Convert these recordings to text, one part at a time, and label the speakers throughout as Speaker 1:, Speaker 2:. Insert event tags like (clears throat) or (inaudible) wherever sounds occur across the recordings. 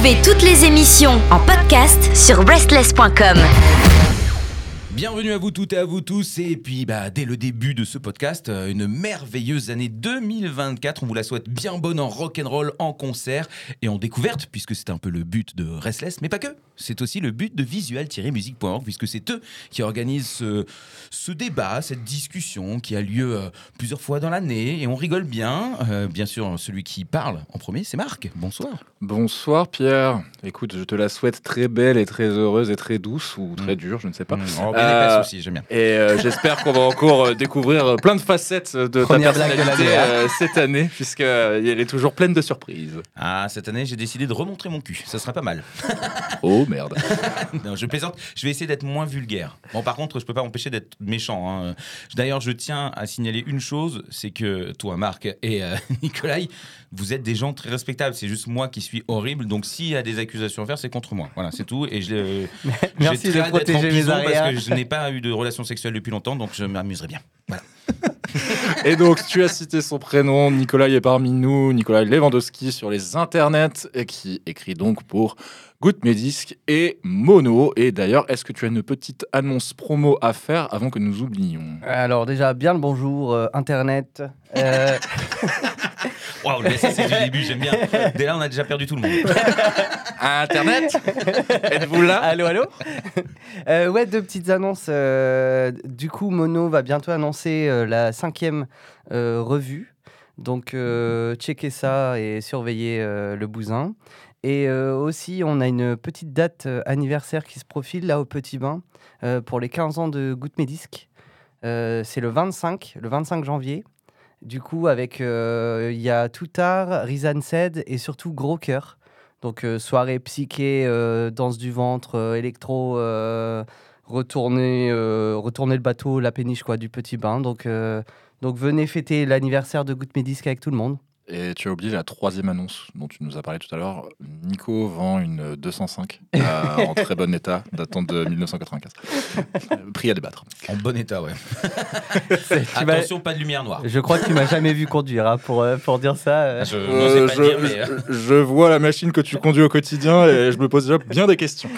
Speaker 1: Retrouvez toutes les émissions en podcast sur restless.com.
Speaker 2: Bienvenue à vous toutes et à vous tous. Et puis, bah, dès le début de ce podcast, euh, une merveilleuse année 2024. On vous la souhaite bien bonne en rock'n'roll, en concert et en découverte, puisque c'est un peu le but de Restless, mais pas que. C'est aussi le but de visual-musique.org, puisque c'est eux qui organisent ce, ce débat, cette discussion qui a lieu euh, plusieurs fois dans l'année. Et on rigole bien. Euh, bien sûr, celui qui parle en premier, c'est Marc. Bonsoir.
Speaker 3: Bonsoir Pierre. Écoute, je te la souhaite très belle et très heureuse et très douce ou très dure, je ne sais pas.
Speaker 2: Mmh. Oh,
Speaker 3: Euh,
Speaker 2: épaisse aussi, j'aime bien.
Speaker 3: Et euh, j'espère qu'on va encore euh, découvrir euh, plein de facettes de ta
Speaker 4: Première de
Speaker 3: personnalité
Speaker 4: hein.
Speaker 3: euh, cette année, puisqu'elle est toujours pleine de surprises.
Speaker 2: Ah, cette année, j'ai décidé de remontrer mon cul. Ça serait pas mal. (laughs)
Speaker 3: Oh merde. (laughs)
Speaker 2: non, je plaisante. Je vais essayer d'être moins vulgaire. Bon, par contre, je peux pas m'empêcher d'être méchant. hein. D'ailleurs, je tiens à signaler une chose, c'est que toi, Marc et euh, (laughs) Nicolas, vous êtes des gens très respectables. C'est juste moi qui suis horrible. Donc, s'il y a des accusations à faire, c'est contre moi. Voilà, c'est tout. Et je.
Speaker 4: Merci
Speaker 2: j'ai
Speaker 4: de protéger mes arrières.
Speaker 2: parce que je n'ai pas eu de relation sexuelle depuis longtemps, donc je m'amuserai bien. (laughs)
Speaker 3: Et donc, tu as cité son prénom, Nicolas est parmi nous, Nicolas Lewandowski sur les internets, et qui écrit donc pour Good Medisc et Mono. Et d'ailleurs, est-ce que tu as une petite annonce promo à faire avant que nous oublions?
Speaker 4: Alors déjà, bien le bonjour, euh, Internet. Euh, (laughs)
Speaker 2: Waouh, mais ça, c'est du début, j'aime bien. Dès là, on a déjà perdu tout le monde. (laughs)
Speaker 3: Internet? Êtes-vous là?
Speaker 4: Allô, allô? Euh, Ouais, deux petites annonces. euh, du coup, Mono va bientôt annoncer euh, la cinquième euh, revue. Donc, euh, checkez ça et surveillez euh, le bousin. Et euh, aussi, on a une petite date euh, anniversaire qui se profile là au Petit Bain euh, pour les 15 ans de Goutte Médisque. C'est le 25, le 25 janvier. Du coup, avec il y a Toutard, Rizan Sed et surtout Gros Cœur. Donc soirée psyché, danse du ventre, électro, retourner, retourner le bateau, la péniche quoi, du Petit Bain. Donc donc venez fêter l'anniversaire de Goutte Médisque avec tout le monde.
Speaker 3: Et tu as oublié la troisième annonce dont tu nous as parlé tout à l'heure. Nico vend une 205 euh, en très bon état, (laughs) datant de 1995. Euh, Prix à débattre.
Speaker 2: En bon état, ouais. (laughs) Attention, pas de lumière noire.
Speaker 4: Je crois que tu m'as jamais vu conduire hein, pour, euh, pour dire ça. euh.
Speaker 2: Je
Speaker 3: Euh,
Speaker 2: pas
Speaker 3: je,
Speaker 2: dire, mais. euh,
Speaker 3: je- je vois la machine que tu conduis au quotidien et je me pose déjà bien des questions.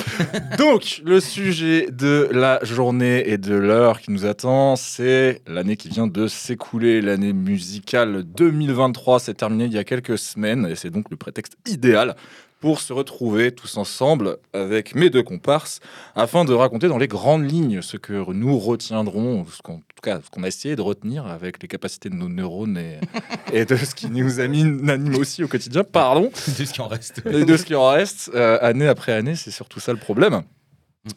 Speaker 3: Donc, le sujet de la journée et de l'heure qui nous attend, c'est l'année qui vient de s'écouler. L'année musicale 2023 s'est terminée il y a quelques semaines et c'est donc le prétexte idéal pour se retrouver tous ensemble avec mes deux comparses afin de raconter dans les grandes lignes ce que nous retiendrons, ce qu'en tout cas ce qu'on a essayé de retenir avec les capacités de nos neurones et, (laughs) et de ce qui nous anime anime aussi au quotidien, pardon,
Speaker 2: de ce qui en reste.
Speaker 3: et de ce qui en reste euh, année après année, c'est surtout ça le problème.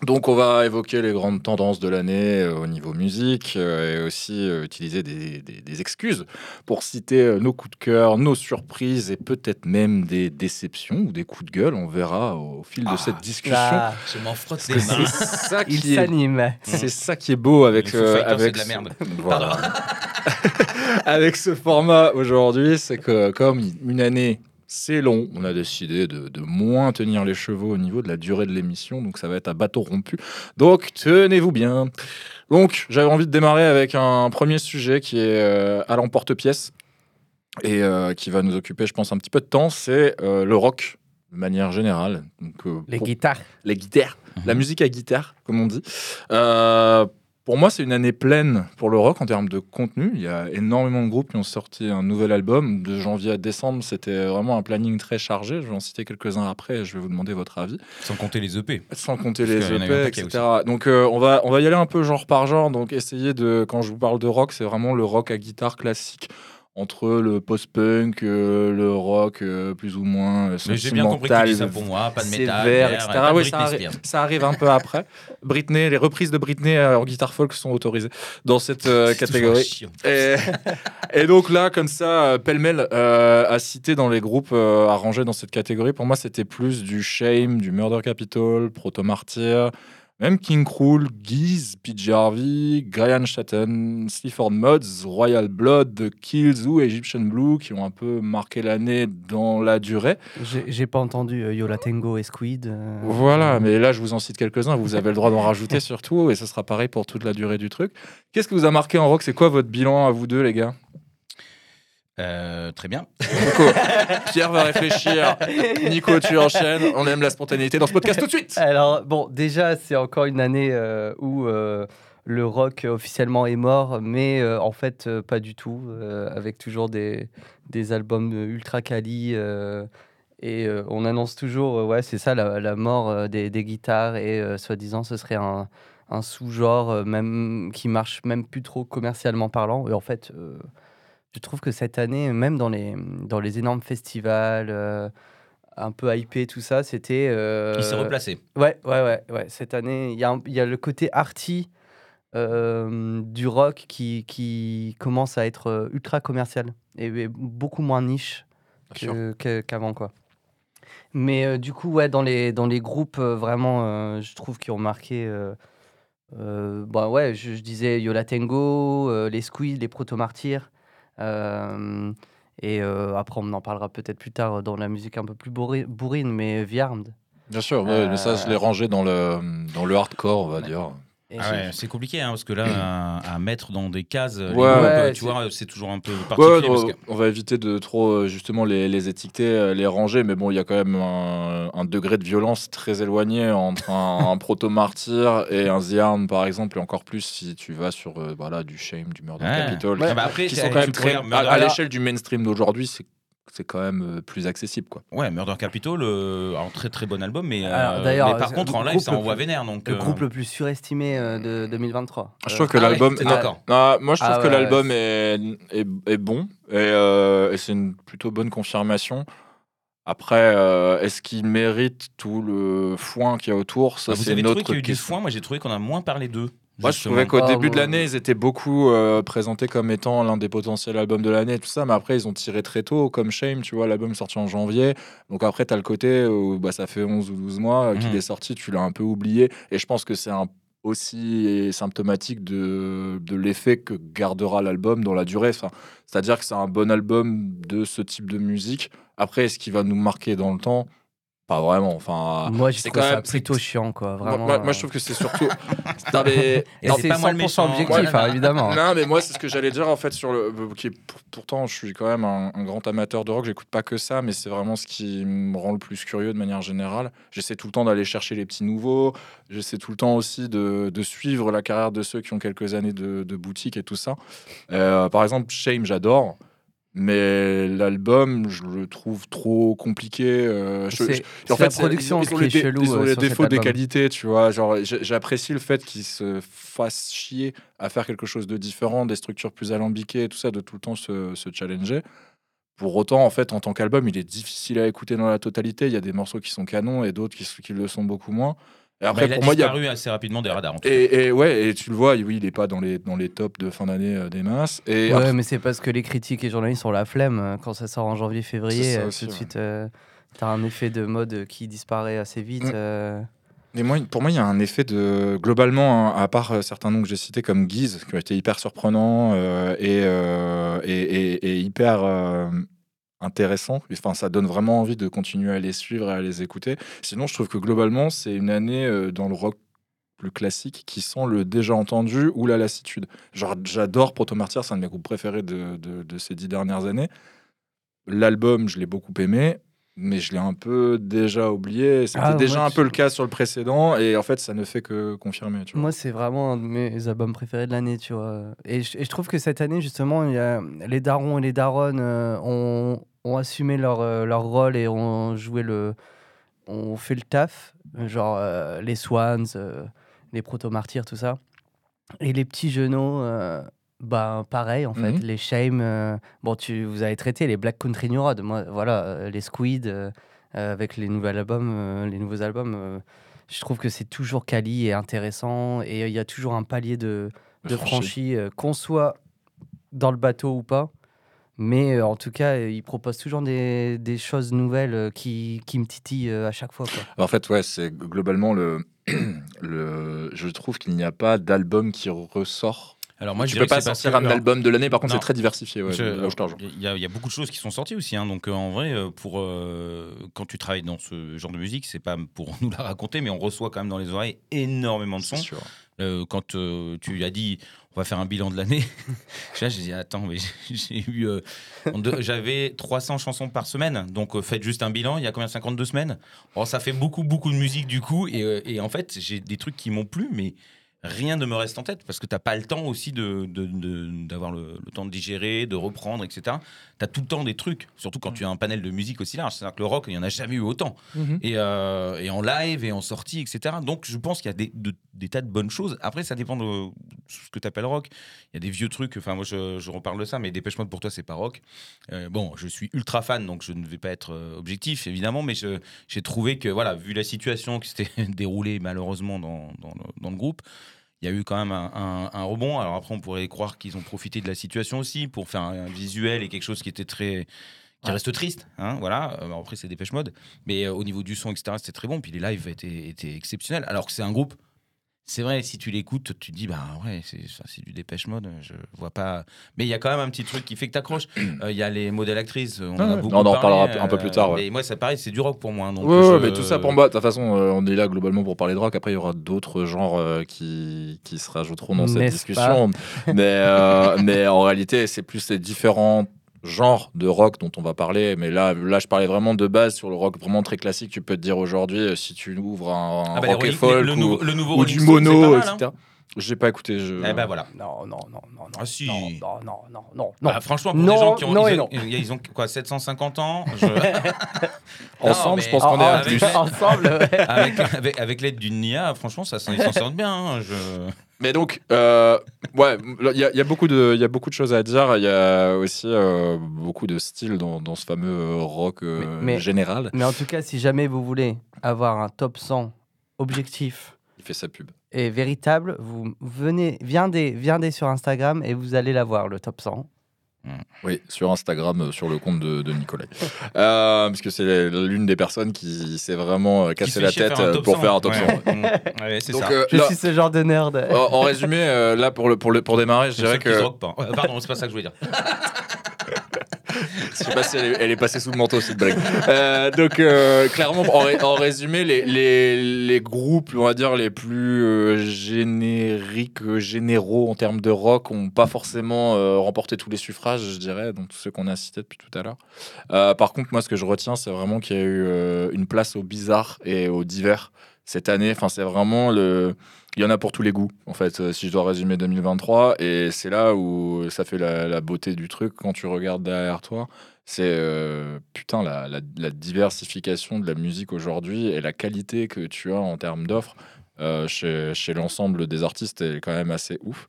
Speaker 3: Donc on va évoquer les grandes tendances de l'année euh, au niveau musique euh, et aussi euh, utiliser des, des- des excuses pour citer euh, nos coups de cœur, nos surprises et peut-être même des déceptions ou des coups de gueule. On verra au fil de
Speaker 2: Ah,
Speaker 3: cette discussion.
Speaker 4: Ah,
Speaker 2: Je m'en frotte les mains.
Speaker 3: ça
Speaker 4: il
Speaker 3: qui
Speaker 4: s'anime.
Speaker 3: c'est ça qui est beau avec euh,
Speaker 2: de la merde.
Speaker 3: Voilà. (laughs) avec ce format aujourd'hui, c'est que comme une année c'est long, on a décidé de, de moins tenir les chevaux au niveau de la durée de l'émission, donc ça va être à bateau rompu. Donc tenez-vous bien. Donc j'avais envie de démarrer avec un premier sujet qui est euh, à l'emporte-pièce et euh, qui va nous occuper, je pense, un petit peu de temps, c'est euh, le rock de manière générale. Donc,
Speaker 4: Les guitares.
Speaker 3: les guitares, la
Speaker 2: Mhm.
Speaker 3: musique à guitare, comme on dit. Pour moi, c'est une année pleine pour le rock en termes de contenu. Il y a énormément de groupes qui ont sorti un nouvel album. De janvier à décembre, c'était vraiment un planning très chargé. Je vais en citer quelques-uns après et je vais vous demander votre avis.
Speaker 2: Sans compter les EP.
Speaker 3: Sans compter
Speaker 2: Parce
Speaker 3: les EP,
Speaker 2: paquet
Speaker 3: etc. Donc, euh, on, va, on va y aller un peu genre par genre. Donc, essayer de, quand je vous parle de rock, c'est vraiment le rock à guitare classique. Entre le post-punk, euh, le rock euh, plus ou moins euh,
Speaker 2: Mais j'ai bien compris que tu ça pour moi, pas de métal,
Speaker 3: sévère, etc.
Speaker 2: pas de
Speaker 3: Oui, ça, arri- arrive un peu après. Britney, les reprises de Britney euh, en guitare folk sont autorisées dans cette euh, catégorie.
Speaker 2: chiant.
Speaker 3: Et, (laughs) et donc là, comme ça, euh, pêle-mêle, euh, à citer dans les groupes euh, à ranger dans cette catégorie, pour moi, c'était plus du Shame, du Murder Capital, Proto Martyr, même King Krul, Geese, PJ Harvey, Brian Shatton, Sleaford Mods, Royal Blood, The Kills ou Egyptian Blue, qui ont un peu marqué l'année dans la durée.
Speaker 4: J'ai pas entendu euh, Yola Tango et Squid. euh,
Speaker 3: Voilà, mais là, je vous en cite quelques-uns. Vous avez le droit d'en rajouter surtout, et ce sera pareil pour toute la durée du truc. Qu'est-ce que vous a marqué en rock? C'est quoi votre bilan à vous deux, les gars?
Speaker 2: Euh, très bien.
Speaker 3: Nico, Pierre va réfléchir. Nico, tu enchaînes. On aime la spontanéité dans ce podcast tout de suite.
Speaker 4: Alors, bon, déjà, c'est encore une année euh, où euh, le rock officiellement est mort, mais euh, en fait, euh, pas du tout, euh, avec toujours des, des albums ultra quali. euh, et euh, on annonce toujours, euh, ouais, c'est ça, la, la mort euh, des, des guitares, et euh, soi-disant, ce serait un, un sous-genre euh, même qui marche même plus trop commercialement parlant. Et en fait, euh, je trouve que cette année, même dans les, dans les énormes festivals, euh, un peu hypés, tout ça, c'était. euh,
Speaker 2: Il s'est replacé.
Speaker 4: Ouais, ouais, ouais, ouais. Cette année, il y, a un- y a le côté arty euh, du rock qui, qui commence à être ultra commercial et, et beaucoup moins niche que- qu'avant, quoi. Mais euh, du coup, ouais, dans les, dans les groupes, vraiment, je trouve qui ont marqué. bah ouais, je, je disais Yola Tango, les Squeeze, les Proto-Martyrs. euh, et euh, après, on en parlera peut-être plus tard dans la musique un peu plus bourri- bourrine, mais Viarmed.
Speaker 3: Bien sûr, ouais, mais ça, je l'ai rangé dans le, dans le hardcore, on va dire.
Speaker 2: Ah ouais, c'est compliqué hein, parce que là, à, à mettre dans des cases, les
Speaker 3: Ouais.
Speaker 2: groupes,
Speaker 4: Ouais,
Speaker 2: tu
Speaker 4: c'est-
Speaker 2: vois, c'est toujours un peu
Speaker 3: Ouais,
Speaker 2: particulier.
Speaker 3: non,
Speaker 2: parce que-
Speaker 3: on va éviter de trop euh, justement les, les étiqueter, euh, les ranger, mais bon, il y a quand même un, un degré de violence très éloigné entre un, (laughs) un proto-martyr et un The Arm, par exemple, et encore plus si tu vas sur euh, voilà, du Shame, du Murder
Speaker 2: Ouais.
Speaker 3: Capitol,
Speaker 2: Ah bah après,
Speaker 3: qui sont quand même très. À, à l'échelle du mainstream d'aujourd'hui, c'est c'est quand même euh, plus accessible, quoi.
Speaker 2: Ouais, Murder Capital, euh, un très très bon album, mais, euh,
Speaker 4: Alors, d'ailleurs,
Speaker 2: mais par contre en live ça envoie
Speaker 4: plus-
Speaker 2: vénère. Donc,
Speaker 4: Le
Speaker 2: euh,
Speaker 4: groupe le plus surestimé euh, de 2023.
Speaker 3: Je
Speaker 4: Euh,
Speaker 3: trouve que
Speaker 2: ah
Speaker 3: l'album.
Speaker 2: d'accord.
Speaker 3: non, moi, je trouve
Speaker 4: Ah
Speaker 3: que l'album est, est, est bon et, euh, et c'est une plutôt bonne confirmation. Après, euh, est-ce qu'il mérite tout le foin qu'il y a autour? Ça,
Speaker 2: bah, vous
Speaker 3: c'est
Speaker 2: avez
Speaker 3: une
Speaker 2: trouvé qu'il y a eu du foin, moi j'ai trouvé qu'on a moins parlé d'eux.
Speaker 3: Moi, je trouvais qu'au début de l'année, ils étaient beaucoup euh, présentés comme étant l'un des potentiels albums de l'année, tout ça. Mais après, ils ont tiré très tôt, comme Shame, tu vois, l'album est sorti en janvier. Donc après, tu as le côté où bah, ça fait 11 ou 12 mois euh, qu'il
Speaker 2: Mhm.
Speaker 3: est sorti, tu l'as un peu oublié. Et je pense que c'est un aussi symptomatique de, de l'effet que gardera l'album dans la durée. Enfin, C'est-à-dire que c'est un bon album de ce type de musique. Après, est-ce qu'il va nous marquer dans le temps? Pas vraiment. Enfin,
Speaker 4: Moi, trouvé
Speaker 3: quand
Speaker 4: ça
Speaker 3: même
Speaker 4: plutôt chiant, quoi. Vraiment.
Speaker 3: moi- moi,
Speaker 4: euh,
Speaker 3: je trouve que c'est surtout. (laughs) Non, mais-
Speaker 2: c'est pas moi
Speaker 4: 100%
Speaker 2: le méchant.
Speaker 4: objectif,
Speaker 2: Ouais.
Speaker 4: hein, évidemment.
Speaker 3: Non, mais moi, c'est ce que j'allais dire en fait sur le. Qui est, pour- pourtant, je suis quand même un, un grand amateur de rock. J'écoute pas que ça, mais c'est vraiment ce qui me rend le plus curieux de manière générale. J'essaie tout le temps d'aller chercher les petits nouveaux. J'essaie tout le temps aussi de, de suivre la carrière de ceux qui ont quelques années de, de boutique et tout ça. Euh, par exemple, Shame, j'adore. Mais l'album, je le trouve trop compliqué. euh, je- je- en fait,
Speaker 4: la
Speaker 3: c'est-
Speaker 4: production
Speaker 3: ils ont
Speaker 4: qui
Speaker 3: les,
Speaker 4: est
Speaker 3: dé-
Speaker 4: chelou.
Speaker 3: ils ont
Speaker 4: euh,
Speaker 3: les défauts des qualités, tu vois. Genre, j'apprécie le fait qu'ils se fassent chier à faire quelque chose de différent, des structures plus alambiquées et tout ça, de tout le temps se, se challenger. Pour autant, en fait, en tant qu'album, il est difficile à écouter dans la totalité. Il y a des morceaux qui sont canons et d'autres qui, qui le sont beaucoup moins. Et
Speaker 2: Bah, il a
Speaker 3: pour moi, il y a
Speaker 2: disparu assez rapidement des radars. en tout cas.
Speaker 3: et, et ouais, et tu le vois, oui, il est pas dans les dans les tops de fin d'année euh, des masses. Et
Speaker 4: Ouais,
Speaker 3: après-
Speaker 4: mais c'est parce que les critiques et journalistes ont la flemme. euh, Quand ça sort en janvier-février, euh,
Speaker 3: aussi,
Speaker 4: tout de
Speaker 3: ouais.
Speaker 4: suite, euh, t'as un effet de mode qui disparaît assez vite.
Speaker 3: Mm.
Speaker 4: euh.
Speaker 3: Et moi, pour moi, il y a un effet de. Globalement, hein, à part euh, certains noms que j'ai cités comme Guise, qui ont été hyper surprenants euh, et, euh, et, et- et hyper euh, intéressants. Enfin, ça donne vraiment envie de continuer à les suivre et à les écouter. Sinon, je trouve que globalement, c'est une année euh, dans le rock plus classique qui sent le déjà entendu ou la lassitude. Genre, j'adore Proto Martyr, c'est un de mes groupes préférés de- de ces dix dernières années. L'album, je l'ai beaucoup aimé, mais je l'ai un peu déjà oublié. C'était
Speaker 4: Ah,
Speaker 3: déjà
Speaker 4: moi,
Speaker 3: un peu le cas sur le précédent, et en fait, ça ne fait que confirmer. Tu vois.
Speaker 4: Moi, c'est vraiment un de mes albums préférés de l'année, tu vois. Et je, et je trouve que cette année, justement, il y a, les darons et les daronnes euh, ont, ont assumé leur, euh, leur rôle et ont joué le. ont fait le taf. Genre euh, les Swans, les proto-martyrs, tout ça. Et les petits genoux, bah, pareil, en fait.
Speaker 3: Mhm.
Speaker 4: Les Shame, euh, bon, tu, vous avez traité les Black Country New Road. Moi, voilà, euh, les Squid, euh, avec les nouveaux albums, les nouveaux albums. je trouve que c'est toujours quali et intéressant et il y a toujours un palier de, de franchi, qu'on soit dans le bateau ou pas. Mais en tout cas, euh, il propose toujours des, des choses nouvelles qui, qui me titillent à chaque fois. Quoi.
Speaker 3: En fait, ouais, c'est globalement le. (clears throat) le je trouve qu'il n'y a pas d'album qui ressort
Speaker 2: Alors moi, je
Speaker 3: tu
Speaker 2: dirais
Speaker 3: peux pas sortir un album de l'année, par contre, c'est très diversifié. Ouais.
Speaker 2: Il y, a- il y a beaucoup de choses qui sont sorties aussi. hein. donc euh, en vrai, euh, pour euh, quand tu travailles dans ce genre de musique, c'est pas pour (laughs) nous la raconter, mais on reçoit quand même dans les oreilles énormément de sons.
Speaker 3: sûr.
Speaker 2: Euh, quand tu as dit on va faire un bilan de l'année, (laughs) là j'ai dit attends mais (laughs) j'ai- eu j'avais 300 chansons par semaine donc faites juste un bilan il y a combien 52 semaines? Oh, ça fait beaucoup beaucoup de musique du coup et, et en fait j'ai des trucs qui m'ont plu mais rien ne me reste en tête parce que t'as pas le temps aussi de de- de- d'avoir le, le temps de digérer de reprendre etc t'as tout le temps des trucs surtout quand tu as un panel de musique aussi large c'est à dire que le rock il y en a jamais eu autant et, euh, et en live et en sortie, etc. Donc je pense qu'il y a des, de- des tas de bonnes choses. Après, ça dépend de ce que tu appelles rock. Il y a des vieux trucs, enfin moi je, je reparle de ça, mais Dépêche Mode pour toi c'est pas rock. Euh, bon, je suis ultra fan, donc je ne vais pas être euh, objectif évidemment, mais j'ai trouvé que, voilà, vu la situation qui s'était (laughs) déroulée malheureusement dans, dans le, dans le groupe, il y a eu quand même un, un- un rebond. Alors après, on pourrait croire qu'ils ont profité de la situation aussi pour faire un, un visuel et quelque chose qui était très qui
Speaker 4: Ouais.
Speaker 2: reste triste, hein, voilà. Après, c'est Dépêche Mode, mais euh, au niveau du son, etc., c'était très bon. Puis les lives étaient, étaient exceptionnels. Alors que c'est un groupe, c'est vrai, si tu l'écoutes, tu te dis, bah ouais, c'est ça, c'est du Dépêche Mode. Je vois pas. Mais il y a quand même un petit truc qui fait que t'accroches. (clears throat) Euh, Il y a les modèles actrices. On, en a
Speaker 3: ouais.
Speaker 2: beaucoup
Speaker 3: On en reparlera un peu plus tard, ouais.
Speaker 2: Mais moi, ça pareil, c'est du rock pour moi. Donc
Speaker 3: Ouais,
Speaker 2: je-
Speaker 3: ouais, mais tout ça pour moi, de toute façon, euh, on est là globalement pour parler de rock. Après, il y aura d'autres genres euh, qui, qui se rajouteront dans cette
Speaker 4: N'est-ce
Speaker 3: discussion. mais, euh, (laughs) mais en réalité, c'est plus les différents genres de rock dont on va parler. Mais là, là, je parlais vraiment de base sur le rock vraiment très classique. Tu peux te dire aujourd'hui, euh, si tu ouvres un, un
Speaker 2: Ah bah, les
Speaker 3: rock et folk
Speaker 2: le,
Speaker 3: ou,
Speaker 2: nouveau, le nouveau
Speaker 3: ou du mono,
Speaker 2: mal, hein.
Speaker 3: etc. J'ai pas écouté. Je...
Speaker 2: Eh ben voilà.
Speaker 4: Non, non, non, non, non.
Speaker 2: Ah, si.
Speaker 4: Non, non, non, non, non.
Speaker 2: Bah, franchement, pour
Speaker 4: Non,
Speaker 2: des gens qui ont,
Speaker 4: non
Speaker 2: ils, ont,
Speaker 4: non.
Speaker 2: ils ont quoi, 750 ans je- (laughs)
Speaker 3: Ensemble,
Speaker 2: Non,
Speaker 3: je pense qu'on est à plus.
Speaker 4: Ensemble, ouais.
Speaker 2: avec, avec, avec l'aide d'une IA, franchement, ça ils s'en sortent bien. hein, je...
Speaker 3: Mais donc, euh, ouais, il y, a- il y a beaucoup de, il a beaucoup de choses à dire. Il y a aussi euh, beaucoup de styles dans, dans ce fameux rock euh,
Speaker 4: Mais- mais-
Speaker 3: général.
Speaker 4: Mais en tout cas, si jamais vous voulez avoir un top 100 objectif
Speaker 3: Il fait sa pub.
Speaker 4: et véritable, vous venez, viendez, viendez sur Instagram et vous allez la voir, le top 100.
Speaker 3: Oui, sur Instagram, euh, sur le compte de, de Nicolas. (laughs) Euh, parce que c'est l'une des personnes qui s'est vraiment euh, cassé la tête
Speaker 2: faire
Speaker 3: pour
Speaker 2: 100.
Speaker 3: faire un top
Speaker 2: Ouais.
Speaker 3: 100.
Speaker 2: Mm. Ouais, c'est
Speaker 3: Donc,
Speaker 2: ça.
Speaker 3: euh,
Speaker 4: Je
Speaker 3: là,
Speaker 4: suis ce genre de nerd.
Speaker 3: en, en résumé, euh, là pour le pour le pour démarrer, je dirais
Speaker 2: ceux qui se
Speaker 3: que
Speaker 2: pas. Ouais, Pardon, c'est pas ça que je voulais dire. (laughs)
Speaker 3: Je sais pas si elle est, passée sous le manteau cette blague. Euh, donc euh, clairement, en, ré- en résumé, les, groupes, on va dire les plus euh, génériques, généraux en termes de rock, ont pas forcément remporté tous les suffrages, je dirais, donc ceux qu'on a cités depuis tout à l'heure. Par contre, moi, ce que je retiens, c'est vraiment qu'il y a eu une place au bizarre et au divers cette année. Enfin, c'est vraiment le il y en a pour tous les goûts, en fait, euh, si je dois résumer 2023. Et c'est là où ça fait la, beauté du truc quand tu regardes derrière toi. C'est euh, putain la diversification de la musique aujourd'hui et la qualité que tu as en termes d'offres euh, chez, chez l'ensemble des artistes est quand même assez ouf.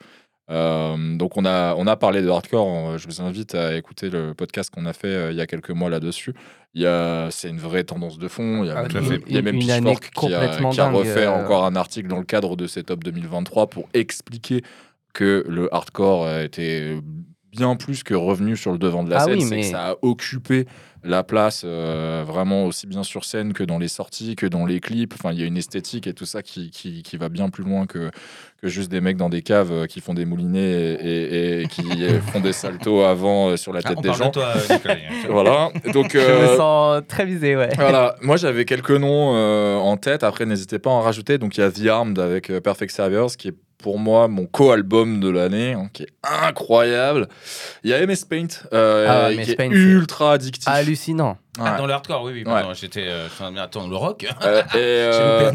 Speaker 3: Euh, donc on a, on a parlé de hardcore, je vous invite à écouter le podcast qu'on a fait euh, il y a quelques mois là-dessus. C'est une vraie tendance de fond. Il y a
Speaker 4: Ah,
Speaker 3: même, il y a même
Speaker 4: Une année
Speaker 3: Pitchfork qui a, qui a refait
Speaker 4: euh.
Speaker 3: encore un article dans le cadre de ces top 2023 pour expliquer que le hardcore été bien plus que revenu sur le devant de la
Speaker 4: Ah
Speaker 3: scène.
Speaker 4: oui,
Speaker 3: c'est
Speaker 4: mais-
Speaker 3: que ça a occupé la place euh, vraiment aussi bien sur scène que dans les sorties, que dans les clips. Enfin, il y a une esthétique et tout ça qui, qui, qui va bien plus loin que, que juste des mecs dans des caves euh, qui font des moulinets et, et- et qui (laughs) euh, font des saltos avant sur la
Speaker 2: Ah,
Speaker 3: tête
Speaker 2: on
Speaker 3: des
Speaker 2: parle
Speaker 3: gens.
Speaker 2: de toi, Nicolas. (laughs)
Speaker 3: Voilà. Donc,
Speaker 4: Je me sens très visé, ouais.
Speaker 3: voilà, (laughs) moi j'avais quelques noms euh, en tête, après n'hésitez pas à en rajouter. Donc il y a The Armed avec Perfect Saviors qui est pour moi mon co-album de l'année, hein, qui est incroyable. Il y a MS Paint euh,
Speaker 4: Ah, MS
Speaker 3: qui
Speaker 4: Paint,
Speaker 3: est ultra addictif.
Speaker 4: Hallucinant.
Speaker 3: Ouais.
Speaker 2: Ah, dans le hardcore, oui, oui.
Speaker 3: Ouais.
Speaker 2: J'étais. euh, attends, le rock
Speaker 3: Euh, et, (laughs) euh,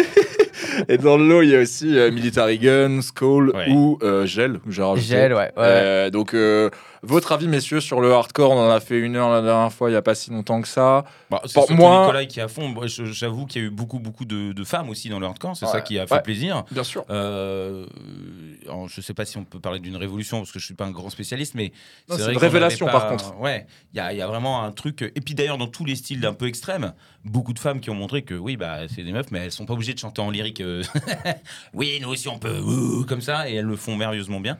Speaker 3: (laughs) et dans le lot, il y a aussi euh, Military Gun, Skull
Speaker 2: Ouais.
Speaker 3: ou euh, Gel. j'ai rajouté.
Speaker 4: Gel, ouais. ouais.
Speaker 3: Euh, donc, euh, votre avis, messieurs, sur le hardcore On en a fait une heure la dernière fois, il n'y a pas si longtemps que ça.
Speaker 2: Bah, c'est
Speaker 3: Pour moi-
Speaker 2: Nicolas qui est à fond. J'avoue qu'il y a eu beaucoup, beaucoup de, de femmes aussi dans le hardcore. C'est ça qui a fait
Speaker 3: Ouais.
Speaker 2: plaisir.
Speaker 3: Bien sûr.
Speaker 2: Euh, alors, je sais pas si on peut parler d'une révolution parce que je suis pas un grand spécialiste, mais
Speaker 3: c'est une révélation,
Speaker 2: pas-
Speaker 3: par contre.
Speaker 2: Ouais, il y a, il y a vraiment un truc. Et puis d'ailleurs, dans tous les styles d'un peu extrêmes, beaucoup de femmes qui ont montré que oui, bah c'est des meufs, mais elles sont pas obligées de chanter en lyrique. euh, (laughs) oui, nous aussi on peut, ouh, comme ça, et elles le font merveilleusement bien.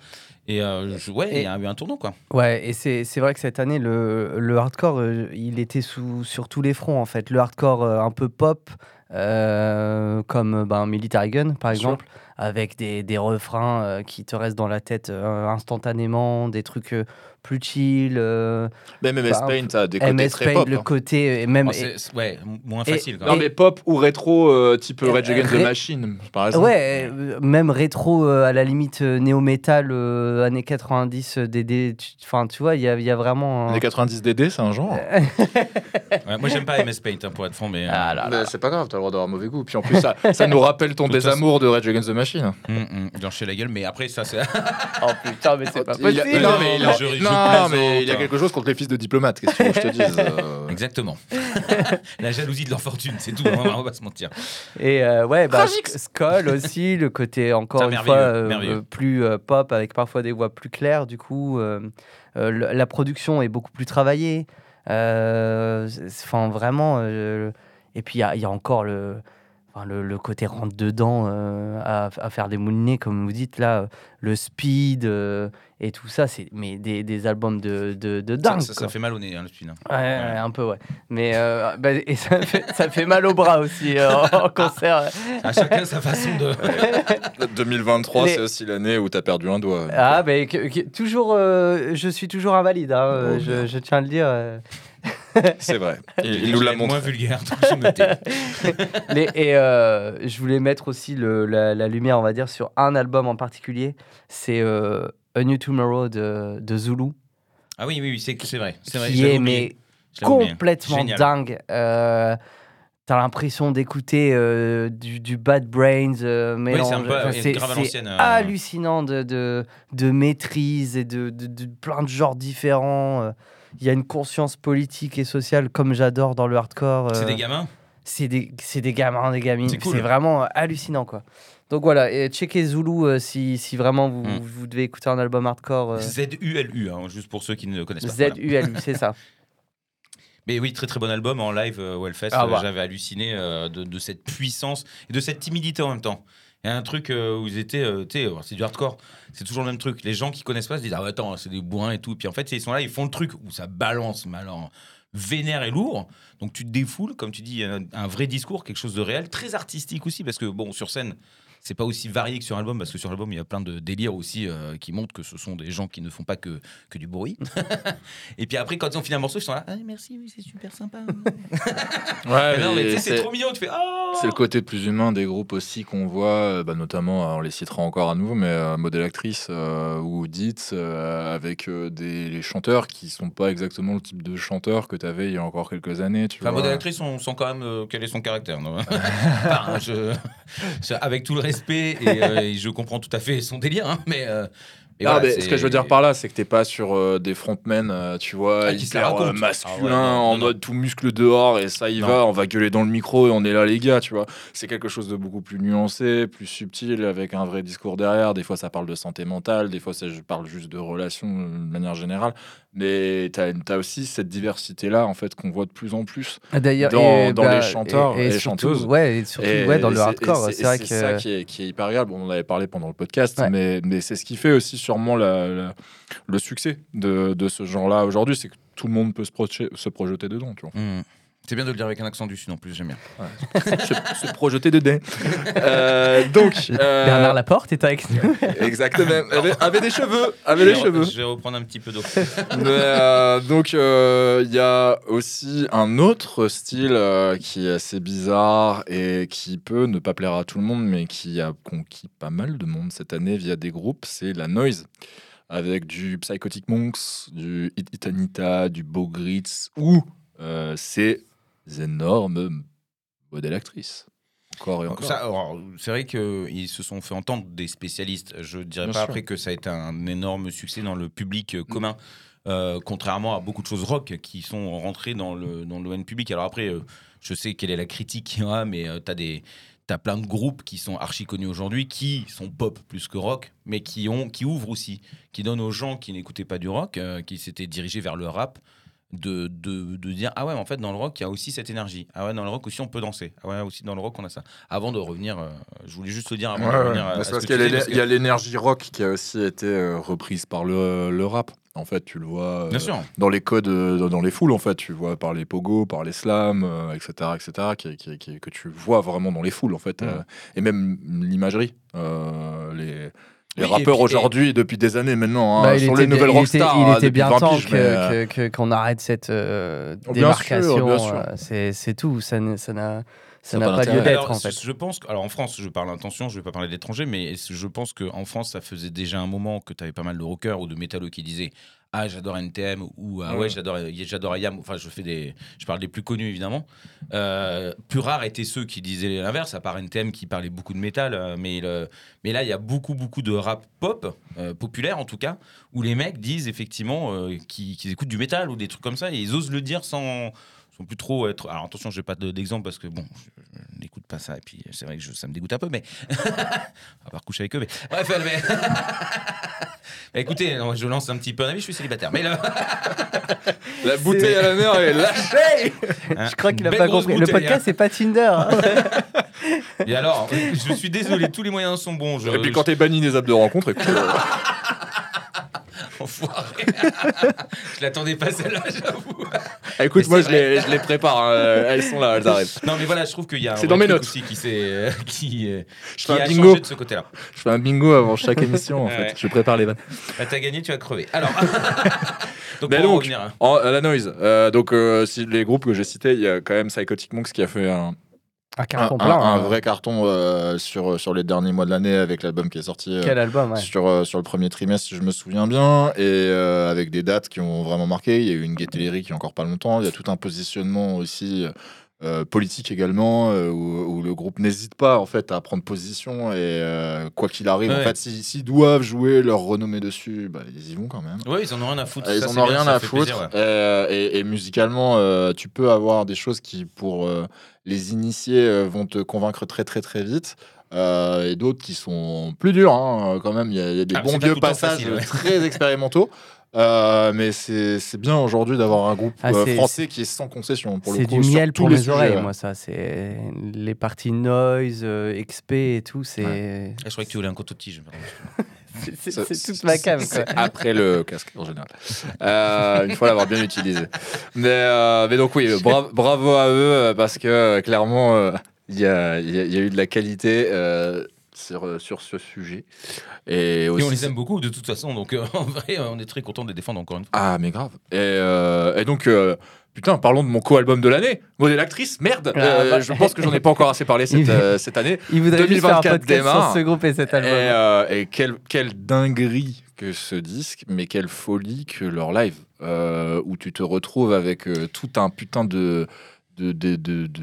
Speaker 2: Et euh, je- ouais, il y a eu un tournant quoi.
Speaker 4: Ouais, et c'est vrai que cette année, le, le hardcore, euh, il était sous, sur tous les fronts, en fait. Le hardcore euh, un peu pop, comme ben, Military Gun, par exemple, avec des, des refrains euh, qui te restent dans la tête euh, instantanément, des trucs euh, plus chill. euh,
Speaker 3: Même MS
Speaker 4: Bah,
Speaker 3: Paint, a des côtés
Speaker 4: MS
Speaker 3: très
Speaker 4: Paint,
Speaker 3: pop.
Speaker 4: le
Speaker 3: hein.
Speaker 4: côté, et même.
Speaker 2: Oh, ouais, moins
Speaker 4: et-
Speaker 2: facile. Quand
Speaker 3: Non, mais pop ou rétro, euh, type Rage Against the Machine, par exemple.
Speaker 4: Ouais, euh, même rétro euh, à la limite euh, néo-metal euh, années 90 euh, DD, tu- enfin tu vois, il y a, il y a vraiment.
Speaker 3: Les 90 DD, c'est un genre. (laughs)
Speaker 2: Ouais, moi, j'aime pas MS Paint hein, pour être franc, mais. euh,
Speaker 4: Ah là
Speaker 3: Mais c'est pas grave, t'as le droit d'avoir mauvais goût. Puis en plus, ça, (laughs) ça nous rappelle ton désamour de Rage Against the Machine.
Speaker 2: Il en chie la gueule, mais après, ça, c'est. (laughs)
Speaker 4: Oh putain, mais c'est pas
Speaker 3: Il a-
Speaker 4: possible.
Speaker 3: non, mais il a,
Speaker 2: Je- je
Speaker 3: non, mais il y a quelque chose contre les fils de diplomates. Qu'est-ce que je te dise euh,
Speaker 2: Exactement. (laughs) la jalousie de leur fortune, c'est tout, hein, on va pas se mentir.
Speaker 4: Et euh, ouais, bah, Skull aussi, le côté encore une
Speaker 2: merveilleux,
Speaker 4: fois euh,
Speaker 2: merveilleux.
Speaker 4: plus euh, pop avec parfois des voix plus claires. Du coup, euh, euh, la production est beaucoup plus travaillée. Euh, Enfin, vraiment. euh, et puis il y a, il y a encore le, enfin, le, le côté rentre dedans euh, à, à faire des moulinets, comme vous dites là, euh, le speed euh, et tout ça. C'est mais des, des albums de, de, dingue.
Speaker 2: ça, fait mal au nez, hein, le spin. hein.
Speaker 4: Ouais, ouais, un peu, ouais. Mais euh, bah, et ça, fait, ça fait mal au bras aussi euh, en concert.
Speaker 2: À chacun sa façon de. (laughs)
Speaker 3: 2023,
Speaker 4: Les-
Speaker 3: c'est aussi l'année où t'as perdu un doigt.
Speaker 4: Ah, que- toujours, euh, je suis toujours invalide, hein,
Speaker 3: Oh,
Speaker 4: je, je tiens à le dire. Euh. (laughs)
Speaker 3: C'est vrai. Il, nous l'a
Speaker 2: être Moins
Speaker 3: montré.
Speaker 2: vulgaire. (laughs)
Speaker 4: Les- et euh, je voulais mettre aussi le- la, la lumière, on va dire, sur un album en particulier. C'est euh, A New Tomorrow de, de Zulu,
Speaker 2: Ah oui, oui, oui, c'est c'est vrai. C'est vrai.
Speaker 4: qui est mais complètement dingue. Euh, T'as l'impression d'écouter euh, du, du Bad Brains euh,
Speaker 2: Oui, c'est euh, euh,
Speaker 4: hallucinant de, de, de maîtrise et de, de, de plein de genres différents. Il y a une conscience politique et sociale comme j'adore dans le hardcore.
Speaker 2: C'est
Speaker 4: euh,
Speaker 2: des gamins?
Speaker 4: c'est des, c'est des gamins, des gamines.
Speaker 2: C'est cool.
Speaker 4: vraiment euh, hallucinant, quoi. Donc voilà, et checkez Zulu euh, si, si vraiment vous,
Speaker 2: Mm.
Speaker 4: vous devez écouter un album hardcore. euh,
Speaker 2: Z-U-L-U, hein, juste pour ceux qui ne le connaissent pas. Voilà.
Speaker 4: Z-U-L-U, (laughs) c'est ça.
Speaker 2: Mais oui, très très bon album en live au Hellfest.
Speaker 4: Ah bah.
Speaker 2: J'avais halluciné euh, de, de cette puissance et de cette timidité en même temps. Il y a un truc euh, où ils étaient, euh, tu sais, euh, c'est du hardcore. C'est toujours le même truc. Les gens qui connaissent pas se disent ah attends, c'est des bourrins et tout. Puis en fait, ils sont là, ils font le truc où ça balance, mais alors vénère et lourd. Donc tu te défoules, comme tu dis, un vrai discours, quelque chose de réel, très artistique aussi, parce que bon, sur scène. C'est pas aussi varié que sur album, parce que sur album, il y a plein de délires aussi euh, qui montrent que ce sont des gens qui ne font pas que, que du bruit. (laughs) et puis après, quand ils ont fini un morceau, ils sont là, ah, merci, oui, c'est super sympa.
Speaker 3: Ouais, (laughs)
Speaker 2: Mais non, mais tu
Speaker 3: mais
Speaker 2: sais, c'est trop mignon, tu fais oh
Speaker 3: C'est le côté plus humain des groupes aussi qu'on voit, euh, bah, notamment, on les citera encore à nouveau, mais euh, Modèle Actrice euh, ou Dites, euh, avec euh, des les chanteurs qui sont pas exactement le type de chanteur que tu avais il y a encore quelques années. Tu
Speaker 2: Enfin,
Speaker 3: vois.
Speaker 2: modèle actrice, on sent quand même euh, quel est son caractère. non? (laughs) Enfin, je- je- avec tout le respect, et, euh, (laughs) et je comprends tout à fait son délire, hein, mais. euh, voilà,
Speaker 3: mais
Speaker 2: c'est-
Speaker 3: ce que je veux dire par là, c'est que t'es pas sur euh, des frontmen, tu vois,
Speaker 2: Ah,
Speaker 3: hyper masculin,
Speaker 2: Ah ouais,
Speaker 3: en mode tout muscle dehors, et ça y
Speaker 2: Non.
Speaker 3: va, on va gueuler dans le micro et on est là, les gars, tu vois. C'est quelque chose de beaucoup plus nuancé, plus subtil, avec un vrai discours derrière. Des fois, ça parle de santé mentale, des fois, ça je parle juste de relations de manière générale. Mais t'as as aussi cette diversité-là, en fait, qu'on voit de plus en plus.
Speaker 4: D'ailleurs,
Speaker 3: Dans- dans les chanteurs et les
Speaker 4: surtout-
Speaker 3: chanteuses.
Speaker 4: Ouais, et surtout
Speaker 3: Et-
Speaker 4: ouais, dans le hardcore. C'est vrai
Speaker 3: ça qui est, qui est hyper agréable. On en avait parlé pendant le podcast,
Speaker 4: Ouais.
Speaker 3: mais, mais c'est ce qui fait aussi sûrement la- la- le succès de, de ce genre-là aujourd'hui, c'est que tout le monde peut se, projeter- se projeter dedans. Tu vois.
Speaker 2: Hmm. C'est bien de le dire avec un accent du sud en plus, j'aime bien. (laughs)
Speaker 3: se, se projeter dedans. Euh, donc, euh,
Speaker 4: Bernard Laporte est avec nous. (laughs)
Speaker 3: exactement, avait, avait des cheveux, avait
Speaker 2: je,
Speaker 3: cheveux.
Speaker 2: je vais reprendre un petit peu d'eau. (laughs)
Speaker 3: Mais, euh, donc euh, il y a aussi un autre style euh, qui est assez bizarre et qui peut ne pas plaire à tout le monde, mais qui a conquis pas mal de monde cette année via des groupes, c'est la noise. Avec du Psychotic Monks, du Hit It Anita, du Bogritz ou euh, ces énormes modèles actrices. Encore et encore.
Speaker 2: C'est vrai qu'ils se sont fait entendre des spécialistes. Je dirais
Speaker 3: Bien
Speaker 2: pas
Speaker 3: sûr.
Speaker 2: après que ça a été un énorme succès dans le public euh, commun, euh, contrairement à beaucoup de choses rock qui sont rentrées dans le, dans le domaine public. Alors après, euh, je sais quelle est la critique qu'il y a, mais tu as des. T'as plein de groupes qui sont archi connus aujourd'hui, qui sont pop plus que rock, mais qui, ont, qui ouvrent aussi, qui donnent aux gens qui n'écoutaient pas du rock, euh, qui s'étaient dirigés vers le rap, de, de, de dire ah ouais mais en fait dans le rock il y a aussi cette énergie ah ouais dans le rock aussi on peut danser ah ouais aussi dans le rock on a ça avant de revenir euh, je voulais juste te dire avant
Speaker 3: Ouais,
Speaker 2: de
Speaker 3: ouais.
Speaker 2: revenir à-
Speaker 3: Bah,
Speaker 2: à
Speaker 3: parce qu'il y a y l'énergie rock qui a aussi été euh, reprise par le, le rap. En fait, tu le vois euh,
Speaker 2: bien sûr
Speaker 3: dans les codes, euh, dans- dans les foules, en fait, tu vois par les pogos, par les slams, euh, etc., etc., qui, qui- qui- que tu vois vraiment dans les foules, en fait, euh, et même l'imagerie, euh, les. Les
Speaker 2: Oui,
Speaker 3: rappeurs aujourd'hui, depuis des années maintenant, hein,
Speaker 4: Bah, il
Speaker 3: sur
Speaker 4: était
Speaker 3: les nouvelles
Speaker 4: il était-
Speaker 3: rockstars,
Speaker 4: Il
Speaker 3: hein,
Speaker 4: était bien
Speaker 3: 20
Speaker 4: temps
Speaker 3: piges, mais, euh,
Speaker 4: que- que- que- qu'on arrête cette euh,
Speaker 3: Bien sûr,
Speaker 4: démarcation.
Speaker 3: bien sûr.
Speaker 4: euh, c'est- C'est tout. Ça n'a ça
Speaker 3: Ça
Speaker 4: n'a
Speaker 3: n'a pas
Speaker 4: pas lieu d'être
Speaker 2: Alors,
Speaker 4: en fait.
Speaker 2: Je pense que, alors en France, je parle intention, je vais pas parler d'étrangers, mais je pense qu'en France, ça faisait déjà un moment que tu avais pas mal de rockers ou de métalleux qui disaient Ah, j'adore NTM ou Ah ouais,
Speaker 3: Ouais.
Speaker 2: j'adore j'adore IAM. Enfin, je, fais des, je parle des plus connus évidemment. Euh, plus rares étaient ceux qui disaient l'inverse, à part NTM qui parlait beaucoup de métal. euh, mais, le- mais là, il y a beaucoup, beaucoup de rap pop, euh, populaire en tout cas, où les mecs disent effectivement euh, qu'ils qu'ils écoutent du métal ou des trucs comme ça et ils osent le dire sans. Sans plus trop être. Alors attention, je n'ai pas de- d'exemple parce que bon, je, je n'écoute pas ça et puis c'est vrai que je- ça me dégoûte un peu, mais (laughs) à part coucher avec eux. Mais bref, mais... (laughs) Bah, écoutez, non, je lance un petit peu un avis, je suis célibataire. Mais là,
Speaker 3: La bouteille à la mer est (laughs) lâchée.
Speaker 2: hein,
Speaker 4: Je crois qu'il a pas compris. Le
Speaker 2: bouteille,
Speaker 4: podcast, c'est pas Tinder. hein.
Speaker 2: hein. Et alors, je suis désolé, tous les moyens sont bons. Je,
Speaker 3: Et puis quand t'es banni des apps de rencontre, écoute, euh, (laughs)
Speaker 2: Enfoiré. (laughs) je l'attendais pas celle-là, j'avoue.
Speaker 3: écoute,
Speaker 2: Mais
Speaker 3: moi je les, je les prépare, hein, elles sont là, elles arrivent.
Speaker 2: Non, mais voilà, je trouve qu'il y a un
Speaker 3: dans mes
Speaker 2: truc
Speaker 3: notes.
Speaker 2: aussi qui, s'est- (laughs) qui, euh,
Speaker 3: Je
Speaker 2: qui
Speaker 3: fais un
Speaker 2: a
Speaker 3: bingo.
Speaker 2: changé de ce côté-là.
Speaker 3: Je fais un bingo avant chaque émission en
Speaker 2: Ouais.
Speaker 3: fait. Je prépare les vannes.
Speaker 2: Là, t'as gagné, tu as crevé. Alors, donc,
Speaker 3: Mais
Speaker 2: pour en
Speaker 3: donc,
Speaker 2: revenir, hein.
Speaker 3: En- à la noise. euh, donc, euh, si les groupes que j'ai cités, il y a quand même Psychotic Monks qui a fait un,
Speaker 4: Un carton
Speaker 3: un-
Speaker 4: plein.
Speaker 3: un
Speaker 4: hein.
Speaker 3: vrai carton euh, sur, sur les derniers mois de l'année avec l'album qui est sorti euh,
Speaker 4: Quel album, ouais.
Speaker 3: sur, euh, sur le premier trimestre, si je me souviens bien, et euh, avec des dates qui ont vraiment marqué. Il y a eu une Gaieté Lyrique il y a encore pas longtemps. Il y a tout un positionnement aussi. euh, politique également euh, où, où le groupe n'hésite pas en fait à prendre position et euh, quoi qu'il arrive en
Speaker 2: Ouais.
Speaker 3: fait s'ils doivent jouer leur renommée dessus bah, ils y vont quand même
Speaker 2: Ouais, ils en ont rien à foutre.
Speaker 3: Ils
Speaker 2: Ça,
Speaker 3: en ont rien à foutre.
Speaker 2: plaisir, ouais.
Speaker 3: Euh, et, et musicalement, euh, tu peux avoir des choses qui, pour euh, les initiés, euh, vont te convaincre très très très vite. Euh, et d'autres qui sont plus durs hein, quand même. Il y, a il y a des
Speaker 2: Ah,
Speaker 3: bons vieux passages
Speaker 2: facile, ouais. (laughs)
Speaker 3: très expérimentaux. Euh, mais c'est c'est bien aujourd'hui d'avoir un groupe
Speaker 4: Ah,
Speaker 3: euh, français qui est sans concession. Pour le
Speaker 4: C'est du miel pour
Speaker 3: les sujets,
Speaker 4: oreilles, moi, ça. C'est les parties noise, euh, XP et tout. C'est
Speaker 2: Ah, Je croyais que tu voulais un coton-tige. (laughs)
Speaker 4: c'est- toute ma cave.
Speaker 3: Après le casque en général. Euh, il faut l'avoir bien utilisé. Mais, euh, mais donc oui, bra- bravo à eux euh, parce que clairement euh, il y, a, il y a- y a eu de la qualité euh, sur, sur ce sujet. Et,
Speaker 2: on les aime beaucoup de toute façon, donc euh, (laughs) en vrai, on est très content de les défendre encore une fois.
Speaker 3: Ah mais grave. Et, euh, et donc euh, putain, parlons de mon co-album de l'année. Modèle actrice, merde.
Speaker 4: Ah,
Speaker 3: Euh,
Speaker 4: bah.
Speaker 3: je pense que j'en ai pas encore assez parlé cette, euh, cette année.
Speaker 4: Il voudrait juste faire un
Speaker 3: 2024
Speaker 4: podcast
Speaker 3: démarre.
Speaker 4: sur ce groupe et cet
Speaker 3: Et,
Speaker 4: album.
Speaker 3: euh, et quelle, quelle dinguerie que ce disque, mais quelle folie que leur live, euh, où tu te retrouves avec euh, tout un putain de, de, de, de, de,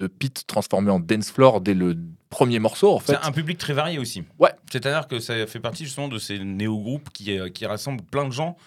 Speaker 3: de pit transformé en dance floor dès le premier morceau, en fait.
Speaker 2: C'est un public très varié aussi.
Speaker 3: Ouais.
Speaker 2: C'est-à-dire que ça fait partie justement de ces néo-groupes qui, qui rassemblent plein de gens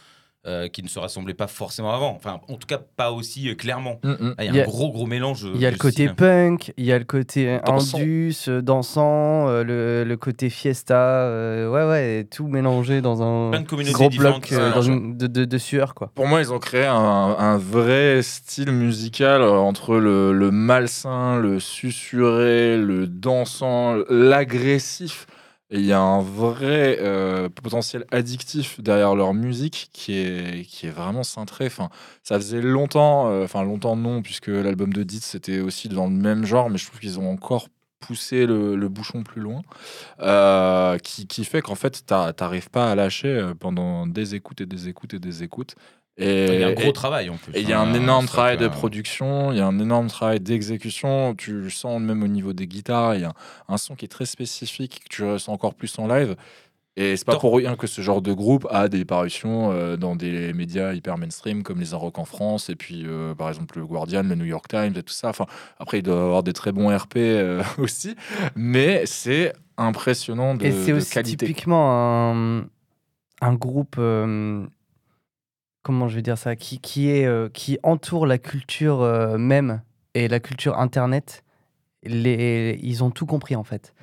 Speaker 2: euh, qui ne se rassemblaient pas forcément avant. Enfin, en tout cas, pas aussi euh, clairement.
Speaker 3: Mm, mm.
Speaker 2: Ah, Il y a un gros, gros mélange.
Speaker 4: Il y a le côté punk, il y a le côté
Speaker 3: Dansant.
Speaker 4: indus, euh, dansant, euh, le, le côté fiesta, euh, ouais, ouais, tout mélangé dans un
Speaker 2: Plein de communautés
Speaker 4: gros bloc euh, dans une- de, de, de sueur, quoi.
Speaker 3: Pour moi, ils ont créé un, un vrai style musical euh, entre le, le malsain, le susurré, le dansant, l'agressif. Il y a un vrai euh, potentiel addictif derrière leur musique qui est, qui est vraiment cintré. Enfin, ça faisait longtemps, euh, enfin longtemps non, puisque l'album de Dietz c'était aussi dans le même genre, mais je trouve qu'ils ont encore poussé le, le bouchon plus loin, euh, qui, qui fait qu'en fait, t'a- t'arrives pas à lâcher pendant des écoutes et des écoutes et des écoutes. Et
Speaker 2: Il y a un gros
Speaker 3: et-
Speaker 2: travail en plus.
Speaker 3: et il y a
Speaker 2: hein.
Speaker 3: un énorme
Speaker 2: C'est
Speaker 3: travail de production, il y a un énorme travail d'exécution. Tu le sens même au niveau des guitares. Il y a un, un son qui est très spécifique, que tu ressens encore plus en live. Et c'est pas pour rien que ce genre de groupe a des parutions euh, dans des médias hyper mainstream comme les Rock en France et puis euh, par exemple le Guardian, le New York Times et tout ça. Enfin, après, il doit avoir des très bons RP euh, (laughs) aussi, mais c'est impressionnant de,
Speaker 4: Et c'est
Speaker 3: de
Speaker 4: aussi
Speaker 3: qualité.
Speaker 4: typiquement un, un groupe, euh, comment je vais dire ça, qui, qui, est, euh, qui entoure la culture euh, même et la culture internet. Les, ils ont tout compris en fait.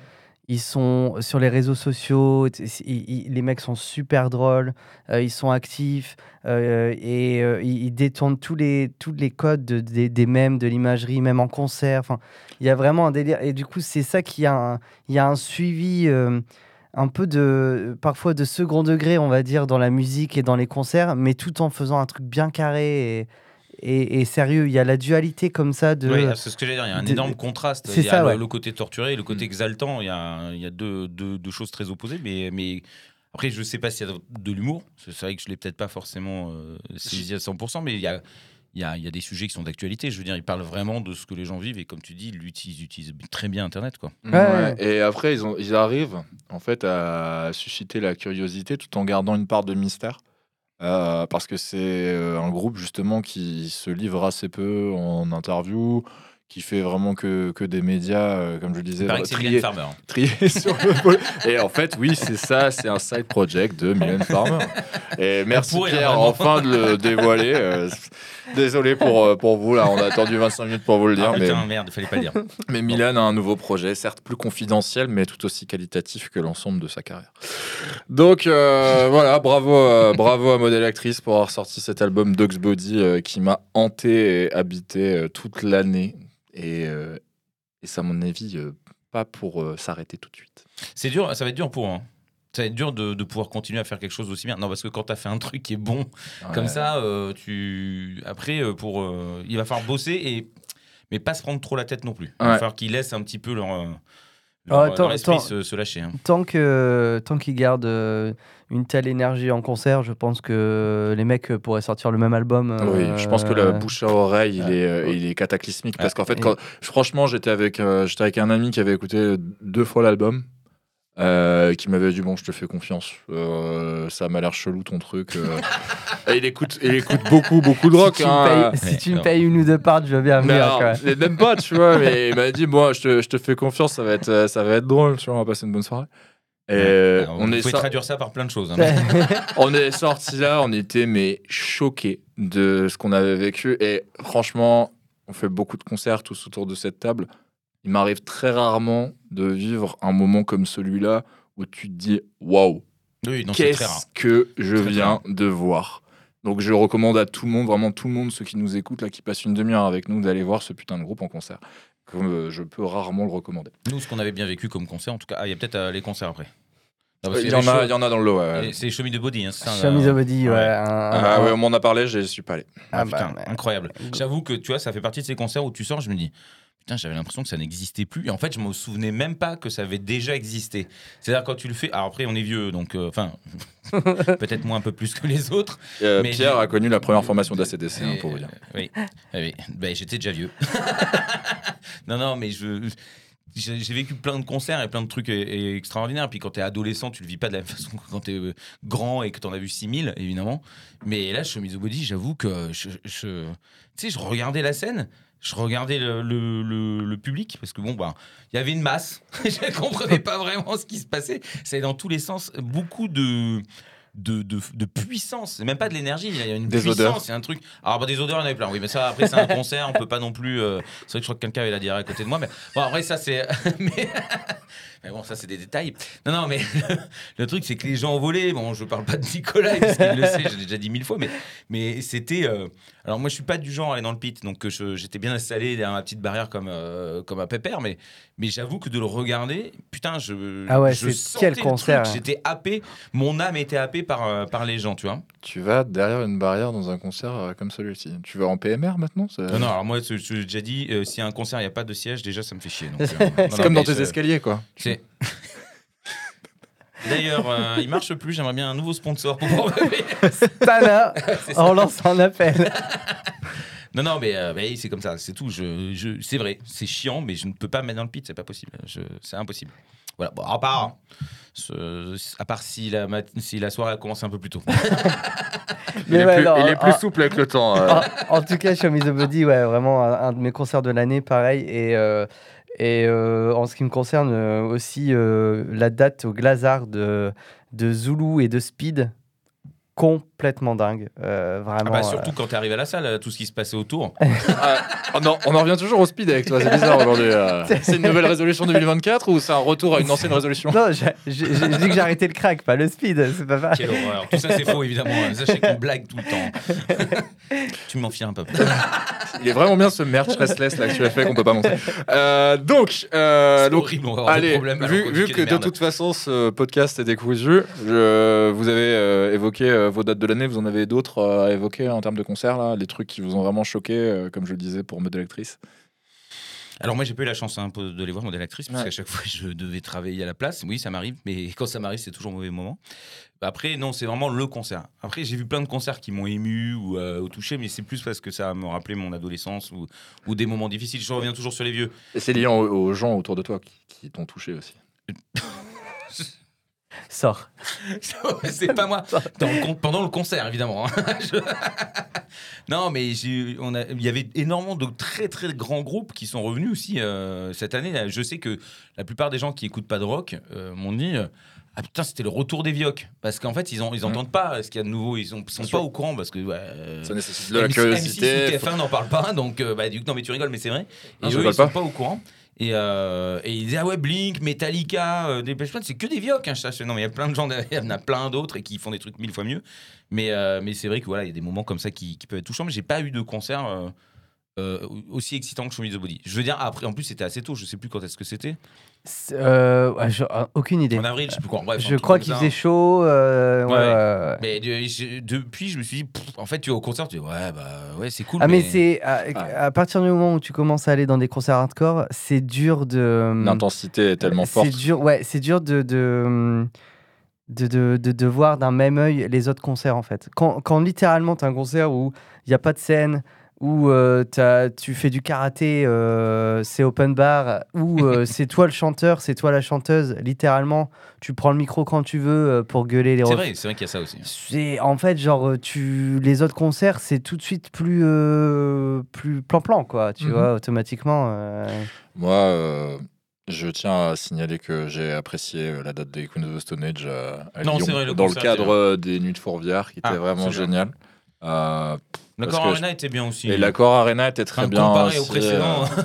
Speaker 4: ils sont sur les réseaux sociaux, les mecs sont super drôles, euh, ils sont actifs et ils, détournent tous les, tous les codes de- des, des mèmes, de l'imagerie, même en concert. Il y a vraiment un délire. Et du coup, c'est ça qui a un, y a un suivi un peu de, parfois de second degré, on va dire, dans la musique et dans les concerts, mais tout en faisant un truc bien carré et, et, et sérieux. Il y a la dualité comme ça de.
Speaker 2: Oui, c'est ce que j'allais dire. Il y a un
Speaker 4: de-
Speaker 2: énorme contraste.
Speaker 4: c'est ça,
Speaker 2: le,
Speaker 4: ouais.
Speaker 2: le côté torturé et le côté
Speaker 3: Mm.
Speaker 2: exaltant. Il y a, il y a deux, deux- deux choses très opposées. Mais, mais après, je sais pas s'il y a de, l'humour. C'est c'est vrai que je l'ai peut-être pas forcément euh, saisi à 100%, mais il y a. Il y, a, il y a des sujets qui sont d'actualité. Je veux dire, ils parlent vraiment de ce que les gens vivent et comme tu dis, ils utilisent, utilisent très bien Internet. Quoi.
Speaker 4: Ouais, ouais.
Speaker 3: Et après, ils, ont, ils arrivent en fait à susciter la curiosité tout en gardant une part de mystère. Euh, parce que c'est euh, un groupe justement qui se livre assez peu en interview, qui fait vraiment que, que des médias, euh, comme je le disais,
Speaker 2: que c'est
Speaker 3: triés,
Speaker 2: Mylène Farmer.
Speaker 3: triés (laughs) sur le. Et en fait, oui, c'est ça, c'est un side project de Mylène Farmer. Et merci Pierre, enfin de le dévoiler. Euh, Désolé pour, euh, pour vous, là, on a attendu 25 minutes pour vous le dire.
Speaker 2: Ah,
Speaker 3: mais...
Speaker 2: putain, merde, fallait pas le dire. (laughs)
Speaker 3: Mais Milan a un nouveau projet, certes plus confidentiel, mais tout aussi qualitatif que l'ensemble de sa carrière. Donc euh, voilà, bravo, euh, bravo à Modèle Actrice pour avoir sorti cet album Dog's Body euh, qui m'a hanté et habité euh, toute l'année. Et, euh, et ça, à mon avis, euh, pas pour euh, s'arrêter tout de suite.
Speaker 2: C'est dur, ça va être dur pour hein. Ça va être dur de, de pouvoir continuer à faire quelque chose d'aussi bien. Non, parce que quand tu as fait un truc qui est bon, Comme ça, euh, tu après pour euh, il va falloir bosser et mais pas se prendre trop la tête non plus. Il va falloir qu'ils laissent un petit peu leur, euh,
Speaker 4: Ah,
Speaker 2: leur,
Speaker 4: attends,
Speaker 2: leur esprit
Speaker 4: attends.
Speaker 2: se, se lâcher. hein.
Speaker 4: Tant que tant qu'ils gardent euh, une telle énergie en concert, je pense que les mecs euh, pourraient sortir le même album.
Speaker 3: Oui,
Speaker 4: euh,
Speaker 3: je pense que la bouche à oreille, il est, euh, il est cataclysmique. Parce qu'en fait, quand, franchement, j'étais avec, euh, j'étais avec un ami qui avait écouté deux fois l'album. Euh, qui m'avait dit bon je te fais confiance euh, ça m'a l'air chelou ton truc euh. (laughs) Et il écoute il écoute beaucoup beaucoup de rock
Speaker 4: si tu,
Speaker 3: hein.
Speaker 4: me payes, si
Speaker 2: Ouais,
Speaker 4: tu me payes une ou deux parts, je veux bien
Speaker 3: Mais
Speaker 4: venir.
Speaker 3: l'ai même pas tu vois mais il m'a dit moi je te, je te fais confiance ça va être ça va être drôle tu vois on va passer une bonne soirée et
Speaker 2: Alors,
Speaker 3: on
Speaker 2: vous
Speaker 3: est
Speaker 2: pouvez
Speaker 3: sor-
Speaker 2: traduire ça par plein de choses. hein. (laughs)
Speaker 3: on est sorti là, on était mais choqués de ce qu'on avait vécu. Et franchement, on fait beaucoup de concerts tous autour de cette table. Il m'arrive très rarement de vivre un moment comme celui-là où tu te dis waouh,
Speaker 2: oui, non, c'est très rare.
Speaker 3: qu'est-ce que je viens
Speaker 2: rare.
Speaker 3: de voir. Donc je recommande à tout le monde, vraiment tout le monde, ceux qui nous écoutent là, qui passent une demi-heure avec nous, d'aller voir ce putain de groupe en concert. Comme euh, je peux rarement le recommander.
Speaker 2: Nous, ce qu'on avait bien vécu comme concert, en tout cas, ah, il y a peut-être euh, les concerts après. Non, parce
Speaker 3: Il y, en a, il y en a dans le lot. ouais.
Speaker 2: les- C'est Show Me the Body, hein, c'est ça
Speaker 4: Chemise au body, ouais.
Speaker 2: Ouais.
Speaker 4: un-
Speaker 3: Ah
Speaker 4: un-
Speaker 3: ouais, on m'en a parlé, je suis pas allé.
Speaker 2: Ah,
Speaker 4: Ah
Speaker 2: putain,
Speaker 4: bah, mais-
Speaker 2: incroyable. J'avoue que tu vois, ça fait partie de ces concerts où tu sors, je me dis. Putain, j'avais l'impression que ça n'existait plus. Et en fait, je me souvenais même pas que ça avait déjà existé. C'est-à-dire, quand tu le fais. Alors, après, on est vieux, donc. euh, Enfin. (laughs) peut-être moins un peu plus que les autres.
Speaker 3: Euh,
Speaker 2: Mais
Speaker 3: Pierre a connu la première formation d'ACDC, hein, pour vous dire.
Speaker 2: euh, oui, Ah oui. Ben, j'étais déjà vieux. (laughs) non, non, mais je. J'ai vécu plein de concerts et plein de trucs é- é- extraordinaires. Puis quand t'es adolescent, tu le vis pas de la même (laughs) façon que quand t'es grand et que t'en as vu 6000, évidemment. Mais là, Chemise au Body, j'avoue que je, je- tu sais, je regardais la scène, je regardais le, le- le- le public, parce que bon, bah, il y avait une masse. (laughs) je comprenais pas vraiment ce qui se passait. Allait dans tous les sens. Beaucoup de. De, de, de puissance, c'est même pas de l'énergie, il y a une
Speaker 3: Des
Speaker 2: puissance, c'est un truc. Alors, bah, des odeurs, il y en avait plein, oui, mais ça, après, c'est un concert, on peut pas non plus. euh, C'est vrai que je crois que quelqu'un avait la diarrhée à côté de moi, mais bon, après, ça, c'est. (laughs) mais... mais bon, ça, c'est des détails. Non, non, mais (laughs) le truc, c'est que les gens ont volé. Bon, je parle pas de Nicolas, parce qu'il le sait, je l'ai déjà dit mille fois, mais, mais c'était. euh, Alors, moi, je suis pas du genre à aller dans le pit, donc euh, j'étais bien installé derrière ma petite barrière comme, euh, comme un pépère, mais, mais j'avoue que de le regarder, putain, je.
Speaker 4: Ah ouais,
Speaker 2: je
Speaker 4: quel concert, hein.
Speaker 2: J'étais happé, mon âme était happée par, euh, par les gens, tu vois.
Speaker 3: Tu vas derrière une barrière dans un concert comme celui-ci. Tu vas en PMR maintenant
Speaker 2: Non, non, alors moi, j'ai déjà dit, euh, s'il y a un concert, il n'y a pas de siège, déjà, ça me fait chier. euh, (laughs)
Speaker 3: C'est comme dans tes
Speaker 2: je-
Speaker 3: escaliers, quoi.
Speaker 2: D'ailleurs, euh, il marche plus. J'aimerais bien un nouveau sponsor pour.
Speaker 4: Tana, (laughs) on lance un appel. (laughs)
Speaker 2: Non, non, mais, euh, mais c'est comme ça, c'est tout. Je, je- c'est vrai, c'est chiant, mais je ne peux pas me mettre dans le pit, c'est pas possible. Je- c'est impossible. Voilà, bon, à part, hein, ce- à part si la, mat- si la soirée a commencé un peu plus tôt. (laughs)
Speaker 3: Il est,
Speaker 4: ouais,
Speaker 3: plus,
Speaker 4: non,
Speaker 3: il est plus souple avec le temps. euh.
Speaker 4: en, en tout cas, Show Me the Body, ouais, vraiment un, un de mes concerts de l'année, pareil. Et, euh, et euh, en ce qui me concerne euh, aussi, euh, la date au Glazard de, de Zulu et de Speed. Complètement dingue. euh,
Speaker 2: Ah
Speaker 4: vraiment.
Speaker 2: bah,
Speaker 4: euh,
Speaker 2: surtout quand tu arrives à la salle, tout ce qui se passait autour. (laughs)
Speaker 3: Ah, oh non, on en revient toujours au speed avec toi, c'est bizarre aujourd'hui. euh. (laughs) C'est une nouvelle résolution 2024 ou c'est un retour à une ancienne résolution?
Speaker 4: Non, j'ai dit que j'ai arrêté le crack, pas le speed, c'est pas pareil.
Speaker 2: Quelle horreur. Tout ça, c'est faux, évidemment. Sachez qu'on blague tout le temps. (laughs) tu m'en fies un peu.
Speaker 3: Il est vraiment bien ce merch restless là que tu as fait qu'on peut pas montrer. Euh, donc, euh, donc
Speaker 2: horrible, on
Speaker 3: Allez, vu, vu que de toute façon ce podcast est décousu, je, vous avez euh, évoqué euh, vos dates de l'année, vous en avez d'autres euh, à évoquer en termes de concerts, là, les trucs qui vous ont vraiment choqué, euh, comme je le disais pour Modèle Actrice?
Speaker 2: Alors moi j'ai pas eu la chance un peu de les voir modèle actrice parce
Speaker 3: Ouais.
Speaker 2: qu'à chaque fois je devais travailler à la place. Oui ça m'arrive mais (laughs) quand ça m'arrive c'est toujours au mauvais moment. Après non c'est vraiment le concert. Après j'ai vu plein de concerts qui m'ont ému ou, euh, ou touché mais c'est plus parce que ça me rappelait mon adolescence ou, ou des moments difficiles. Je reviens toujours sur les vieux.
Speaker 3: Et c'est lié aux, aux gens autour de toi qui, qui t'ont touché aussi. (laughs)
Speaker 4: Sors. (laughs)
Speaker 2: c'est pas moi. Dans le con- pendant le concert, évidemment. hein. (laughs) Je- (laughs) non, mais on a- il y avait énormément de très très grands groupes qui sont revenus aussi euh, cette année. Là, Je sais que la plupart des gens qui écoutent pas de rock euh, m'ont dit. euh, ah putain, c'était le retour des vioques. Parce qu'en fait, ils, ont, ils pas ce qu'il y a de nouveau. Ils sont, sont pas au courant parce que. ouais, euh,
Speaker 3: Ça nécessite de la
Speaker 2: M6
Speaker 3: curiosité.
Speaker 2: M6 ou TF1 n'en parle pas, donc euh, bah, du coup, non mais tu rigoles, mais c'est vrai. Et eux, ils sont
Speaker 3: pas.
Speaker 2: pas au courant. Et, euh, et ils disaient ah ouais Blink, Metallica, euh, Depeche Mode, c'est que des vioques. Hein, je sais. non mais il y a plein de gens derrière, il y en a plein d'autres et qui font des trucs mille fois mieux. Mais euh, mais c'est vrai que voilà, il y a des moments comme ça qui, qui peuvent être touchants. Mais j'ai pas eu de concert euh, euh, aussi excitant que Show Me the Body. Je veux dire après, en plus c'était assez tôt. Je sais plus quand est-ce que c'était.
Speaker 4: Euh, je- euh, aucune idée.
Speaker 2: En avril, je sais plus quand. Bref, un
Speaker 4: Je
Speaker 2: truc
Speaker 4: crois qu'il faisait chaud. euh, ouais,
Speaker 2: Ouais.
Speaker 4: ouais, ouais.
Speaker 2: Mais de- je- depuis, je me suis dit, pff, en fait, tu es au concert, tu dis ouais bah ouais c'est cool.
Speaker 4: Ah mais c'est à,
Speaker 3: Ah.
Speaker 4: à partir du moment où tu commences à aller dans des concerts hardcore, c'est dur de
Speaker 3: L'intensité est tellement forte.
Speaker 4: C'est dur, ouais, c'est dur de de, de, de, de- de voir d'un même œil les autres concerts en fait. Quand, quand littéralement tu as un concert où il n'y a pas de scène, où euh, t'as- tu fais du karaté, euh, c'est open bar, où euh, (laughs) c'est toi le chanteur, c'est toi la chanteuse, littéralement, tu prends le micro quand tu veux euh, pour gueuler les
Speaker 2: C'est vrai, c'est vrai qu'il y a ça aussi.
Speaker 4: c'est en fait genre tu les autres concerts c'est tout de suite plus euh, plus plan plan quoi tu
Speaker 3: Mhm.
Speaker 4: vois automatiquement euh,
Speaker 3: Moi, euh, je tiens à signaler que j'ai apprécié la date des Queen of the Stone Age à
Speaker 2: Non,
Speaker 3: Lyon,
Speaker 2: c'est vrai, le
Speaker 3: dans le cadre des Nuits de Fourvière, qui était
Speaker 2: Ah,
Speaker 3: vraiment génial.
Speaker 2: L'accord Arena était bien aussi.
Speaker 3: et l'accord Arena était très
Speaker 2: Enfin,
Speaker 3: bien.
Speaker 2: comparé au précédent.
Speaker 3: euh,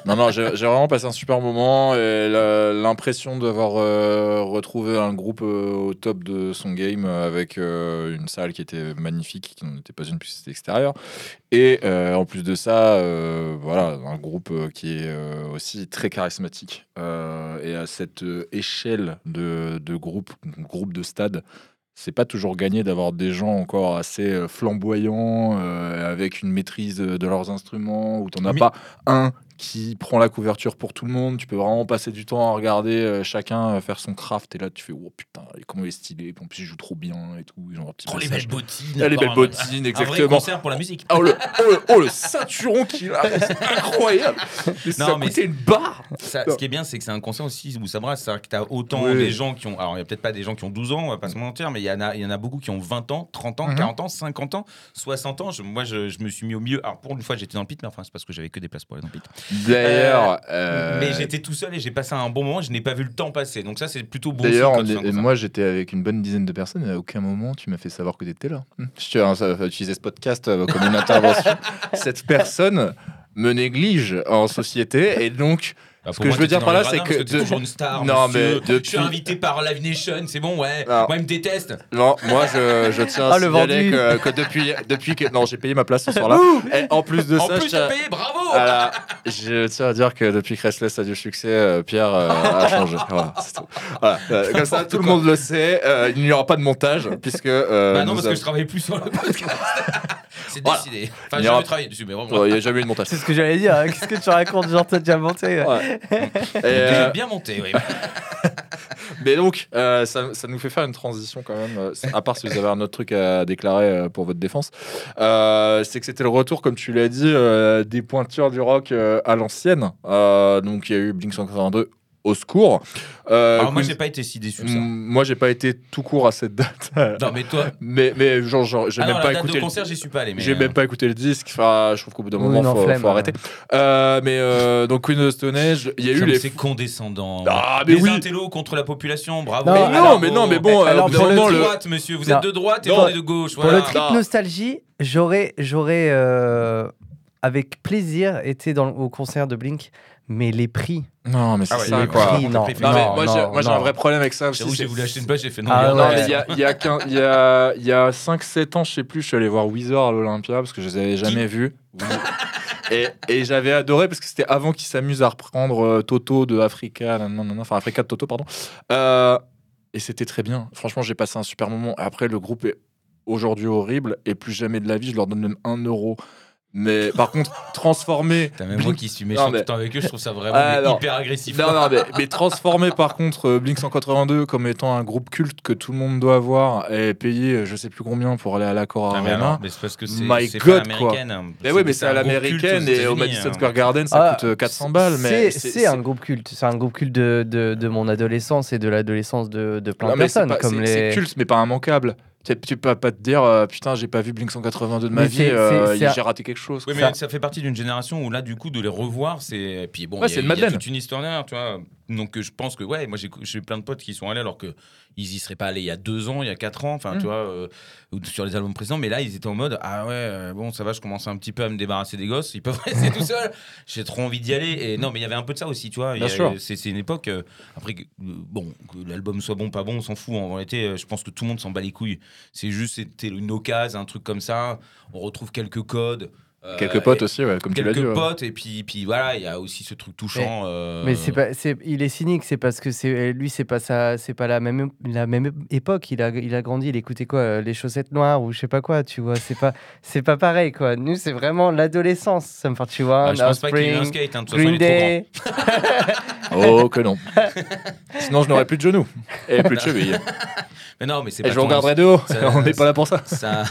Speaker 3: (laughs) Non, non, j'ai vraiment passé un super moment et l'impression d'avoir euh, retrouvé un groupe euh, au top de son game avec euh, une salle qui était magnifique, qui n'en était pas une puisque c'était extérieur. Et en plus de ça, voilà, un groupe qui est aussi très charismatique. Et à cette échelle de, de groupe, groupe de stade, c'est pas toujours gagné d'avoir des gens encore assez euh, flamboyants, euh, avec une maîtrise de de leurs instruments, où t'en as
Speaker 2: Mais-
Speaker 3: pas un qui prend la couverture pour tout le monde. Tu peux vraiment passer du temps à regarder euh, chacun euh, faire son craft. Et là, tu fais, oh putain, comment il est stylé. Puis en plus, il joue trop bien et tout. Ils ont un petit
Speaker 2: Oh, les belles bottines.
Speaker 3: Ah, les belles bottines,
Speaker 2: Un vrai
Speaker 3: exactement.
Speaker 2: concert pour la musique.
Speaker 3: Oh le, oh le, oh, le ceinturon qu'il a, c'est incroyable. Mais
Speaker 2: Non, mais
Speaker 3: coûté une barre.
Speaker 2: Ça, ce qui est bien, c'est que c'est un concert aussi où ça brasse. C'est-à-dire que tu as autant
Speaker 3: Oui.
Speaker 2: des gens qui ont. Alors, il n'y a peut-être pas des gens qui ont 12 ans, on va pas se mentir, mais il y, en a- y en a beaucoup qui ont 20 ans, 30 ans,
Speaker 3: Mhm.
Speaker 2: 40 ans, 50 ans, 60 ans. Je- moi, je, je me suis mis au milieu. Alors, pour une fois, j'étais dans le pit, mais enfin, c'est parce que j'avais que des places pour aller dans le pit.
Speaker 3: D'ailleurs, euh,
Speaker 2: Mais j'étais tout seul et j'ai passé un bon moment. Je n'ai pas vu le temps passer. Donc, ça, c'est plutôt bon.
Speaker 3: D'ailleurs, moi j'étais avec une bonne dizaine de personnes et à aucun moment tu m'as fait savoir que tu étais là. Hum. Je à utiliser ce podcast euh, comme une (laughs) intervention. Cette personne me néglige en société et donc
Speaker 2: Bah,
Speaker 3: ce que
Speaker 2: moi,
Speaker 3: je veux dire par là, c'est que
Speaker 2: toujours une star.
Speaker 3: Non,
Speaker 2: monsieur.
Speaker 3: mais
Speaker 2: Je suis
Speaker 3: depuis-
Speaker 2: invité par Live Nation, c'est bon, ouais. Moi, il me déteste.
Speaker 3: non, moi je, je (laughs) tiens à
Speaker 4: Ah, le
Speaker 3: signaler que, que depuis, depuis que non j'ai payé ma place ce soir-là. Et en plus de
Speaker 2: En
Speaker 3: ça,
Speaker 2: plus,
Speaker 3: je tiens,
Speaker 2: t'as payé, bravo.
Speaker 3: voilà, je tiens à dire que depuis que Restless a du succès, euh, Pierre euh, a changé. (laughs) Voilà, c'est tout. Voilà, euh, comme ça tout le monde le sait. il n'y aura pas de montage puisque.
Speaker 2: Bah non,
Speaker 3: nous
Speaker 2: parce que je travaille plus sur le podcast. C'est
Speaker 3: Voilà.
Speaker 2: décidé. Enfin, j'ai jamais travaillé dessus, mais vraiment.
Speaker 3: Ouais, Il n'y a jamais eu de montage.
Speaker 4: c'est ce que j'allais dire hein. qu'est-ce que tu racontes genre t'as déjà monté ouais.
Speaker 3: Ouais. (laughs) Et,
Speaker 2: J'ai
Speaker 3: euh,
Speaker 2: bien monté, oui. (laughs)
Speaker 3: mais donc, euh, ça, ça nous fait faire une transition quand même, euh, à part si vous avez un autre truc à déclarer euh, pour votre défense. Euh, c'est que c'était le retour, comme tu l'as dit, euh, des pointures du rock euh, à l'ancienne. Euh, donc, il y a eu Blink 182 au secours. Euh,
Speaker 2: Alors moi, j'ai pas été si déçu que ça.
Speaker 3: Mm, Moi, j'ai pas été tout court à cette date. (laughs)
Speaker 2: Non, mais toi.
Speaker 3: mais, mais genre, genre, j'ai
Speaker 2: Ah non,
Speaker 3: même
Speaker 2: la
Speaker 3: pas
Speaker 2: date
Speaker 3: écouté
Speaker 2: de
Speaker 3: le
Speaker 2: concert, j'y suis pas allé. mais,
Speaker 3: J'ai
Speaker 2: euh,
Speaker 3: même pas écouté le disque. Enfin, je trouve qu'au bout d'un
Speaker 4: Oui,
Speaker 3: moment,
Speaker 4: non,
Speaker 3: faut,
Speaker 4: flemme,
Speaker 3: faut
Speaker 4: hein.
Speaker 3: arrêter. Euh, mais euh, donc Queen of the Stone Age, il y a eu les.
Speaker 2: C'est condescendant.
Speaker 3: Ah, mais
Speaker 2: les
Speaker 3: oui.
Speaker 2: intellos contre la population, bravo.
Speaker 4: Non,
Speaker 3: Mais non, mais non, mais bon,
Speaker 4: alors,
Speaker 3: euh,
Speaker 4: pour le
Speaker 3: moment,
Speaker 2: de
Speaker 3: le.
Speaker 2: droite, monsieur. Vous
Speaker 4: Non.
Speaker 2: êtes de droite et
Speaker 3: Non.
Speaker 2: on est de gauche.
Speaker 4: Pour le trip nostalgie, j'aurais, j'aurais avec plaisir été dans, au concert de Blink, mais les prix.
Speaker 3: Non, mais c'est
Speaker 2: Ah ouais,
Speaker 3: ça,
Speaker 4: les
Speaker 3: quoi.
Speaker 4: prix, non.
Speaker 2: Non,
Speaker 3: Non, mais
Speaker 4: non,
Speaker 3: moi, j'ai, un vrai problème avec ça
Speaker 2: j'ai voulu acheter une page, j'ai fait non.
Speaker 4: Ah
Speaker 3: Non,
Speaker 4: ouais.
Speaker 3: il y a, y, a qu'un- il y, a, il y a 5-7 ans, je sais plus, je suis allé voir Weezer à l'Olympia parce que je les avais jamais vus. Et, et j'avais adoré parce que c'était avant qu'ils s'amusent à reprendre euh, Toto de Africa, enfin Africa de Toto, pardon. Euh, et c'était très bien. Franchement, j'ai passé un super moment. Après, le groupe est aujourd'hui horrible et plus jamais de la vie, je leur donne même 1 euro. Mais par contre, transformé.
Speaker 2: T'as même moi qui suis méchant
Speaker 3: Non,
Speaker 2: tout le temps avec eux, je trouve ça vraiment
Speaker 3: Ah,
Speaker 2: mais hyper agressif.
Speaker 3: Non, non, mais, mais transformer par contre euh, Blink 182 comme étant un groupe culte que tout le monde doit avoir et payer euh, je sais plus combien pour aller à l'accord
Speaker 2: Ah, mais
Speaker 3: Arena.
Speaker 2: mais c'est parce que c'est américaine. hein.
Speaker 3: Mais oui, mais c'est à l'américaine et au Madison
Speaker 2: hein.
Speaker 3: Square Garden ça
Speaker 4: Ah,
Speaker 3: coûte euh, 400 balles. Mais
Speaker 4: c'est, un groupe culte. C'est un groupe culte de, de, de mon adolescence et de l'adolescence de, de plein
Speaker 3: Non,
Speaker 4: de personnes.
Speaker 3: c'est culte, mais pas immanquable. Tu tu peux pas te dire euh, putain, j'ai pas vu Blink 182 de ma
Speaker 4: Mais
Speaker 3: vie,
Speaker 4: c'est-
Speaker 3: euh, j'ai raté quelque chose.
Speaker 2: Oui, mais
Speaker 4: Ça-
Speaker 2: ça... fait partie d'une génération où là, du coup, de les revoir, c'est. Puis bon,
Speaker 3: Ouais,
Speaker 2: il y a-
Speaker 3: c'est une
Speaker 2: il y a
Speaker 3: Madeleine.
Speaker 2: toute une histoire derrière, tu vois. Donc, euh, je pense que, ouais, moi, j'ai plein de potes qui sont allés alors que ils y seraient pas allés il y a deux ans, il y a quatre ans, enfin,
Speaker 3: Mm.
Speaker 2: tu vois, euh, sur les albums précédents. Mais là, ils étaient en mode, ah ouais, euh, bon, ça va, je commence un petit peu à me débarrasser des gosses. Ils peuvent (laughs) rester tout seuls. J'ai trop envie d'y aller. Et non, mais il y avait un peu de ça aussi, tu vois.
Speaker 3: Sûr.
Speaker 2: C'est c'est une époque. euh, après, euh, bon, que l'album soit bon, pas bon, on s'en fout. En réalité, euh, je pense que tout le monde s'en bat les couilles. C'est juste, c'était une occasion, un truc comme ça. On retrouve quelques codes. Euh,
Speaker 3: Quelques potes
Speaker 2: et-
Speaker 3: aussi, ouais, comme tu l'as
Speaker 2: quelques
Speaker 3: dit. ouais.
Speaker 2: potes et puis puis voilà il y a aussi ce truc touchant euh,
Speaker 4: Mais c'est pas, c'est, il est cynique, c'est parce que c'est lui, c'est pas ça, c'est pas la même, la même époque. Il a, il a grandi, il écoutait quoi, euh, les chaussettes noires ou je sais pas quoi, tu vois. C'est pas, c'est pas pareil quoi. Nous, c'est vraiment l'adolescence. Ça me fait, tu vois,
Speaker 2: ah, je pense pas qu'il ait un skate hein, de toute façon
Speaker 4: Green
Speaker 2: il est trop grand.
Speaker 4: Day. (laughs)
Speaker 3: Oh que non. (laughs) Sinon, je n'aurais plus de genoux et plus de chevilles. (laughs)
Speaker 2: mais non mais c'est
Speaker 3: Et
Speaker 2: pas
Speaker 3: je regarderai de haut.
Speaker 2: ça-
Speaker 3: On n'est pas là pour ça.
Speaker 2: ça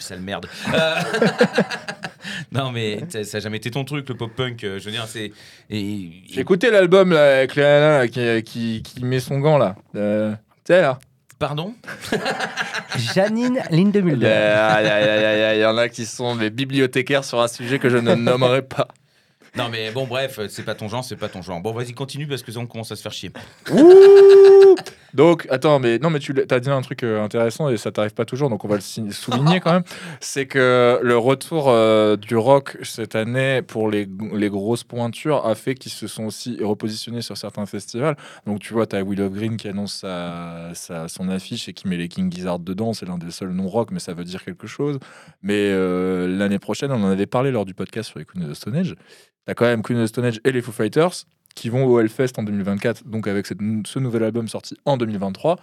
Speaker 2: sale merde Euh, (laughs) non mais ça ça a jamais été ton truc le pop punk je veux dire c'est et
Speaker 3: J'ai écouté l'album là, avec Léana là, qui, qui, qui met son gant là. Euh, tu sais là.
Speaker 2: pardon (laughs)
Speaker 4: Janine Lindemulder.
Speaker 3: il y y en a qui sont des bibliothécaires sur un sujet que je ne nommerai pas.
Speaker 2: non mais bon bref c'est pas ton genre c'est pas ton genre bon vas-y continue parce que ça on commence à se faire chier
Speaker 3: Ouh donc, attends, mais non, mais tu as dit un truc euh, intéressant et ça t'arrive pas toujours, donc on va le souligner quand même. (laughs) C'est que le retour euh, du rock cette année pour les, les grosses pointures a fait qu'ils se sont aussi repositionnés sur certains festivals. Donc, tu vois, tu as Will of Green qui annonce sa- son affiche et qui met les King Gizzard dedans. C'est l'un des seuls non-rock, mais ça veut dire quelque chose. Mais euh, l'année prochaine, on en avait parlé lors du podcast sur les Queen of the Stone Age. Tu as quand même Queen of the Stone Age et les Foo Fighters qui vont au Hellfest en 2024, donc avec cette- ce nouvel album sorti en 2023,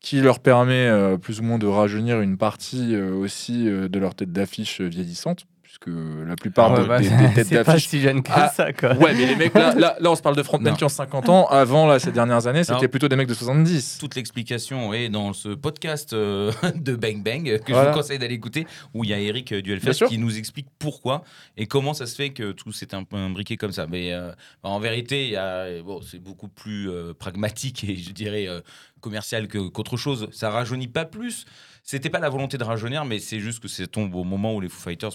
Speaker 3: qui leur permet euh, plus ou moins de rajeunir une partie euh, aussi euh, de leur tête d'affiche vieillissante, puisque la plupart
Speaker 4: Ouais,
Speaker 3: de-
Speaker 4: bah,
Speaker 3: des, des têtes
Speaker 4: c'est pas
Speaker 3: d'affiche.
Speaker 4: si jeune que
Speaker 3: Ah,
Speaker 4: ça quoi.
Speaker 3: Ouais, mais les mecs, là, là, là, on se parle de frontmen qui ont 50 ans. Avant, là, ces dernières années, c'était plutôt des mecs de 70.
Speaker 2: toute l'explication est dans ce podcast euh, (laughs) de Bang Bang que je vous conseille d'aller écouter où il y a Eric euh, du
Speaker 3: Bien
Speaker 2: Hellfest
Speaker 3: sûr.
Speaker 2: qui nous explique pourquoi et comment ça se fait que tout s'est un peu imbriqué comme ça. Mais euh, en vérité, il y a- bon, c'est beaucoup plus euh, pragmatique et je dirais euh, commercial que- qu'autre chose. Ça rajeunit pas plus. C'était pas la volonté de rajeunir, mais c'est juste que c'est tombe au moment où les Foo Fighters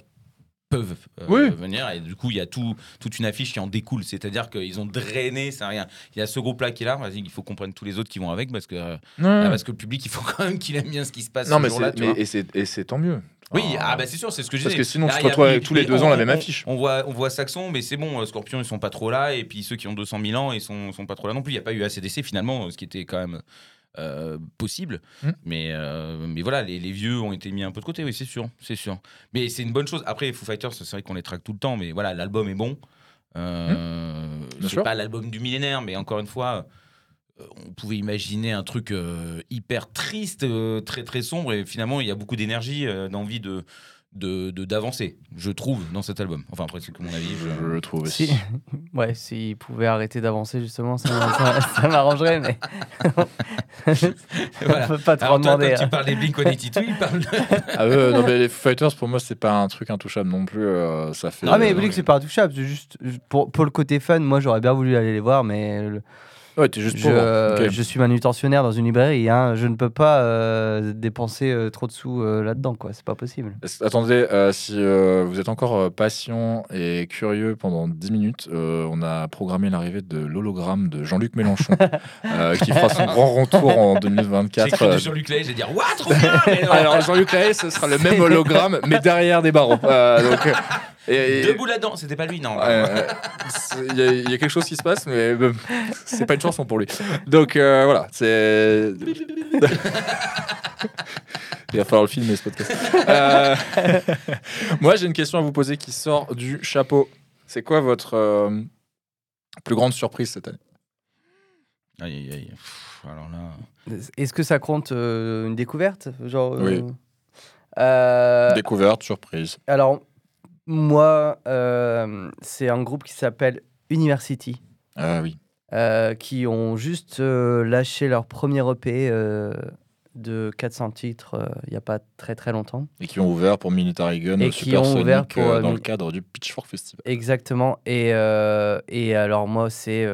Speaker 2: peuvent euh,
Speaker 3: Oui.
Speaker 2: venir et du coup il y a tout, toute une affiche qui en découle c'est à dire qu'ils ont drainé c'est rien il y a ce groupe là qui est là vas-y il faut qu'on prenne tous les autres qui vont avec parce que euh, ah, parce que le public, il faut quand même qu'il aime bien ce qui se passe
Speaker 3: non,
Speaker 2: ce
Speaker 3: mais,
Speaker 2: jour-là.
Speaker 3: c'est-
Speaker 2: tu
Speaker 3: mais-
Speaker 2: vois.
Speaker 3: et c'est tant mieux.
Speaker 2: Oui, ah bah c'est sûr, c'est ce que je
Speaker 3: Parce que sinon, tu te retrouves tous les deux
Speaker 2: on-
Speaker 3: ans la même
Speaker 2: on-
Speaker 3: affiche.
Speaker 2: On voit, on voit Saxon, mais c'est bon, euh, Scorpion, ils sont pas trop là, et puis ceux qui ont 200 000 ans, ils sont, sont pas trop là non plus. Il n'y a pas eu ACDC finalement, ce qui était quand même euh, possible.
Speaker 3: Mm.
Speaker 2: Mais, euh, mais voilà, les, les vieux ont été mis un peu de côté, oui, c'est sûr, c'est sûr. Mais c'est une bonne chose. Après, les Foo Fighters, c'est vrai qu'on les traque tout le temps, mais voilà, l'album est bon. Euh,
Speaker 3: Mm. Bien
Speaker 2: c'est pas l'album du millénaire, mais encore une fois, euh, on pouvait imaginer un truc hyper triste, très très sombre, et finalement, il y a beaucoup d'énergie, d'envie de de- d'avancer, je trouve, dans cet album. Enfin, après, c'est que mon avis. je-
Speaker 3: Je le trouve aussi.
Speaker 4: Si, (laughs) ouais, s'ils pouvaient arrêter d'avancer justement, ça, ça- ça (laughs) m'arrangerait, mais (laughs)
Speaker 2: Voilà.
Speaker 4: on peut pas trop
Speaker 2: toi,
Speaker 4: demander.
Speaker 2: quand
Speaker 4: hein.
Speaker 2: tu parles des Blink-182, il parle de...
Speaker 3: Ah ouais, non, mais les Foo Fighters, pour moi, c'est pas un truc intouchable non plus. euh, ça fait.
Speaker 4: Ah mais
Speaker 2: Euh,
Speaker 4: Blink c'est pas intouchable, c'est juste pour, pour le côté fun, moi j'aurais bien voulu aller les voir, mais le-
Speaker 3: Ouais, t'es juste
Speaker 4: Je,
Speaker 3: pauvre. Ok.
Speaker 4: je suis manutentionnaire dans une librairie. Hein. Je ne peux pas euh, dépenser euh, trop de sous euh, là-dedans. quoi. C'est pas possible.
Speaker 3: Attendez, euh, si euh, vous êtes encore euh, patient et curieux pendant 10 minutes, euh, on a programmé l'arrivée de l'hologramme de Jean-Luc Mélenchon, (laughs) euh, qui fera son grand retour en
Speaker 2: J'ai
Speaker 3: 2024.
Speaker 2: écrit de
Speaker 3: euh,
Speaker 2: Jean-Luc Lay, j'ai dire What? Trop bien mais.
Speaker 3: Alors Jean-Luc Lahaye, ce sera le même (laughs) hologramme, mais derrière des barreaux. Euh, donc, euh, et- et-
Speaker 2: Debout là-dedans, c'était pas lui, non.
Speaker 3: Il y, a- il y a quelque chose qui se passe, mais euh, (laughs) c'est pas une chanson pour lui. Donc euh, voilà, c'est. (laughs) Il va falloir le filmer ce podcast. Euh, (laughs) Moi, j'ai une question à vous poser qui sort du chapeau. C'est quoi votre euh, plus grande surprise cette année?
Speaker 2: Aïe, aïe, aïe. Pff, Alors là.
Speaker 4: Est-ce que ça compte euh, une découverte? Genre, euh,
Speaker 3: Oui.
Speaker 4: euh,
Speaker 3: Découverte, surprise.
Speaker 4: Alors, moi, euh, c'est un groupe qui s'appelle University,
Speaker 3: Ah oui.
Speaker 4: euh, qui ont juste euh, lâché leur premier EP de 400 titres euh, il n'y a pas très très longtemps.
Speaker 3: Et qui ont ouvert pour Military Gun
Speaker 4: Et
Speaker 3: au
Speaker 4: qui ont ouvert pour,
Speaker 3: euh, dans le cadre du Pitchfork Festival.
Speaker 4: Exactement. Et, euh, et alors, moi, c'est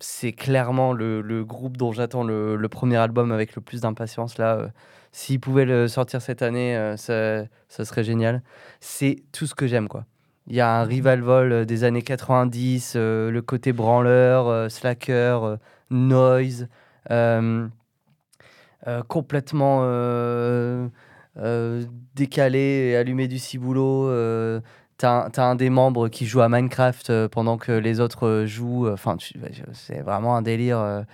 Speaker 4: c'est clairement le, le groupe dont j'attends le, le premier album avec le plus d'impatience. Là, s'ils pouvaient le sortir cette année, euh, ça, serait génial. C'est tout ce que j'aime, quoi. Il y a un revival euh, des années 90, euh, le côté branleur, slacker, noise, complètement décalé et allumé du ciboulot. T'as un, un des membres qui joue à Minecraft pendant que les autres jouent. Enfin, c'est vraiment un délire.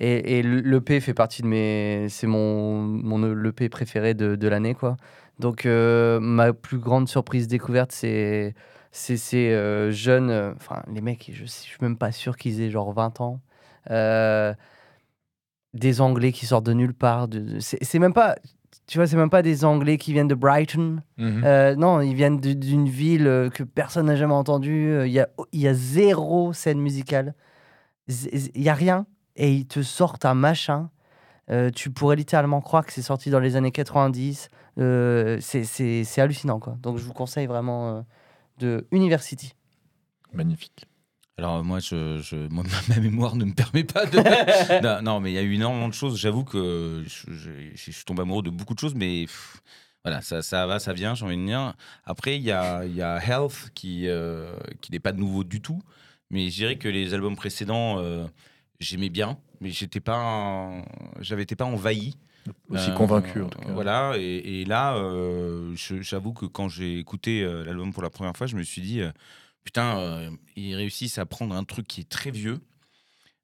Speaker 4: Euh, et, et l'EP fait partie de mes. C'est mon, mon l'EP préféré de, de l'année, quoi. Donc, euh, ma plus grande surprise découverte, c'est ces euh, jeunes. euh, Enfin, les mecs, je, je suis même pas sûr qu'ils aient genre 20 ans. Euh, des Anglais qui sortent de nulle part. de- c'est même pas. Tu vois, c'est même pas des Anglais qui viennent de Brighton.
Speaker 3: Mhm.
Speaker 4: Euh, non, ils viennent d'une ville euh, que personne n'a jamais entendue. Euh, Il y a, il y a zéro scène musicale. Il y a rien. Et ils te sortent un machin. Euh, tu pourrais littéralement croire que c'est sorti dans les années 90. Euh, c'est- hallucinant, quoi. Donc, je vous conseille vraiment euh, de University.
Speaker 3: Magnifique.
Speaker 2: Alors moi, je, je- moi, (laughs) ma, mémoire ne me permet pas de... (laughs) non, non, mais il y a eu énormément de choses. J'avoue que je, je- je suis tombé amoureux de beaucoup de choses, mais pff, voilà, ça, ça va, ça vient, j'ai envie de dire. Après, il y a, y a Health qui, euh, qui n'est pas de nouveau du tout, mais je dirais que les albums précédents, euh, j'aimais bien, mais j'étais pas, j'avais été pas envahi.
Speaker 3: Aussi
Speaker 2: Euh,
Speaker 3: convaincu en tout cas.
Speaker 2: Voilà, et, et là, euh, j'avoue que quand j'ai écouté euh, l'album pour la première fois, je me suis dit, euh, putain, euh, ils réussissent à prendre un truc qui est très vieux,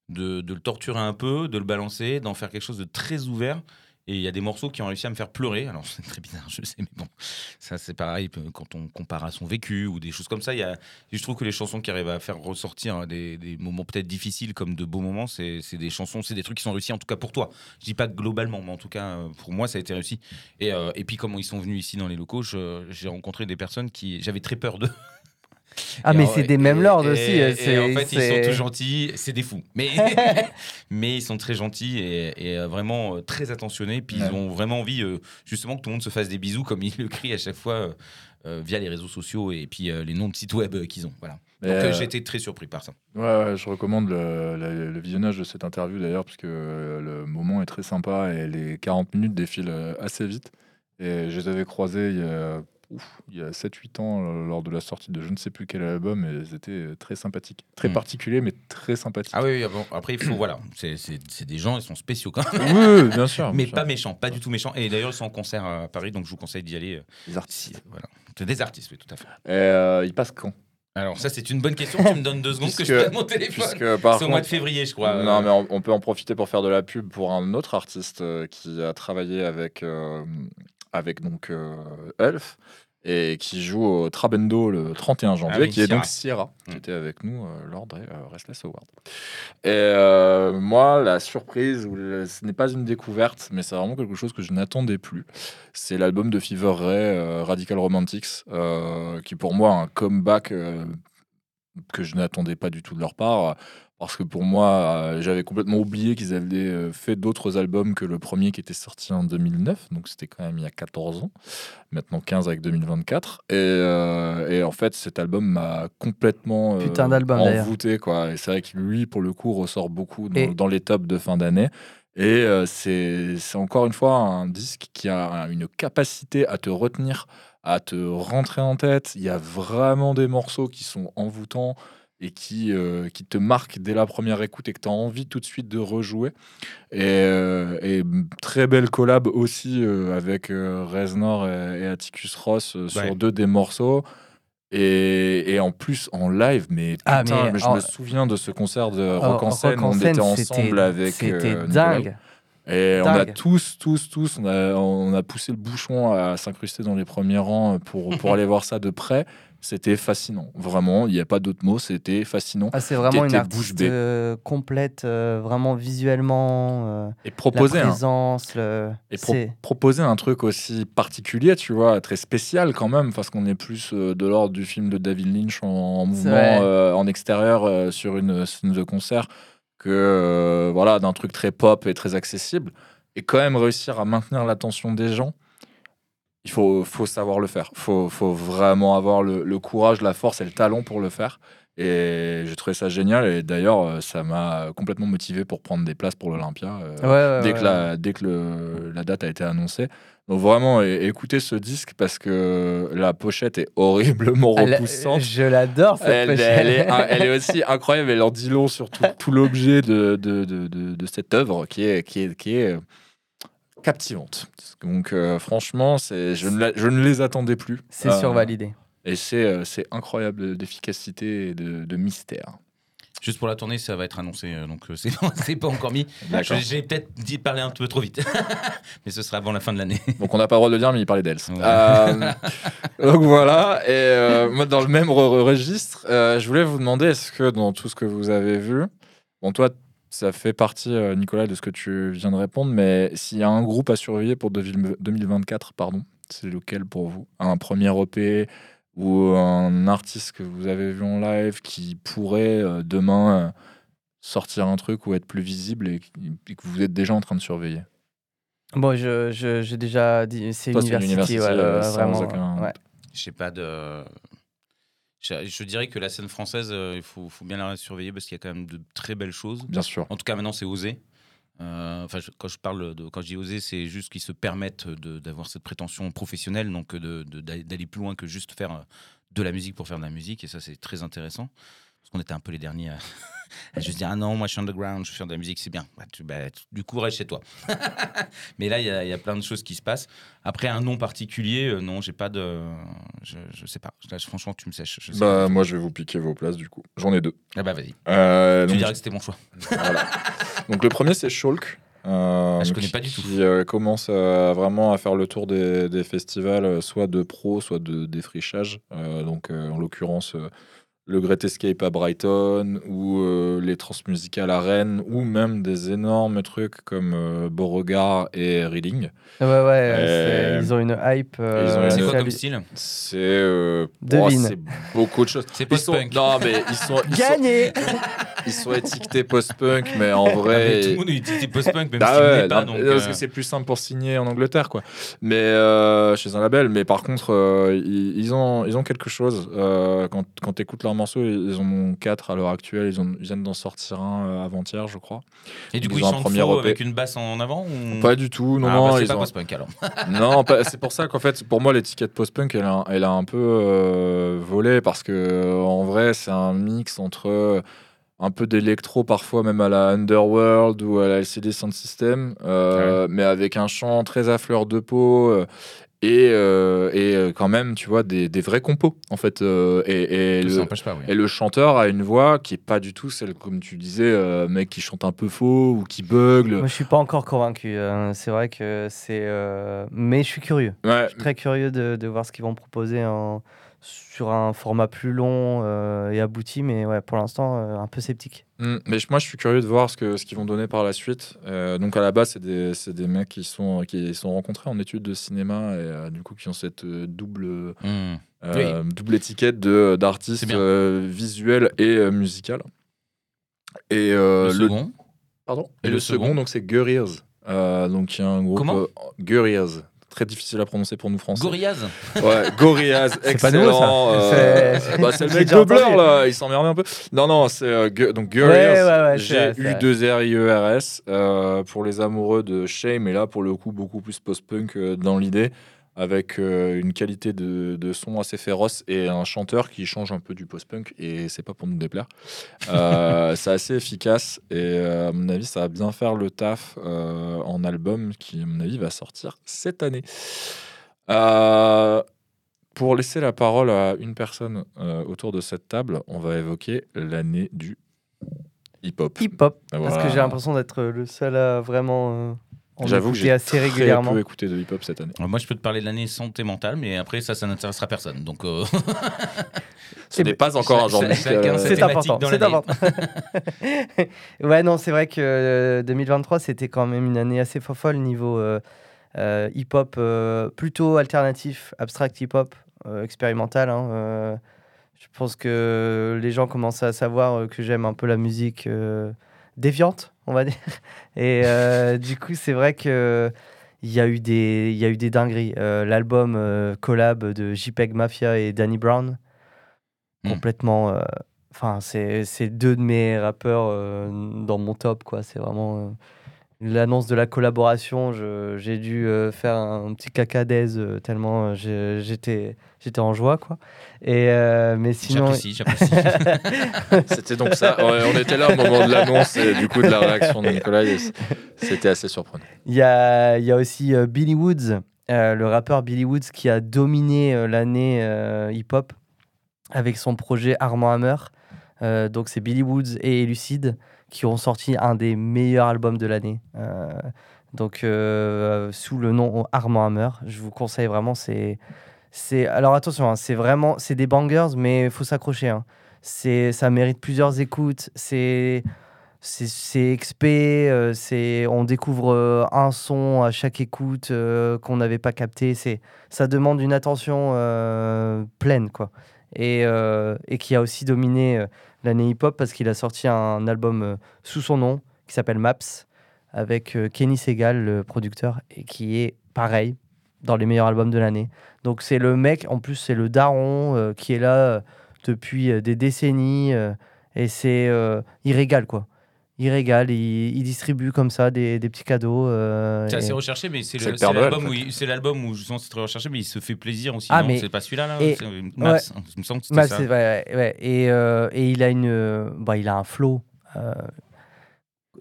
Speaker 2: de, de le torturer un peu, de le balancer, d'en faire quelque chose de très ouvert. Et il y a des morceaux qui ont réussi à me faire pleurer. Alors (laughs) c'est très bizarre, je sais, mais bon, ça c'est pareil euh, quand on compare à son vécu ou des choses comme ça. Y a, je trouve que les chansons qui arrivent à faire ressortir des, des moments peut-être difficiles comme de beaux moments, c'est des chansons, c'est des trucs qui sont réussis en tout cas pour toi. Je dis pas globalement, mais en tout cas euh, pour moi ça a été réussi. Et, euh, et puis comment ils sont venus ici dans les locaux, j'ai rencontré des personnes qui j'avais très peur d'eux. (laughs)
Speaker 4: Ah,
Speaker 2: Et
Speaker 4: mais c'est des mêmes lords
Speaker 2: et-
Speaker 4: aussi.
Speaker 2: Et,
Speaker 4: euh,
Speaker 2: en
Speaker 4: c'est-
Speaker 2: fait, ils sont tous gentils. C'est des fous. Mais, (laughs) mais ils sont très gentils et, et, euh, vraiment euh, très attentionnés. Puis
Speaker 3: Ouais.
Speaker 2: ils ont vraiment envie, euh, justement, que tout le monde se fasse des bisous, comme ils le crient à chaque fois euh, via les réseaux sociaux et puis euh, les noms de sites web qu'ils ont. Voilà. Donc j'ai été très surpris par ça.
Speaker 3: Ouais, ouais, je recommande le, le- le visionnage de cette interview d'ailleurs, parce que le moment est très sympa et les 40 minutes défilent assez vite. Et je les avais croisés il y a, ouf, il y a 7-8 ans euh, lors de la sortie de je ne sais plus quel album et ils étaient euh, très sympathiques. Très
Speaker 2: Mm.
Speaker 3: particuliers, mais très sympathiques.
Speaker 2: Ah oui, oui, bon, après il faut, voilà, c'est des gens, ils sont spéciaux quand même.
Speaker 3: oui, oui, bien sûr.
Speaker 2: Mais
Speaker 3: bien
Speaker 2: pas
Speaker 3: sûr.
Speaker 2: méchants, pas du tout méchants. Et d'ailleurs, ils sont en concert à Paris, donc je vous conseille d'y aller. euh,
Speaker 3: Les artistes.
Speaker 2: voilà. Des artistes, oui, tout à fait.
Speaker 3: Et, euh, ils passent quand?
Speaker 2: Alors, ça, c'est une bonne question. Tu me donnes deux secondes que je prenne mon téléphone. C'est au mois de février, je crois.
Speaker 3: Non, mais on, on peut en profiter pour faire de la pub pour un autre artiste qui a travaillé avec, euh, avec donc euh, Elf et qui joue au Trabendo le 31 janvier,
Speaker 2: Ah oui,
Speaker 3: qui est donc
Speaker 2: Sierra.
Speaker 3: Sierra, qui
Speaker 2: Mm.
Speaker 3: était avec nous euh, lors des euh, Restless Awards. Et euh, moi, la surprise, ou le- ce n'est pas une découverte, mais c'est vraiment quelque chose que je n'attendais plus. C'est l'album de Fever Ray, Radical Romantics, qui pour moi a un comeback que je n'attendais pas du tout de leur part. Parce que pour moi, euh, j'avais complètement oublié qu'ils avaient euh, fait d'autres albums que le premier qui était sorti en 2009. Donc c'était quand même il y a 14 ans. Maintenant 15 avec 2024. Et, euh, et en fait, cet album m'a complètement
Speaker 4: Putain d'album,
Speaker 3: envoûté. Quoi. Et c'est vrai que lui, pour le coup, ressort beaucoup dans,
Speaker 4: Et-
Speaker 3: dans les tops de fin d'année. Et c'est c'est encore une fois un disque qui a une capacité à te retenir, à te rentrer en tête. Il y a vraiment des morceaux qui sont envoûtants et qui, euh, qui te marquent dès la première écoute et que tu as envie tout de suite de rejouer. Et, euh, et très belle collab aussi euh, avec Reznor et, et Atticus Ross sur
Speaker 2: Ouais.
Speaker 3: deux des morceaux. Et, et en plus en live, mais,
Speaker 4: Ah,
Speaker 3: putain,
Speaker 4: mais
Speaker 3: mais je me souviens de ce concert de
Speaker 4: Oh,
Speaker 3: Rock en scène, on était ensemble avec
Speaker 4: C'était dingue.
Speaker 3: Et on a tous, tous, tous, on a, on a poussé le bouchon à s'incruster dans les premiers rangs pour, pour (laughs) aller voir ça de près. C'était fascinant, vraiment, il n'y a pas d'autre mot, c'était fascinant.
Speaker 4: Ah, c'est vraiment une artiste euh, complète, euh, vraiment visuellement. euh,
Speaker 3: Et
Speaker 4: la
Speaker 3: proposer, un,
Speaker 4: présence, le...
Speaker 3: et pro- proposer un truc aussi particulier, tu vois, très spécial quand même, parce qu'on est plus de l'ordre du film de David Lynch en, en mouvement, en extérieur, sur une scène de concert, que voilà, d'un truc très pop et très accessible. Et quand même réussir à maintenir l'attention des gens, il faut, faut savoir le faire. Il faut, faut vraiment avoir le, le courage, la force et le talent pour le faire. Et j'ai trouvé ça génial. Et d'ailleurs, euh, ça m'a complètement motivé pour prendre des places pour l'Olympia. euh,
Speaker 4: Ouais, ouais,
Speaker 3: dès
Speaker 4: ouais.
Speaker 3: que, la, dès que le- la date a été annoncée. Donc vraiment, écoutez ce disque parce que la pochette est horriblement
Speaker 4: Elle-
Speaker 3: repoussante.
Speaker 4: je l'adore cette
Speaker 3: Elle,
Speaker 4: pochette.
Speaker 3: elle est, (laughs) elle est aussi incroyable, elle en dit long sur tout, tout l'objet de, de, de, de- de cette œuvre qui est, qui est, qui est euh, captivante. Donc euh, franchement, c'est, je, ne la- je ne les attendais plus.
Speaker 4: C'est
Speaker 3: Euh,
Speaker 4: survalidé.
Speaker 3: Et c'est, euh, c'est incroyable d'efficacité et de, de mystère.
Speaker 2: Juste pour la tournée, ça va être annoncé, donc (laughs) c'est c'est pas encore mis.
Speaker 3: D'accord.
Speaker 2: J'ai peut-être dit parler un peu trop vite, (laughs) mais ce sera avant la fin de l'année.
Speaker 3: Donc on n'a pas le droit de le dire, mais il parlait d'Els.
Speaker 2: Ouais.
Speaker 3: Euh, donc voilà, et euh, moi dans le même re- registre, euh, je voulais vous demander, est-ce que dans tout ce que vous avez vu, bon toi ça fait partie, euh, Nicolas, de ce que tu viens de répondre, mais s'il y a un groupe à surveiller pour 2000 2024, pardon, c'est lequel pour vous? Un premier EP ou un artiste que vous avez vu en live qui pourrait euh, demain euh, sortir un truc ou être plus visible et, et que vous êtes déjà en train de surveiller?
Speaker 4: Bon, je- je- j'ai déjà dit, c'est University, ouais,
Speaker 3: euh,
Speaker 4: vraiment.
Speaker 3: aucun
Speaker 4: ouais.
Speaker 2: Je sais pas de. Je, je dirais que la scène française, euh, il faut, faut bien la surveiller parce qu'il y a quand même de très belles choses.
Speaker 3: Bien sûr.
Speaker 2: En tout cas, maintenant, c'est osé. Euh, Enfin, je- quand je parle de, quand je dis oser, c'est juste qu'ils se permettent de- d'avoir cette prétention professionnelle, donc de- de- d'aller d'aller plus loin que juste faire euh, de la musique pour faire de la musique, et ça, c'est très intéressant. Qu'on était un peu les derniers à, (laughs) à juste dire ah non, moi je suis underground, je fais de la musique, c'est bien. Bah, tu- bah, tu- du coup, reste chez toi. (laughs) Mais là, il y, a- il y a plein de choses qui se passent. Après, un nom particulier, euh, non, j'ai pas de, je, je sais pas. Là, franchement, tu me sèches. Je sais
Speaker 3: Bah,
Speaker 2: pas.
Speaker 3: moi, je vais vous piquer vos places du coup. J'en ai deux.
Speaker 2: Ah bah vas-y.
Speaker 3: Euh,
Speaker 2: Tu
Speaker 3: donc,
Speaker 2: dirais que c'était mon choix. (laughs)
Speaker 3: voilà. donc, le premier, c'est Shulk. euh,
Speaker 2: Ah, je connais
Speaker 3: qui-
Speaker 2: pas du tout.
Speaker 3: Qui euh, commence euh, vraiment à faire le tour des, des festivals, soit de pro, soit de défrichage. Donc, en l'occurrence, le Great Escape à Brighton, ou euh, les transmusicales à Rennes, ou même des énormes trucs comme euh, Beauregard et Reading.
Speaker 4: Ouais, ouais,
Speaker 3: Euh,
Speaker 4: ils ont une hype. euh,
Speaker 3: ils ont une-
Speaker 2: C'est quoi comme style
Speaker 3: C'est euh,
Speaker 4: Devine.
Speaker 3: oh, c'est beaucoup de choses.
Speaker 2: C'est
Speaker 3: Ils sont-. Non, mais ils sont, ils sont,
Speaker 4: Gagné (laughs)
Speaker 3: ils sont étiquetés post-punk, mais en
Speaker 2: Ah, mais
Speaker 3: vrai.
Speaker 2: Tout le monde utilise post-punk, même
Speaker 3: Ah ouais,
Speaker 2: pas.
Speaker 3: non,
Speaker 2: donc,
Speaker 3: parce
Speaker 2: euh,
Speaker 3: que c'est plus simple pour signer en Angleterre, quoi. Mais euh, chez un label, mais par contre, euh, ils, ils ont, ils ont quelque chose. euh, quand quand tu écoutes leurs morceaux, ils en ont quatre à l'heure actuelle. Ils, ont, ils viennent d'en sortir un avant-hier, je crois.
Speaker 2: Et du coup,
Speaker 3: ils
Speaker 2: ils
Speaker 3: ont un
Speaker 2: chantent
Speaker 3: premier
Speaker 2: faux avec une basse en avant ou...
Speaker 3: Pas du tout, non,
Speaker 2: Ah,
Speaker 3: non.
Speaker 2: bah, c'est
Speaker 3: ils
Speaker 2: pas
Speaker 3: ont-
Speaker 2: post-punk alors. (laughs)
Speaker 3: non, c'est pour ça qu'en fait, pour moi, l'étiquette post-punk, elle a, elle a un peu volé parce que en vrai, c'est un mix entre un peu d'électro, parfois même à la Underworld ou à la LCD Sound System, euh, mais avec un chant très à fleur de peau. euh, et, euh, et quand même, tu vois, des, des vrais compos, en fait. euh, et, et
Speaker 2: Ça
Speaker 3: le,
Speaker 2: pas, oui.
Speaker 3: et le chanteur a une voix qui est pas du tout celle, comme tu disais, euh, mec qui chante un peu faux ou qui bugle.
Speaker 4: Moi, je suis pas encore convaincu. hein. C'est vrai que c'est. euh, Mais je suis curieux.
Speaker 3: Ouais,
Speaker 4: Je suis très curieux de, de voir ce qu'ils vont proposer en... sur un format plus long euh, et abouti, mais ouais, pour l'instant, euh, un peu sceptique.
Speaker 3: Mm, mais moi, je suis curieux de voir ce que ce qu'ils vont donner par la suite. Euh, donc, à la base, c'est des, c'est des mecs qui sont, qui sont rencontrés en études de cinéma et euh, du coup qui ont cette double,
Speaker 2: Hmm.
Speaker 3: euh, double étiquette de- d'artiste euh, visuel et euh, musical. Et euh,
Speaker 2: le
Speaker 3: le,
Speaker 2: second.
Speaker 3: pardon?
Speaker 2: Et
Speaker 3: Et
Speaker 2: le
Speaker 3: le second,
Speaker 2: second
Speaker 3: donc c'est Guerrillas. Euh, donc, il y a un groupe
Speaker 2: Comment?
Speaker 3: euh, Guerrillas. Très difficile à prononcer pour nous français.
Speaker 2: Gorillaz.
Speaker 3: Ouais, Gorillaz, (laughs) excellent. euh,
Speaker 4: C'est-
Speaker 3: bah, le mec de Blur, là, il s'emmerde un peu. Non, non, c'est euh, donc
Speaker 4: Ouais,
Speaker 3: Gorillaz,
Speaker 4: ouais, ouais, c'est vrai, c'est vrai.
Speaker 3: G-U-2-R-I-E-R-S, euh, pour les amoureux de Shame, et là, pour le coup, beaucoup plus post-punk euh, dans l'idée, avec euh, une qualité de, de son assez féroce et un chanteur qui change un peu du post-punk, et c'est pas pour nous déplaire. Euh, (laughs) c'est assez efficace, et euh, à mon avis, ça va bien faire le taf euh, en album qui, à mon avis, va sortir cette année. Pour laisser la parole à une personne autour de cette table, on va évoquer l'année du hip-hop.
Speaker 4: Hip-hop, parce que j'ai l'impression d'être le seul à vraiment euh,
Speaker 3: J'avoue que j'ai
Speaker 4: assez
Speaker 3: très
Speaker 4: régulièrement.
Speaker 3: peu écouté de hip-hop cette année.
Speaker 2: Alors, Moi, je peux te parler de l'année santé mentale, mais après, ça, ça n'intéressera personne. Donc, euh, (laughs)
Speaker 3: Ce n'est pas encore un genre euh,
Speaker 2: ses
Speaker 4: C'est important,
Speaker 2: dans
Speaker 4: c'est important. (laughs) ouais, non, c'est vrai que euh, 2023, c'était quand même une année assez fofolle niveau euh, euh, hip-hop, euh, plutôt alternatif, abstract hip-hop, euh, expérimental. hein, euh, je pense que les gens commencent à savoir euh, que j'aime un peu la musique euh, déviante, on va dire. (laughs) Et euh, du coup, c'est vrai que il y a eu des, il y a eu des dingueries. Euh, L'album euh, collab de JPEG Mafia et Danny Brown,
Speaker 2: Hmm.
Speaker 4: complètement. euh, Enfin, c'est c'est deux de mes rappeurs euh, dans mon top, quoi. C'est vraiment euh, l'annonce de la collaboration. J'ai dû euh, faire un, petit caca d'aise euh, tellement euh, j'étais j'étais en joie, quoi. Et mais sinon,
Speaker 2: J'apprécie, j'apprécie. (laughs)
Speaker 3: C'était donc ça. On était là au moment de l'annonce et du coup de la réaction de Nicolas. C'était assez surprenant.
Speaker 4: Il y a, il y a aussi Billy Woods, le rappeur Billy Woods qui a dominé l'année hip-hop avec son projet Armand Hammer. Donc c'est Billy Woods et Lucide qui ont sorti un des meilleurs albums de l'année. Euh, donc euh, sous le nom Armand Hammer, je vous conseille vraiment. C'est, c'est alors attention, hein, c'est vraiment c'est des bangers, mais il faut s'accrocher. hein. C'est, ça mérite plusieurs écoutes. C'est c'est XP, euh, c'est on découvre un son à chaque écoute qu'on n'avait pas capté. C'est ça demande une attention pleine quoi. Et, euh, et qui a aussi dominé euh, l'année hip-hop parce qu'il a sorti un album euh, sous son nom qui s'appelle Maps avec Kenny Segal le producteur et qui est pareil dans les meilleurs albums de l'année. Donc c'est le mec en plus c'est le daron qui est là depuis des décennies et c'est il régale quoi il régale, il, il distribue comme ça des, des petits cadeaux. euh,
Speaker 2: C'est
Speaker 4: et-
Speaker 2: assez recherché, mais c'est l'album où, c'est l'album où justement c'est très recherché, mais il se fait plaisir aussi.
Speaker 4: Ah,
Speaker 2: non?
Speaker 4: mais-
Speaker 2: c'est pas celui-là là?
Speaker 4: et-
Speaker 2: c'est- Maps, hein, Il me semble que
Speaker 4: Bah,
Speaker 2: ça.
Speaker 4: c'est vrai, ouais, ouais. Et, euh, et il a une, euh, bah, il a un flow euh,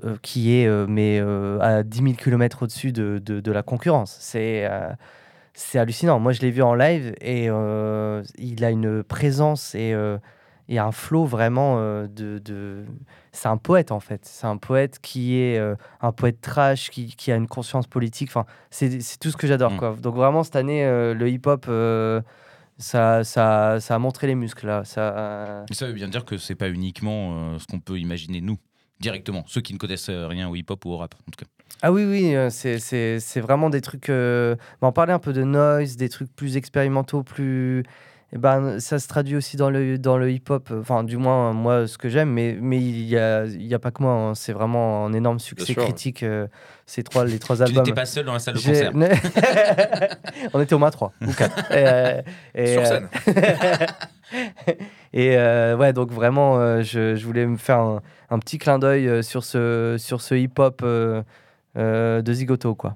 Speaker 4: euh, qui est euh, mais euh, à 10 000 km au-dessus de, de, de la concurrence. C'est euh, c'est hallucinant. Moi, je l'ai vu en live et euh, il a une présence et, euh, et un flow vraiment euh, de, de... C'est un poète en fait. C'est un poète qui est euh, un poète trash, qui, qui a une conscience politique. Enfin, c'est tout ce que j'adore.
Speaker 2: Mm.
Speaker 4: quoi. Donc vraiment, cette année, euh, le hip-hop... ça, ça, ça a montré les muscles là. Ça,
Speaker 2: Mais ça veut bien dire que c'est pas uniquement ce qu'on peut imaginer nous directement, ceux qui ne connaissent rien au hip-hop ou au rap en tout cas.
Speaker 4: Ah oui, oui, c'est- vraiment des trucs. On parlait un peu de noise, des trucs plus expérimentaux, plus. Eh ben, ça se traduit aussi dans le, dans le hip-hop, enfin, du moins, moi, ce que j'aime, mais mais il n'y a, il y a pas que moi, hein, c'est vraiment un énorme succès critique, euh, ces trois, les trois
Speaker 2: Tu
Speaker 4: albums.
Speaker 2: n'étais pas seul dans la salle de concert. (laughs)
Speaker 4: on était au moins trois ou quatre. (laughs) Et, euh, et,
Speaker 3: Sur
Speaker 4: euh,
Speaker 3: scène. (laughs)
Speaker 4: et euh, ouais, donc vraiment, euh, je, je voulais me faire un, un petit clin d'œil sur ce, sur ce hip-hop euh, euh, de Zigoto, quoi.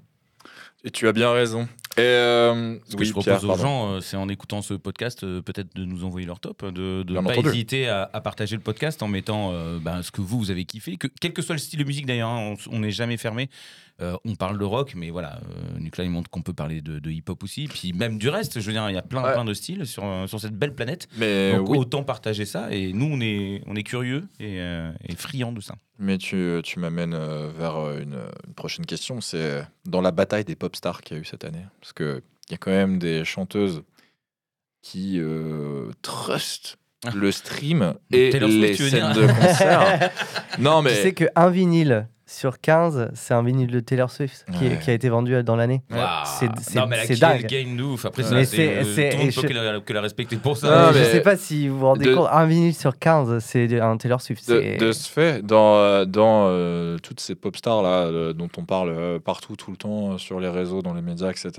Speaker 3: Et tu as bien raison. Et euh,
Speaker 2: Ce que
Speaker 3: oui,
Speaker 2: je propose
Speaker 3: Pierre,
Speaker 2: aux
Speaker 3: pardon.
Speaker 2: gens, euh, c'est en écoutant ce podcast, euh, peut-être de nous envoyer leur top, de ne pas
Speaker 3: entendu.
Speaker 2: hésiter à, à partager le podcast en mettant euh, ben, ce que vous, vous avez kiffé, que, quel que soit le style de musique d'ailleurs, hein, on n'est jamais fermé. Euh, on parle de rock, mais voilà, euh, il montre qu'on peut parler de, de hip-hop aussi, puis même du reste, je veux dire, il y a plein,
Speaker 3: Ouais.
Speaker 2: plein de styles sur, euh, sur cette belle planète.
Speaker 3: Mais
Speaker 2: Donc
Speaker 3: oui,
Speaker 2: autant partager ça, et nous on est, on est curieux et, euh, et friands de ça.
Speaker 3: mais tu, tu m'amènes vers une, une prochaine question. C'est dans la bataille des pop stars qu'il y a eu cette année. Parce qu'il y a quand même des chanteuses qui euh, trust le stream et les scènes de concert. (laughs) non, mais
Speaker 4: Tu sais qu'un vinyle sur 15, c'est un vinyle de Taylor Swift qui,
Speaker 3: Ouais.
Speaker 4: qui a été vendu dans l'année. C'est-
Speaker 2: a
Speaker 4: c'est dingue.
Speaker 2: game de ouf. Après, ça, c'est,
Speaker 4: c'est-
Speaker 2: euh,
Speaker 4: c'est-
Speaker 2: tout le monde
Speaker 4: et
Speaker 2: peut
Speaker 4: je-
Speaker 2: que la, que la respecter pour ça.
Speaker 3: Non, mais-
Speaker 4: Je sais pas si vous vous rendez
Speaker 3: de-
Speaker 4: compte, un vinyle sur 15, c'est un Taylor Swift.
Speaker 3: de, ce fait, dans, euh, dans euh, toutes ces pop stars là, euh, dont on parle euh, partout, tout le temps, euh, sur les réseaux, dans les médias, etc.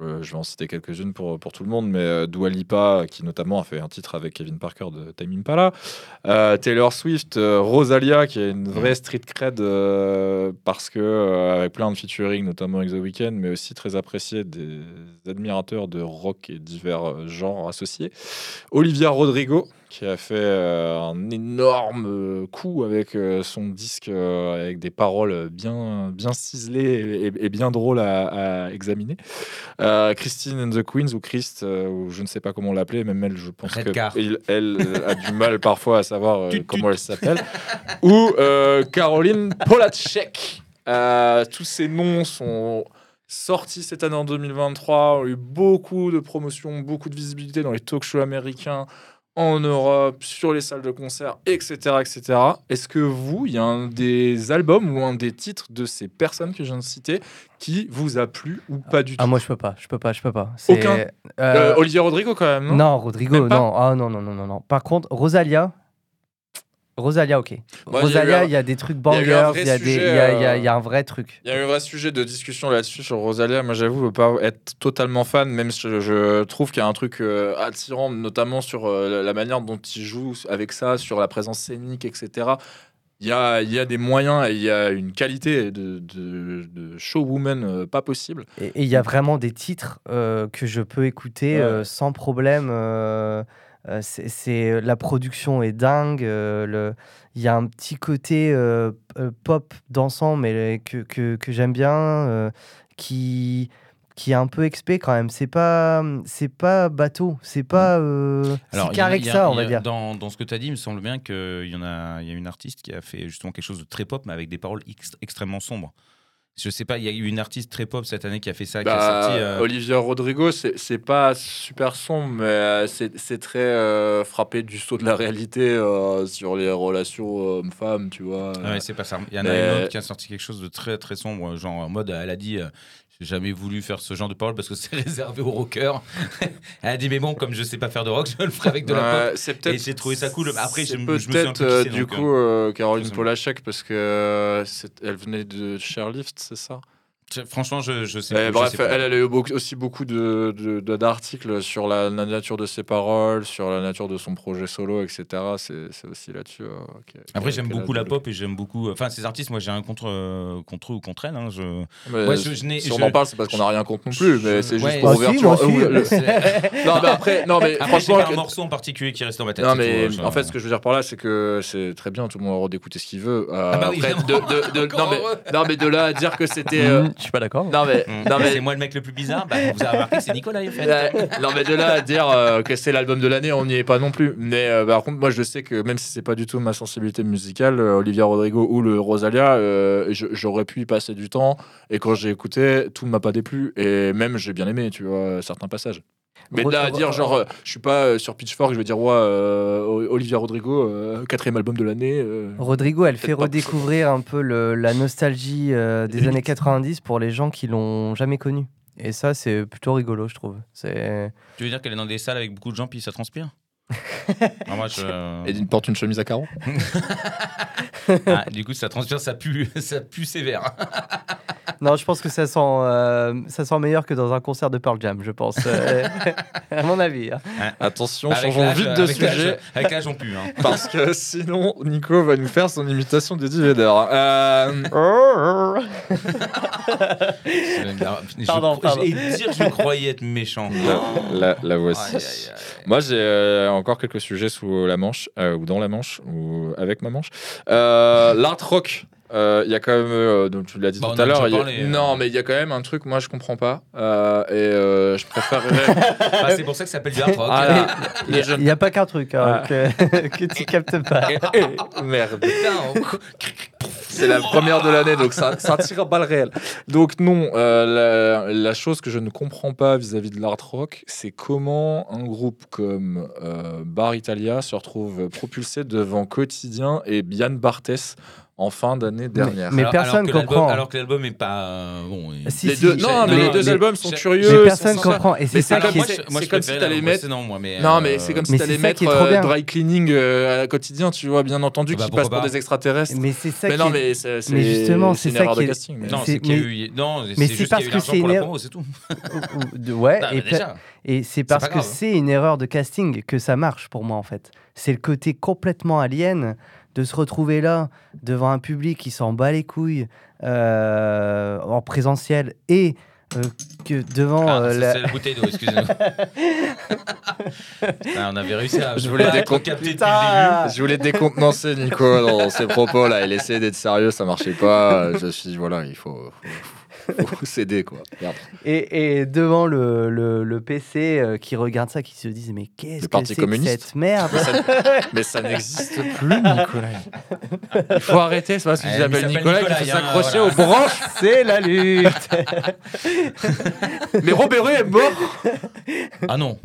Speaker 3: je vais en citer quelques-unes pour, pour tout le monde, mais euh, Dua Lipa, qui notamment a fait un titre avec Kevin Parker de Time Impala, euh, Taylor Swift, euh, Rosalia, qui a une vraie street cred parce que, avec plein de featuring, notamment avec The Weeknd, mais aussi très apprécié des admirateurs de rock et divers genres associés. Olivia Rodrigo, qui a fait euh, un énorme euh, coup avec euh, son disque avec des paroles bien, bien ciselées et, et bien drôles à, à examiner. Euh, Christine and the Queens ou Christ, ou je ne sais pas comment l'appeler, même elle, je pense qu'elle elle a du mal parfois à savoir (laughs) comment elle s'appelle. ou euh, Caroline Polacek. Euh, tous ces noms sont sortis cette année en 2023, ont eu beaucoup de promotions, beaucoup de visibilité dans les talk shows américains, en Europe, sur les salles de concert, etc. etc. Est-ce que vous, il y a un des albums ou un des titres de ces personnes que je viens de citer qui vous a plu ou pas du tout
Speaker 4: Ah, moi, je peux pas, je peux pas, je peux pas.
Speaker 3: Aucun
Speaker 4: euh,
Speaker 3: Euh, Olivier Rodrigo quand même, non,
Speaker 4: non, Rodrigo, non. Ah, non, non, non, non, non. Par contre, Rosalia. Rosalia, ok.
Speaker 3: Moi,
Speaker 4: Rosalia, il y a des trucs
Speaker 3: y a
Speaker 4: bangers, il y, a y
Speaker 3: euh,
Speaker 4: y un vrai truc.
Speaker 3: Il y a eu un vrai sujet de discussion là-dessus sur Rosalia. Moi, j'avoue, ne pas être totalement fan, même si je, je trouve qu'il y a un truc euh, attirant, notamment sur euh, la manière dont il joue avec ça, sur la présence scénique, etc. Il y a, il y a des moyens et il y a une qualité de, de, de showwoman euh, pas possible.
Speaker 4: Et et il y a vraiment des titres euh, que je peux écouter
Speaker 3: Ouais.
Speaker 4: euh, sans problème. Euh, euh, c'est- c'est la production est dingue. euh, Il y a un petit côté euh, euh, pop dansant, mais que, que, que j'aime bien, euh, qui qui est un peu expé quand même. C'est pas c'est pas bateau, c'est pas euh, si
Speaker 2: il y en a-
Speaker 4: carré que
Speaker 2: a-
Speaker 4: ça, on va
Speaker 2: a-
Speaker 4: dire.
Speaker 2: Dans, dans ce que tu as dit, il me semble bien qu'il y en a, il y a une artiste qui a fait justement quelque chose de très pop, mais avec des paroles ex- extrêmement sombres. Je sais pas, il y a eu une artiste très pop cette année qui a fait ça, qui a
Speaker 3: Bah,
Speaker 2: sorti. euh,
Speaker 3: Olivia Rodrigo, c'est pas super sombre, mais euh, c'est très euh, frappé du saut de la réalité euh, sur les relations hommes-femmes, tu vois.
Speaker 2: Ah ouais, c'est pas ça. Il y en a une autre qui a sorti quelque chose de très très sombre, genre en mode, elle a dit. Euh, j'ai jamais voulu faire ce genre de paroles parce que c'est (laughs) réservé aux rockers. (laughs) elle a dit mais bon comme je sais pas faire de rock, je le ferai avec de la pop.
Speaker 3: Ouais, c'est peut-être.
Speaker 2: Et j'ai trouvé ça cool. Après, je me- je me suis un
Speaker 3: peut-être
Speaker 2: peu
Speaker 3: euh, du
Speaker 2: donc,
Speaker 3: coup euh, Caroline. Polachek parce que euh, elle venait de Chairlift, c'est ça?
Speaker 2: Franchement, je, je sais
Speaker 3: Eh,
Speaker 2: pas. je
Speaker 3: Bref,
Speaker 2: sais pas.
Speaker 3: elle, elle a eu beaucoup- aussi beaucoup de- de- de- d'articles sur la, la nature de ses paroles, sur la nature de son projet solo, etc. C'est c'est aussi là-dessus. euh,
Speaker 2: Après, j'aime
Speaker 3: a
Speaker 2: beaucoup la pop et j'aime beaucoup. Enfin, ces artistes, moi, j'ai rien contre, euh, contre eux ou contre elles. hein, je...
Speaker 3: Mais
Speaker 2: Ouais, je-
Speaker 3: si on en parle, c'est parce qu'on n'a rien contre non plus, mais c'est juste
Speaker 2: ouais.
Speaker 3: pour
Speaker 4: Ah, si,
Speaker 3: le-
Speaker 2: C'est-
Speaker 3: non, mais après, non, mais
Speaker 2: Après, j'ai
Speaker 3: franchement,
Speaker 2: pas un morceau en particulier qui reste dans ma tête.
Speaker 3: non, mais
Speaker 2: tout, hein,
Speaker 3: en fait, ce que je veux dire par là, c'est que c'est très bien, tout le monde a le droit d'écouter ce qu'il veut. Euh,
Speaker 2: Ah bah oui,
Speaker 3: après, de,
Speaker 2: évidemment.
Speaker 3: de- de- (laughs)
Speaker 2: Encore
Speaker 3: non, mais, non, mais de là à dire que c'était.
Speaker 4: Je suis pas d'accord.
Speaker 3: non, mais,
Speaker 2: Mm.
Speaker 3: non, mais
Speaker 2: C'est moi le mec le plus bizarre. Bah, vous avez remarqué, c'est Nicolas, en fait.
Speaker 3: Ouais, non mais de là à dire euh, que c'est l'album de l'année, on n'y est pas non plus. Mais euh, par contre, moi je sais que même si c'est pas du tout ma sensibilité musicale, euh, Olivia Rodrigo ou le Rosalia, euh, j'aurais pu y passer du temps. Et quand j'ai écouté, tout ne m'a pas déplu. Et même j'ai bien aimé, tu vois, certains passages. Mais de là à dire genre, euh, je suis pas euh, sur Pitchfork, je vais dire ouais, euh, Olivia Rodrigo, euh, quatrième album de l'année. euh.
Speaker 4: Rodrigo, elle fait redécouvrir un peu le- la nostalgie euh, des années 90 pour les gens qui l'ont jamais connue. Et ça, c'est plutôt rigolo, je trouve. C'est
Speaker 2: Tu veux dire qu'elle est dans des salles avec beaucoup de gens puis ça transpire? Non, moi, je- (laughs)
Speaker 3: Et il porte une chemise à carreaux. (laughs)
Speaker 2: Ah, (laughs) du coup, ça transpire, ça pue, ça pue sévère.
Speaker 4: non, je pense que ça sent, euh, ça sent meilleur que dans un concert de Pearl Jam, je pense. Euh, à mon avis. hein.
Speaker 3: Attention,
Speaker 2: Avec
Speaker 3: changeons vite de
Speaker 2: avec
Speaker 3: sujet.
Speaker 2: Avec l'âge, on pue. Hein.
Speaker 3: Parce que sinon, Nico va nous faire son imitation d'Eddie Vedder. Euh,
Speaker 2: Je-
Speaker 4: Pardon,
Speaker 2: je-
Speaker 4: pardon.
Speaker 2: Et dire que je croyais être méchant.
Speaker 3: la, la voici.
Speaker 2: Aïe, aïe, aïe.
Speaker 3: Moi, j'ai euh, encore quelques sujets sous la manche, euh, ou dans la manche, ou avec ma manche. Euh, L'art rock. Euh, Il y a quand même, euh, donc tu l'as dit
Speaker 2: Bah,
Speaker 3: tout à
Speaker 2: a
Speaker 3: l'heure, a-
Speaker 2: parlé, euh.
Speaker 3: non mais il y a quand même un truc, moi je comprends pas, euh, et euh, je préférerais. (laughs)
Speaker 2: Ah, c'est pour ça que ça s'appelle du hard rock.
Speaker 3: Ah,
Speaker 4: Il
Speaker 3: jeunes.
Speaker 4: n'y a pas qu'un truc hein,
Speaker 3: Ah.
Speaker 4: que, (laughs) que tu captes pas. (laughs)
Speaker 3: Merde.
Speaker 2: Putain, on-
Speaker 3: c'est la première de l'année, donc ça, ça tire à balles réelles. Donc non, euh, la, la chose que je ne comprends pas vis-à-vis de l'art rock, c'est comment un groupe comme euh, Bar Italia se retrouve propulsé devant Quotidien et Bian Barthès en fin d'année dernière.
Speaker 4: Mais
Speaker 2: Alors-
Speaker 4: personne
Speaker 2: l'album-
Speaker 4: comprend.
Speaker 2: Alors que l'album est pas euh, bon.
Speaker 4: Si,
Speaker 3: les
Speaker 4: si,
Speaker 3: deux, non, mais
Speaker 2: non,
Speaker 3: les deux
Speaker 2: mais-
Speaker 3: albums sont curieux.
Speaker 4: Mais personne comprend. Et c'est ça qui
Speaker 2: moi,
Speaker 3: comme
Speaker 4: est-
Speaker 2: je-
Speaker 3: c'est- c'est comme si t'allais mettre-
Speaker 2: précédent, moi, mais,
Speaker 3: Non, mais c'est comme si t'allais mettre
Speaker 4: qui est trop
Speaker 3: euh,
Speaker 4: bien.
Speaker 3: dry cleaning euh, à quotidien, tu vois, bien entendu,
Speaker 2: Bah,
Speaker 3: qui passe pour des extraterrestres.
Speaker 4: Mais c'est ça
Speaker 3: Mais
Speaker 4: qui
Speaker 3: non,
Speaker 4: est-
Speaker 3: mais c'est c'est-
Speaker 4: mais justement,
Speaker 3: c'est
Speaker 4: ça
Speaker 3: erreur
Speaker 4: qui
Speaker 3: de
Speaker 4: est-
Speaker 2: Non,
Speaker 4: c'est-
Speaker 2: qu'il y a
Speaker 4: mais-
Speaker 2: eu. Non,
Speaker 4: mais
Speaker 2: c'est
Speaker 4: c'est
Speaker 2: juste
Speaker 4: parce
Speaker 2: qu'il y a eu
Speaker 4: que
Speaker 2: l'argent
Speaker 4: c'est
Speaker 2: pour
Speaker 4: une
Speaker 2: la
Speaker 4: erreur-
Speaker 2: promo, c'est tout.
Speaker 4: ouais,
Speaker 2: Non,
Speaker 4: et, c'est parce que
Speaker 2: hein.
Speaker 4: c'est une erreur de casting que ça marche pour moi en fait. C'est le côté complètement alien de se retrouver là devant un public qui s'en bat les couilles euh, en présentiel et euh, que devant
Speaker 2: Ah,
Speaker 4: euh, la-
Speaker 2: c'est la bouteille d'eau, excusez-nous. (laughs) Ah, on avait réussi à.
Speaker 3: Je voulais décom-. Je voulais décontenancer Nico dans ses propos là. Il essayait d'être sérieux, ça marchait pas. Je suis voilà, il faut, faut, (laughs) faut céder quoi.
Speaker 4: Et, et devant le, le- le PC euh, qui regarde ça, qui se disent mais qu'est-ce que c'est que cette merde (laughs)
Speaker 3: Mais ça n'existe plus, Nicolas. Il faut arrêter. C'est parce que
Speaker 2: Ouais,
Speaker 3: j'appelle
Speaker 2: mais il
Speaker 3: Nicolas faut
Speaker 2: Nicolas,
Speaker 3: s'accrocher
Speaker 2: hein,
Speaker 3: aux branches. (laughs)
Speaker 4: C'est la lutte
Speaker 3: Mais Robert est mort.
Speaker 2: Ah non.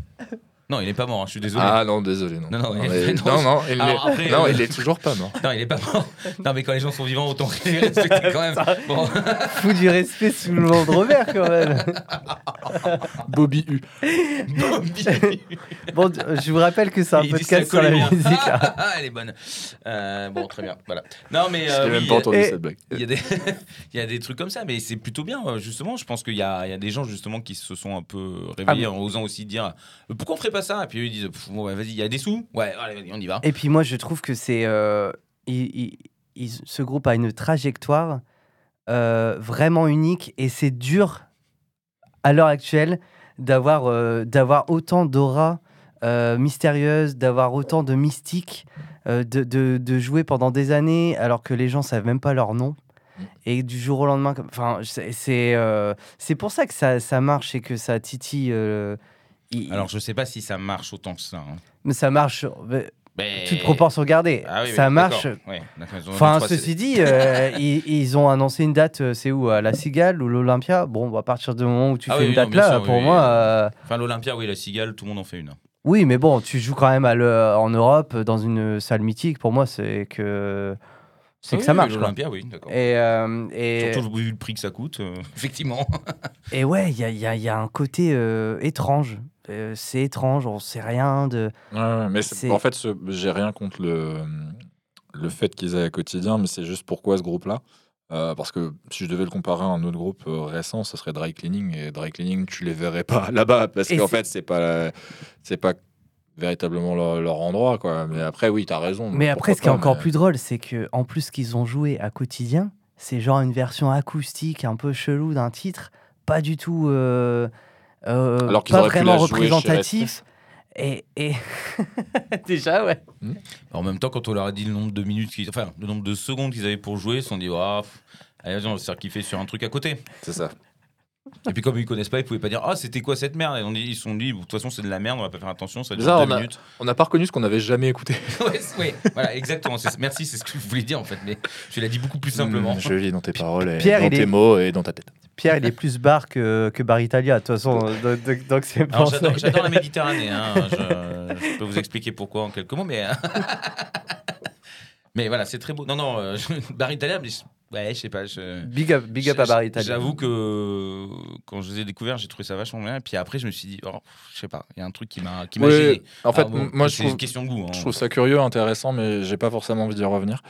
Speaker 2: Non, il est pas mort, hein, je suis désolé.
Speaker 3: Ah non, désolé non.
Speaker 2: Non, non, il-
Speaker 3: mais- (laughs)
Speaker 2: non,
Speaker 3: non, non, il,
Speaker 2: Alors
Speaker 3: est...
Speaker 2: après,
Speaker 3: non,
Speaker 2: euh,
Speaker 3: il est toujours pas mort.
Speaker 2: Non, il est pas mort. Non, mais quand les gens sont vivants, autant (laughs) les respecter quand même. Bon.
Speaker 4: Fous du respect sous le nom de Robert quand même
Speaker 3: Bobby U.
Speaker 4: Bon, je vous rappelle que c'est un
Speaker 2: Il
Speaker 4: podcast sur la
Speaker 2: bien.
Speaker 4: musique. hein.
Speaker 2: Ah, elle est bonne. Euh, bon, très bien. Voilà. Non, mais.
Speaker 3: Je
Speaker 2: euh,
Speaker 3: n'ai même
Speaker 2: oui,
Speaker 3: pas entendu
Speaker 4: et-
Speaker 3: cette blague.
Speaker 2: Il y, a des, (laughs) il y a des trucs comme ça, mais c'est plutôt bien, euh, justement. Je pense qu'il y a, il y a des gens, justement, qui se sont un peu réveillés
Speaker 4: Ah,
Speaker 2: en osant aussi dire euh, pourquoi on ferait pas ça Et puis eux, ils disent Pff, ouais, vas-y, il y a des sous Ouais, allez, vas-y, on y va.
Speaker 4: Et puis moi, je trouve que c'est. euh, il- il- il- ce groupe a une trajectoire euh, vraiment unique et c'est dur à l'heure actuelle d'avoir euh, d'avoir autant d'aura euh, mystérieuse, d'avoir autant de mystique, de, de- de jouer pendant des années alors que les gens savent même pas leur nom. Et du jour au lendemain, enfin, c'est c'est euh, c'est pour ça que ça, ça marche et que ça titille. euh, il-
Speaker 2: Alors, je sais pas si ça marche autant que ça. hein.
Speaker 4: mais ça marche. mais
Speaker 2: Mais-
Speaker 4: Toute proportion gardée.
Speaker 2: Ah oui,
Speaker 4: ça marche. Enfin, ceci dit, euh, (laughs) ils, ils ont annoncé une date, euh, c'est où À la Cigale ou l'Olympia? Bon, à partir du moment où tu
Speaker 2: Ah
Speaker 4: fais une date
Speaker 2: non,
Speaker 4: là,
Speaker 2: sûr,
Speaker 4: pour moi. euh,
Speaker 2: Enfin, l'Olympia, oui, la cigale, tout le monde en fait une.
Speaker 4: oui, mais bon, tu joues quand même à le- en Europe, dans une salle mythique. Pour moi, c'est que, c'est que
Speaker 2: Oui,
Speaker 4: ça marche.
Speaker 2: L'Olympia, oui, d'accord.
Speaker 4: Et, euh, et,
Speaker 2: Surtout vu le prix que ça coûte, euh, (laughs) effectivement.
Speaker 4: et ouais, il y a, il y a- il y a un côté euh, étrange. Euh, c'est étrange, on sait rien de.
Speaker 3: Ouais, ouais, mais c'est- en fait, ce- j'ai rien contre le, le fait qu'ils aient à quotidien, mais c'est juste pourquoi ce groupe-là. Euh, parce que si je devais le comparer à un autre groupe euh, récent, ce serait Dry Cleaning. Et Dry Cleaning, tu les verrais pas (laughs) là-bas. Parce qu'en fait, c'est pas, c'est pas véritablement leur, leur endroit. Quoi. Mais après, oui, tu as raison.
Speaker 4: Mais après, ce qui est encore plus drôle, c'est que en plus qu'ils ont joué à quotidien, c'est genre une version acoustique un peu chelou d'un titre, pas du tout, euh,
Speaker 3: Alors qu'ils
Speaker 4: pas vraiment représentatif. Et, et... (laughs) déjà ouais.
Speaker 2: En même temps, quand on leur a dit le nombre de minutes, enfin, le nombre de secondes qu'ils avaient pour jouer, ils se sont dit, ah, pff, allez, on va se faire kiffer sur un truc à côté.
Speaker 3: C'est ça.
Speaker 2: Et puis, comme ils connaissent pas, ils pouvaient pas dire, ah, c'était quoi cette merde? Et on dit- Ils se sont dit, de toute façon, c'est de la merde, on va pas faire attention, ça dure deux
Speaker 3: on a-
Speaker 2: minutes.
Speaker 3: On n'a pas reconnu ce qu'on n'avait jamais écouté. (laughs)
Speaker 2: ouais, c'est- ouais, voilà, exactement. Merci, c'est ce que je voulais dire en fait, mais je l'ai dit beaucoup plus simplement.
Speaker 3: Mm, Je lis dans tes paroles, et
Speaker 4: Pierre,
Speaker 3: dans tes
Speaker 4: est-
Speaker 3: mots et dans ta tête.
Speaker 4: Pierre, il est plus bar que, que Bar Italia, de toute façon. Donc, donc- donc c'est ça
Speaker 2: j'adore, la Méditerranée. hein, (laughs) Je, je peux vous expliquer pourquoi en quelques mots, mais. (laughs) mais voilà, c'est très beau. Non, non, euh, Bar Italia, mais ouais, je sais pas. Je...
Speaker 4: Big up, big up à Bar Italia.
Speaker 2: J'avoue que quand je les ai découverts, j'ai trouvé ça vachement bien. Et puis après, je me suis dit, oh, je sais pas, il y a un truc qui m'a qui m'a.
Speaker 3: En fait,
Speaker 2: bon,
Speaker 3: m- moi, je trouve,
Speaker 2: une question de goût. hein.
Speaker 3: Je trouve ça curieux, intéressant, mais j'ai pas forcément envie d'y revenir.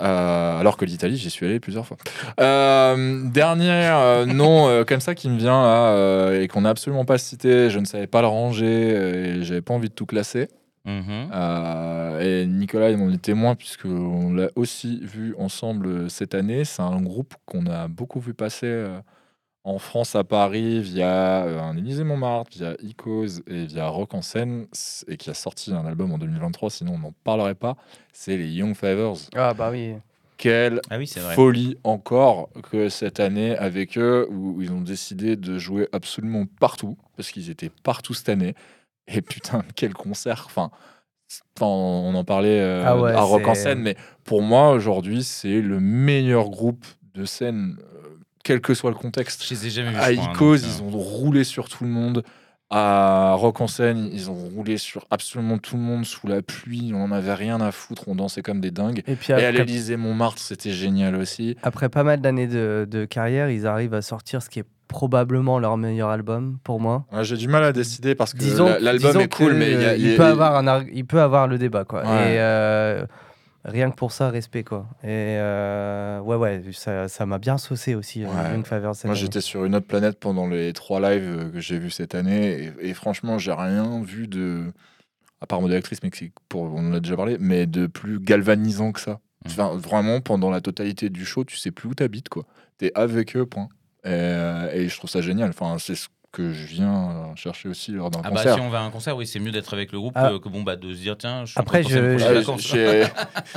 Speaker 3: Euh, alors que l'Italie, j'y suis allé plusieurs fois. Euh, dernier euh, nom comme ça qui me vient là, et qu'on n'a absolument pas cité, je ne savais pas le ranger et j'avais pas envie de tout classer.
Speaker 2: Mhm.
Speaker 3: Euh, et Nicolas, m'en est témoin puisqu'on l'a aussi vu ensemble cette année. C'est un groupe qu'on a beaucoup vu passer euh, en France, à Paris, via euh, un Élysée Montmartre, via Icos et via Rock en scène, et qui a sorti un album en 2023, sinon on n'en parlerait pas. C'est les Young Fivers.
Speaker 4: Ah bah oui.
Speaker 3: Quelle
Speaker 2: Ah oui, c'est vrai.
Speaker 3: folie encore que cette année avec eux, où ils ont décidé de jouer absolument partout, parce qu'ils étaient partout cette année. (laughs) Et putain, quel concert Enfin, on en parlait euh,
Speaker 4: Ah ouais,
Speaker 3: à Rock en scène, mais pour moi aujourd'hui, c'est le meilleur groupe de scène, euh, quel que soit le contexte.
Speaker 2: Je les ai jamais vus.
Speaker 3: À
Speaker 2: hein,
Speaker 3: Icos,
Speaker 2: donc,
Speaker 3: ils
Speaker 2: euh,
Speaker 3: ont roulé sur tout le monde. À Rock en scène, ils ont roulé sur absolument tout le monde sous la pluie. On en avait rien à foutre. On dansait comme des dingues.
Speaker 4: Et puis
Speaker 3: Et à l'Élysée Montmartre, c'était génial aussi.
Speaker 4: après pas mal d'années de, de carrière, ils arrivent à sortir ce qui est probablement leur meilleur album pour moi.
Speaker 3: Ouais, J'ai du mal à décider parce que l'album est cool, mais il y a- il y a-
Speaker 4: peut avoir un ar- il peut avoir le débat quoi.
Speaker 3: Ouais.
Speaker 4: Et euh, rien que pour ça, respect quoi. Et euh, ouais ouais, ça ça m'a bien saucé aussi. euh,
Speaker 3: Ouais. Moi, j'étais sur une autre planète pendant les trois lives euh, que j'ai vus cette année. Et, et franchement, j'ai rien vu de. À part modèle actrice, mais pour, on en a déjà parlé, mais de plus galvanisant que ça. Enfin, vraiment, pendant la totalité du show, tu sais plus où t'habites, quoi. T'es avec eux, point. Et, et je trouve ça génial. Enfin, c'est ce que je viens euh, chercher aussi lors d'un
Speaker 2: Ah bah si on va à un concert, oui, c'est mieux d'être avec le groupe
Speaker 4: Ah.
Speaker 2: euh, que bon bah de se dire tiens, je suis
Speaker 4: Après,
Speaker 3: j'ai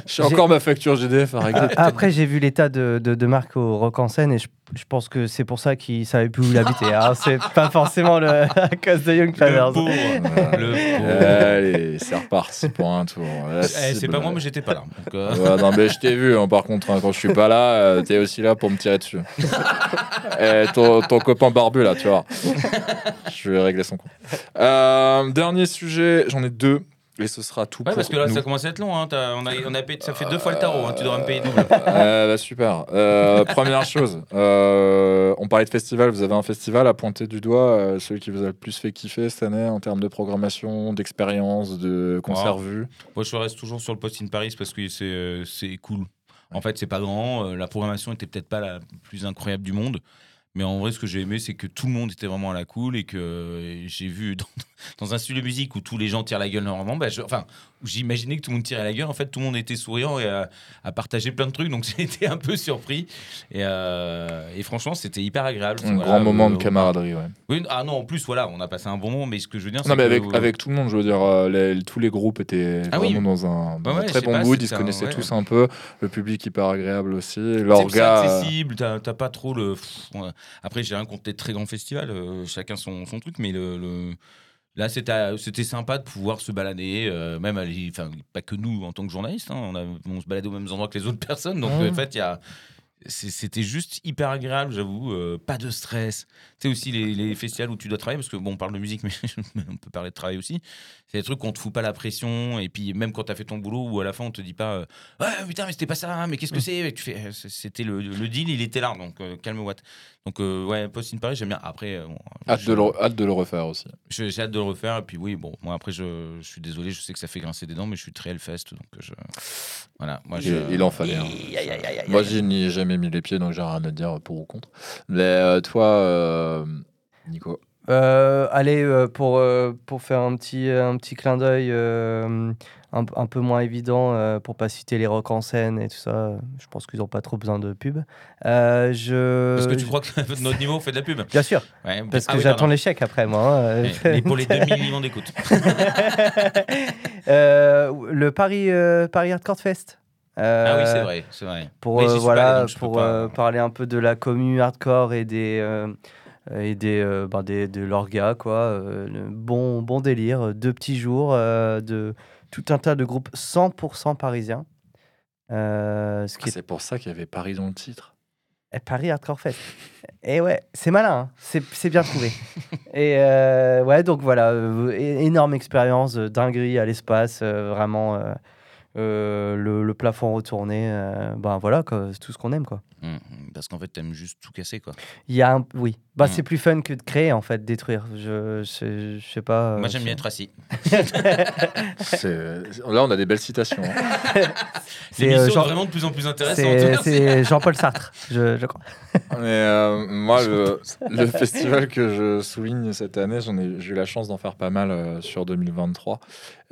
Speaker 3: j'ai encore ma facture GDF à régler.
Speaker 4: Après, j'ai vu l'état de, de, de Marc au rock en scène et je, je pense que c'est pour ça qu'il savait plus où habitait. Alors, c'est pas forcément le, (laughs) à cause de Young (laughs)
Speaker 2: pauvre.
Speaker 3: Allez, c'est reparti pour un tour.
Speaker 2: Eh, c'est pas moi, mais j'étais pas là. Donc, euh,
Speaker 3: Ouais, non, mais je t'ai vu, hein, par contre, hein, quand je suis pas là, euh, t'es aussi là pour me tirer dessus. (laughs) Eh, ton, ton copain barbu, là, tu vois. Je vais régler son compte. Euh, dernier sujet, j'en ai deux, et ce sera tout
Speaker 2: Ouais,
Speaker 3: pour
Speaker 2: parce que là,
Speaker 3: nous.
Speaker 2: ça commence à être long. Hein. On a, on a payé, ça fait deux fois le tarot. hein, Tu devrais me payer double. (laughs)
Speaker 3: Euh, bah, super. Euh, première chose, euh, on parlait de festival. Vous avez un festival à pointer du doigt, euh, celui qui vous a le plus fait kiffer cette année en termes de programmation, d'expérience, de concerts vus.
Speaker 2: Moi, je reste toujours sur le Post in Paris parce que c'est c'est cool. En fait, c'est pas grand. la programmation était peut-être pas la plus incroyable du monde. Mais en vrai, ce que j'ai aimé, c'est que tout le monde était vraiment à la cool et que j'ai vu dans, dans un style de musique où tous les gens tirent la gueule normalement, bah, je- enfin, où j'imaginais que tout le monde tirait la gueule. En fait, tout le monde était souriant et à, à partager plein de trucs. Donc, (laughs) j'ai été un peu surpris. Et, euh, et franchement, c'était hyper agréable.
Speaker 3: Un
Speaker 2: Voilà,
Speaker 3: grand moment de camaraderie, ouais.
Speaker 2: Oui, ah non, en plus, voilà, on a passé un bon moment. Mais ce que je veux dire,
Speaker 3: Non,
Speaker 2: c'est
Speaker 3: mais
Speaker 2: que,
Speaker 3: avec, avec tout le monde, je veux dire, euh, les- tous les groupes étaient
Speaker 2: Ah oui.
Speaker 3: vraiment dans un, dans
Speaker 2: Ouais,
Speaker 3: un
Speaker 2: ouais,
Speaker 3: très bon
Speaker 2: pas,
Speaker 3: mood, ils se
Speaker 2: un-
Speaker 3: connaissaient
Speaker 2: ouais.
Speaker 3: tous un peu, le public hyper agréable aussi,
Speaker 2: C'est
Speaker 3: l'orga. euh,
Speaker 2: accessible, t'as pas trop le. Après, j'ai rien contre les très grands festivals, chacun son, son truc, mais le. le- Là, c'était sympa de pouvoir se balader, euh, même aller, enfin, pas que nous en tant que journalistes, hein, on, a- on se baladait aux mêmes endroits que les autres (laughs) personnes. Donc, en fait, il y a. c'est- C'était juste hyper agréable, j'avoue. euh, pas de stress. Tu sais, aussi les, les festivals où tu dois travailler, parce que bon, on parle de musique, (laughs) mais on peut parler de travail aussi. C'est des trucs qu'on te fout pas la pression. Et puis, même quand tu as fait ton boulot, ou à la fin, on te dit pas euh, Ouais, putain, mais c'était pas ça, mais qu'est-ce que c'est? Tu fais euh, C'était le, le deal, il était là, donc euh, calme Watt. Donc, ouais, Post in Paris, j'aime bien. Après, bon,
Speaker 3: Hâte
Speaker 2: je-
Speaker 3: de, le, hâte de le refaire aussi.
Speaker 2: je- j'ai hâte de le refaire. Et puis, oui, bon, moi, après, je, je suis désolé, je sais que ça fait grincer des dents, mais je suis très Hellfest. Donc, je. Voilà, moi, je.
Speaker 3: Il, il en fallait. hein. Moi, j'y n'y ai jamais mis les pieds, donc j'ai rien à dire pour ou contre. Mais euh, toi, euh, Nico,
Speaker 4: Euh, allez, euh, pour, euh, pour faire un petit, un petit clin d'œil euh, un, un peu moins évident, euh, pour pas citer les rock en scène et tout ça, je pense qu'ils n'ont pas trop besoin de pub. Euh, je...
Speaker 2: Parce que tu crois que (laughs) notre niveau, fait de la pub
Speaker 4: Bien sûr,
Speaker 2: Ouais,
Speaker 4: parce
Speaker 2: ah
Speaker 4: que
Speaker 2: oui,
Speaker 4: j'attends l'échec après moi. hein.
Speaker 2: Mais pour les 2 millions d'écoutes. (laughs)
Speaker 4: Euh, le Paris, euh, Paris Hardcore Fest. Euh,
Speaker 2: Ah oui, c'est vrai, c'est vrai.
Speaker 4: Pour, euh,
Speaker 2: allé,
Speaker 4: voilà, pour
Speaker 2: pas-
Speaker 4: euh, parler un peu de la commu hardcore et des, euh, et des, euh, ben, des- de l'orga, quoi. euh, bon, bon délire, euh, deux petits jours euh, de tout un tas de groupes 100% parisiens. Euh, ce qui est
Speaker 3: c'est pour ça qu'il y avait Paris dans le titre.
Speaker 4: eh, Paris Hardcore Fest. Et ouais, c'est malin, hein. c'est c'est bien trouvé. (laughs) et euh, ouais, donc voilà, euh, énorme expérience, euh, dinguerie à l'espace, euh, vraiment euh, le, le plafond retourné, euh, ben voilà, c'est tout ce qu'on aime quoi.
Speaker 2: Hum, Parce qu'en fait, t'aimes juste tout casser, quoi.
Speaker 4: Il y a un, oui, bah
Speaker 2: Mm.
Speaker 4: c'est plus fun que de créer en fait, détruire. Je, je, je sais pas.
Speaker 2: Moi,
Speaker 4: euh,
Speaker 2: j'aime bien être assis. (laughs)
Speaker 3: Là, on a des belles citations. hein. (laughs)
Speaker 4: C'est, euh, Jean-
Speaker 2: vraiment de plus en plus intéressante.
Speaker 4: C'est (laughs) Jean-Paul Sartre, je, je crois.
Speaker 3: Mais euh, moi, le, le festival que je souligne cette année, j'en ai, j'ai eu la chance d'en faire pas mal euh, sur 2023.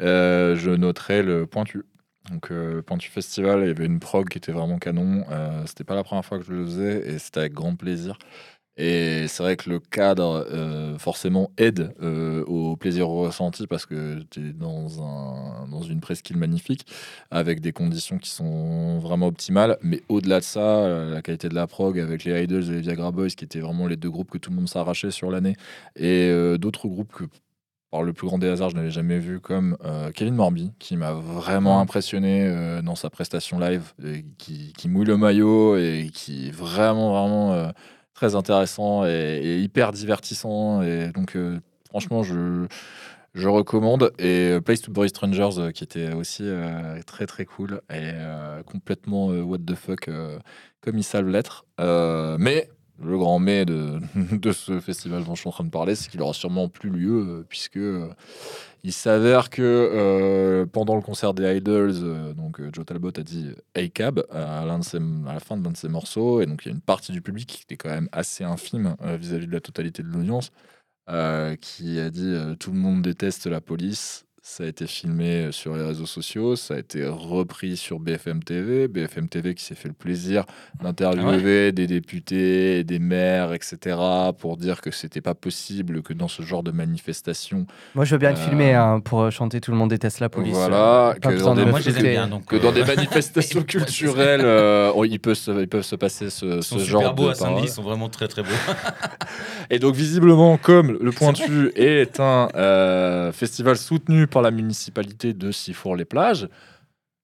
Speaker 3: Euh, je noterai le Pointu. Donc, euh, le Pointu Festival, il y avait une prog qui était vraiment canon. Euh, c'était pas la première fois que je le faisais et c'était avec grand plaisir. Et c'est vrai que le cadre, euh, forcément, aide euh, au plaisir ressenti parce que tu es dans, un, dans une presqu'île magnifique avec des conditions qui sont vraiment optimales. Mais au-delà de ça, euh, la qualité de la prog avec les Idols et les Viagra Boys, qui étaient vraiment les deux groupes que tout le monde s'arrachait sur l'année, et d'autres groupes que par le plus grand des hasards, je n'avais jamais vu, comme euh, Kevin Morby, qui m'a vraiment impressionné euh, dans sa prestation live, et qui, qui mouille le maillot et qui est vraiment, vraiment euh, très intéressant et, et hyper divertissant. Et donc, franchement, je, je recommande. Et Place to Bury Strangers, qui était aussi très, très cool et complètement what the fuck, comme ils savent l'être. Mais le grand mais (laughs) de, ce festival dont je suis en train de parler, c'est qu'il aura sûrement plus lieu, euh, puisque euh, il s'avère que euh, pendant le concert des Idols, donc Joe Talbot a dit Hey Cab à, à la fin de l'un de ses morceaux, et donc il y a une partie du public qui était quand même assez infime vis-à-vis de la totalité de l'audience, qui a dit Tout le monde déteste la police. Ça a été filmé sur les réseaux sociaux, ça a été repris sur BFM TV. BFM TV qui s'est fait le plaisir d'interviewer des députés, des maires, etc., pour dire que c'était pas possible que dans ce genre de manifestation,
Speaker 4: Moi, je veux bien le
Speaker 3: Euh,
Speaker 4: filmer hein, pour euh, chanter Tout le monde déteste la police.
Speaker 3: voilà,
Speaker 4: Pas
Speaker 3: que dans
Speaker 4: de
Speaker 3: des,
Speaker 2: Moi, bien. Donc,
Speaker 3: que dans
Speaker 2: euh,
Speaker 3: des (laughs) manifestations
Speaker 2: Ouais,
Speaker 3: culturelles, euh, ils, peuvent se, ils peuvent se passer ce,
Speaker 2: Ils
Speaker 3: ce
Speaker 2: sont
Speaker 3: genre
Speaker 2: super beaux
Speaker 3: de
Speaker 2: à Saint-Denis,
Speaker 3: paroles.
Speaker 2: ils sont vraiment très très beaux. (laughs)
Speaker 3: Et donc visiblement, comme le Pointu est un euh, festival soutenu par la municipalité de Sifour-les-Plages,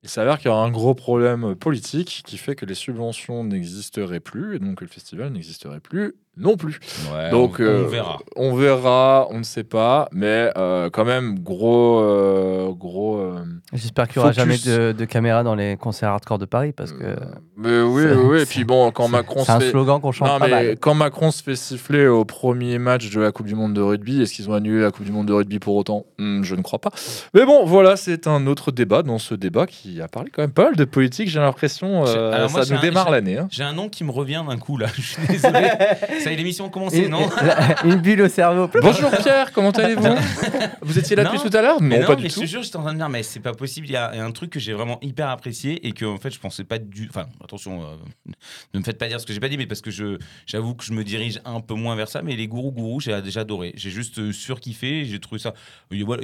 Speaker 3: il s'avère qu'il y a un gros problème politique qui fait que les subventions n'existeraient plus et donc que le festival n'existerait plus non plus.
Speaker 2: Ouais,
Speaker 3: Donc
Speaker 2: on, on
Speaker 3: euh,
Speaker 2: verra.
Speaker 3: on verra, on ne sait pas, mais euh, quand même gros, euh, gros. euh,
Speaker 4: J'espère qu'il n'y aura jamais de, de caméra dans les concerts hardcore de Paris parce que
Speaker 3: mais oui, oui. Et puis bon, quand Macron
Speaker 4: c'est un
Speaker 3: se fait,
Speaker 4: slogan qu'on chante
Speaker 3: Non,
Speaker 4: pas
Speaker 3: mais
Speaker 4: mal.
Speaker 3: quand Macron se fait siffler au premier match de la Coupe du Monde de rugby, est-ce qu'ils ont annulé la Coupe du Monde de rugby pour autant? Hmm, Je ne crois pas. Mais bon, voilà, c'est un autre débat dans ce débat qui a parlé quand même pas mal de politique. J'ai l'impression, euh,
Speaker 2: moi,
Speaker 3: ça nous démarre l'année. hein.
Speaker 2: J'ai un nom qui me revient d'un coup là. (laughs) Je suis désolé. (laughs) Ça y est, l'émission a commencé, non (laughs)
Speaker 4: une bulle au cerveau. (laughs)
Speaker 3: Bonjour Pierre, comment allez-vous (laughs) Vous étiez là depuis tout à l'heure
Speaker 2: Mais
Speaker 3: Non, pas
Speaker 2: mais
Speaker 3: du
Speaker 2: je
Speaker 3: tout.
Speaker 2: te jure, j'étais en train de me dire, mais c'est pas possible. Il y, a un truc que j'ai vraiment hyper apprécié et que en fait, je pensais pas du. Enfin, attention, euh, ne me faites pas dire ce que j'ai pas dit, mais parce que je, j'avoue que je me dirige un peu moins vers ça. Mais les gourous gourous, j'ai déjà adoré. J'ai juste euh, surkiffé. J'ai trouvé ça.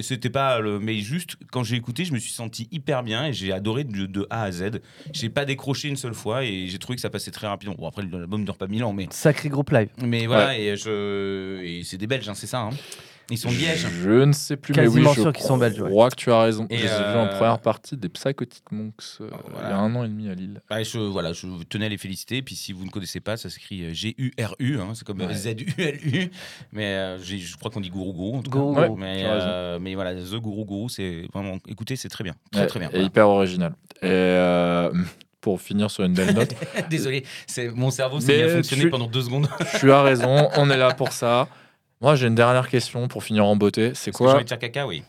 Speaker 2: C'était pas. le- Mais juste quand j'ai écouté, je me suis senti hyper bien et j'ai adoré de, de A à Z. J'ai pas décroché une seule fois et j'ai trouvé que ça passait très rapidement. Bon, après, l'album dure pas mille ans, mais.
Speaker 4: Sacré groupe live.
Speaker 2: Mais voilà, et, je... et c'est des Belges, hein, c'est ça. hein. Ils sont de Liège.
Speaker 3: Je ne sais plus, mais
Speaker 4: Quasiment
Speaker 3: oui, je
Speaker 4: sûr qu'ils sont belges, ouais.
Speaker 3: crois que tu as raison.
Speaker 2: Et
Speaker 3: je les ai vus
Speaker 2: euh,
Speaker 3: en première partie des Psychotic Monks euh,
Speaker 2: Voilà.
Speaker 3: il y a un an et demi à Lille.
Speaker 2: Ouais, je, voilà, je tenais à les féliciter. Puis si vous ne connaissez pas, ça s'écrit euh, G-U-R-U, hein, c'est comme euh,
Speaker 3: Ouais.
Speaker 2: Z-U-L-U. Mais euh, je crois qu'on dit Gourou Gourou en tout cas.
Speaker 4: Gourou
Speaker 3: Gourou,
Speaker 2: mais, euh, mais voilà, The Gourou Gourou, c'est vraiment. Écoutez, c'est très bien. Très
Speaker 3: Ouais,
Speaker 2: très bien.
Speaker 3: Et
Speaker 2: voilà.
Speaker 3: hyper original. Et euh, pour finir sur une belle note, (laughs)
Speaker 2: Désolé, c'est- mon cerveau s'est
Speaker 3: tu-
Speaker 2: pendant deux secondes.
Speaker 3: tu as raison, on est là pour ça. Moi, j'ai une dernière question pour finir en beauté. C'est
Speaker 2: que
Speaker 3: quoi
Speaker 2: envie de faire caca, oui.